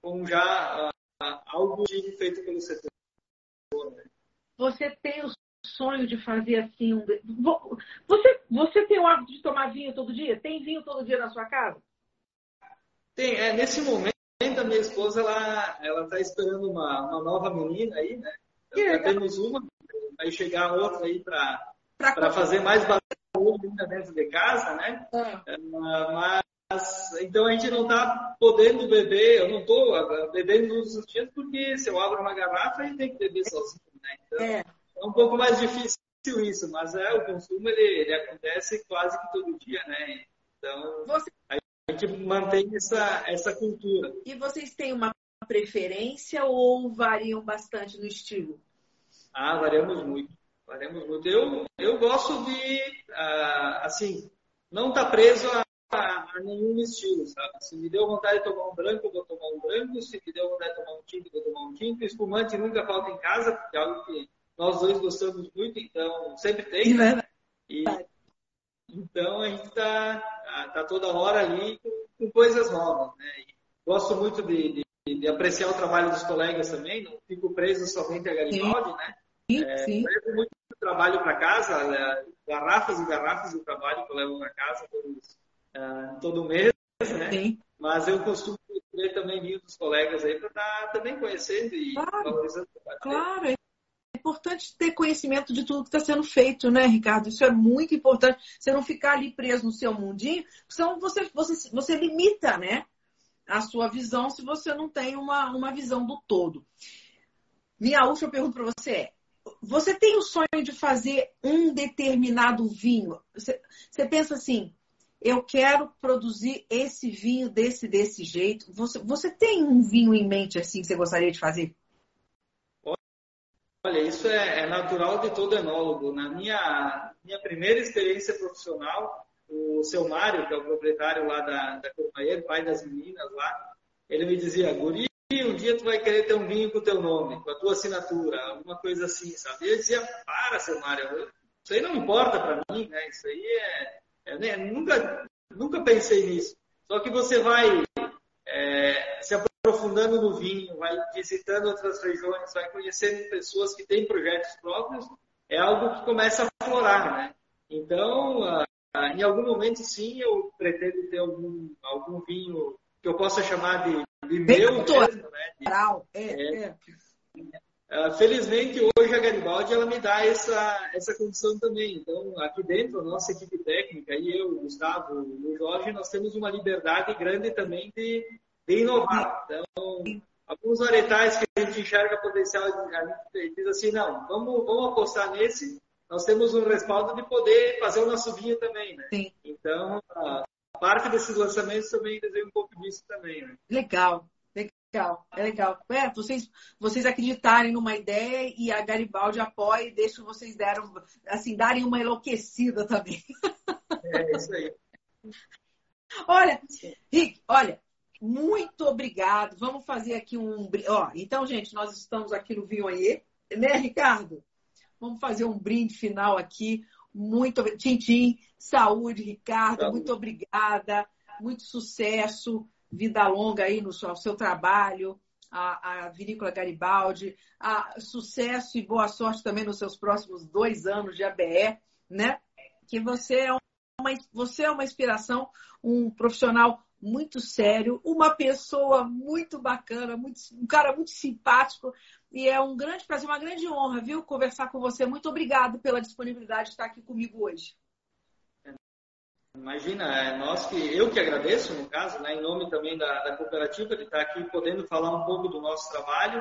com já uh, algo feito pelo setor. Você tem o sonho de fazer assim um. Você, você tem o hábito de tomar vinho todo dia? Tem vinho todo dia na sua casa? Tem. É, nesse momento, a minha esposa ela ela está esperando uma, uma nova menina aí, né? Já temos uma, vai chegar outra aí para fazer mais barulho ainda dentro de casa, né? Ah. Uh, mas então a gente não está podendo beber, eu não estou bebendo todos os dias porque se eu abro uma garrafa, gente tem que beber sozinho, né? Então, é é um pouco mais difícil isso, mas é, o consumo ele, ele acontece quase que todo dia, né? Então, Você... gente mantém essa, essa cultura. E vocês têm uma preferência ou variam bastante no estilo? Ah, variamos muito. Variamos muito. Eu, eu gosto de, uh, assim, não estar tá preso a, a, a, nenhum estilo, sabe? Se me deu vontade de tomar um branco, eu vou tomar um branco. Se me deu vontade de tomar um tinto, eu vou tomar um tinto. Espumante nunca falta em casa, porque é algo que nós dois gostamos muito, então sempre tem, né? E, então a gente está tá toda hora ali com, coisas novas, né? Gosto muito de, de, de, apreciar o trabalho dos colegas também, não fico preso somente a Garibaldi, sim. né? Sim, é, sim. Levo muito trabalho para casa, né? garrafas e garrafas de trabalho que eu levo para casa todos, uh, todo mês, né? Sim. Mas eu costumo ver também vinho dos colegas aí para estar tá também conhecendo e claro, valorizando o trabalho. Claro, importante ter conhecimento de tudo que está sendo feito, né, Ricardo? Isso é muito importante. Você não ficar ali preso no seu mundinho, senão você, você, você limita, né, a sua visão se você não tem uma, uma visão do todo. Minha última pergunta para você é: você tem o sonho de fazer um determinado vinho? Você, você pensa assim, eu quero produzir esse vinho desse desse jeito. Você, você tem um vinho em mente assim que você gostaria de fazer? Olha, isso é, é, natural de todo enólogo. Na minha, minha primeira experiência profissional, o seu Mário, que é o proprietário lá da, da Cormaeiro, pai das meninas lá, ele me dizia, Guri, um dia tu vai querer ter um vinho com o teu nome, com a tua assinatura, alguma coisa assim, sabe? E eu dizia, para, seu Mário, isso aí não importa para mim, né? Isso aí é, É, né? nunca, nunca pensei nisso. Só que você vai é, se aprofundando no vinho, vai visitando outras regiões, vai conhecendo pessoas que têm projetos próprios, é algo que começa a florar, né? Então, ah, em algum momento, sim, eu pretendo ter algum, algum vinho que eu possa chamar de, de meu mesmo, né? De, é, é. Uh, felizmente, hoje a Garibaldi ela me dá essa, essa condição também. Então, aqui dentro, a nossa equipe técnica, e eu, o Gustavo, o Jorge, nós temos uma liberdade grande também de, de inovar. Então, alguns aretais que a gente enxerga potencial, a gente diz assim, não, vamos, vamos apostar nesse, nós temos um respaldo de poder fazer o nosso vinho também, né? Sim. Então, a parte desses lançamentos também desenho um pouco disso também, né? Legal legal, é legal. É, vocês, vocês acreditarem numa ideia e a Garibaldi apoia e deixa vocês deram, assim, darem uma enlouquecida também. É isso aí. Olha, Rick, olha, muito obrigado. Vamos fazer aqui um. Ó, então, gente, nós estamos aqui no Vinho aí, né, Ricardo? Vamos fazer um brinde final aqui. Muito Tintim, saúde, Ricardo. Saúde. Muito obrigada. Muito sucesso vida longa aí no seu, seu trabalho, a, a, Vinícola Garibaldi, a, sucesso e boa sorte também nos seus próximos dois anos de ABE, né? Que você é uma, você é uma inspiração, um profissional muito sério, uma pessoa muito bacana, muito, um cara muito simpático. E é um grande prazer, uma grande honra, viu, conversar com você. Muito obrigado pela disponibilidade de estar aqui comigo hoje. Imagina, é nós que eu que agradeço, no caso, né, em nome também da, da cooperativa, de estar aqui podendo falar um pouco do nosso trabalho,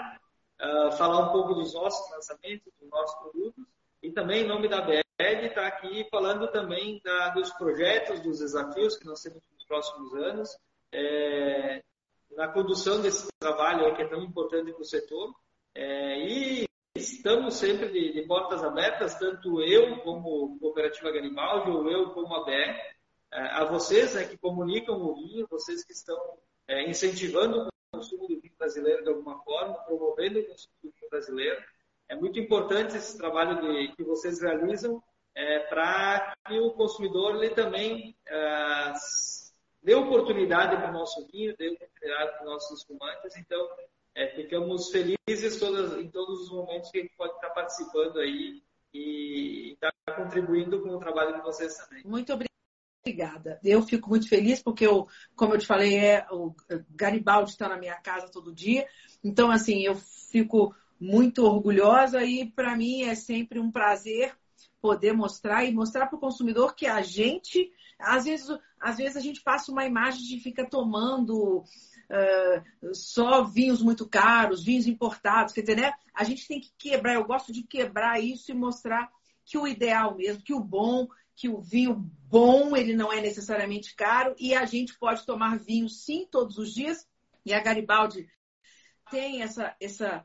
uh, falar um pouco dos nossos lançamentos, dos nossos produtos, e também em nome da BL, estar aqui falando também da, dos projetos, dos desafios que nós temos próximos anos, é, na condução desse trabalho que é tão importante para o setor. É, e estamos sempre de, de, portas abertas, tanto eu como Cooperativa Garibaldi, ou eu como a BR, é, a vocês né, que comunicam o vinho, vocês que estão é, incentivando o consumo do vinho brasileiro de alguma forma, promovendo o consumo do vinho brasileiro. É muito importante esse trabalho de, que vocês realizam é, para que o consumidor ele também é, dê oportunidade para o nosso vinho, dê oportunidade para os nossos espumantes. Então, é, ficamos felizes todas, em todos os momentos que a gente pode estar participando aí e estar contribuindo com o trabalho de vocês também. Muito obrigada. Eu fico muito feliz porque, eu, como eu te falei, é, o Garibaldi está na minha casa todo dia. Então, assim, eu fico muito orgulhosa e para mim é sempre um prazer poder mostrar e mostrar para o consumidor que a gente, às vezes, às vezes a gente passa uma imagem de fica tomando uh, só vinhos muito caros, vinhos importados, quer dizer, né? A gente tem que quebrar, eu gosto de quebrar isso e mostrar que o ideal mesmo, que o bom que o vinho bom, ele não é necessariamente caro e a gente pode tomar vinho sim todos os dias. E a Garibaldi tem essa essa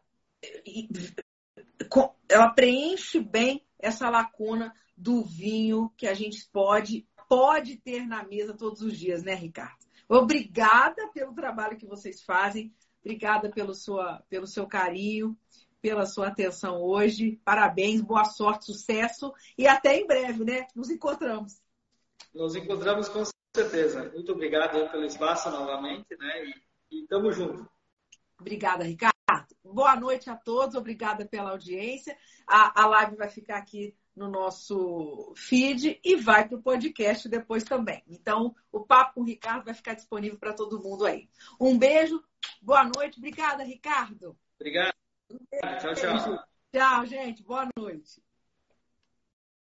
ela preenche bem essa lacuna do vinho que a gente pode pode ter na mesa todos os dias, né, Ricardo? Obrigada pelo trabalho que vocês fazem, obrigada pelo, sua, pelo seu carinho pela sua atenção hoje. Parabéns, boa sorte, sucesso e até em breve, né? Nos encontramos. Nos encontramos com certeza. Muito obrigado pelo espaço novamente, né? E, e tamo junto. Obrigada, Ricardo. Boa noite a todos, obrigada pela audiência. A, a live vai ficar aqui no nosso feed e vai para o podcast depois também. Então, o papo com o Ricardo vai ficar disponível para todo mundo aí. Um beijo, boa noite, obrigada, Ricardo. Obrigado. Tchau, tchau. Tchau, gente. Boa noite.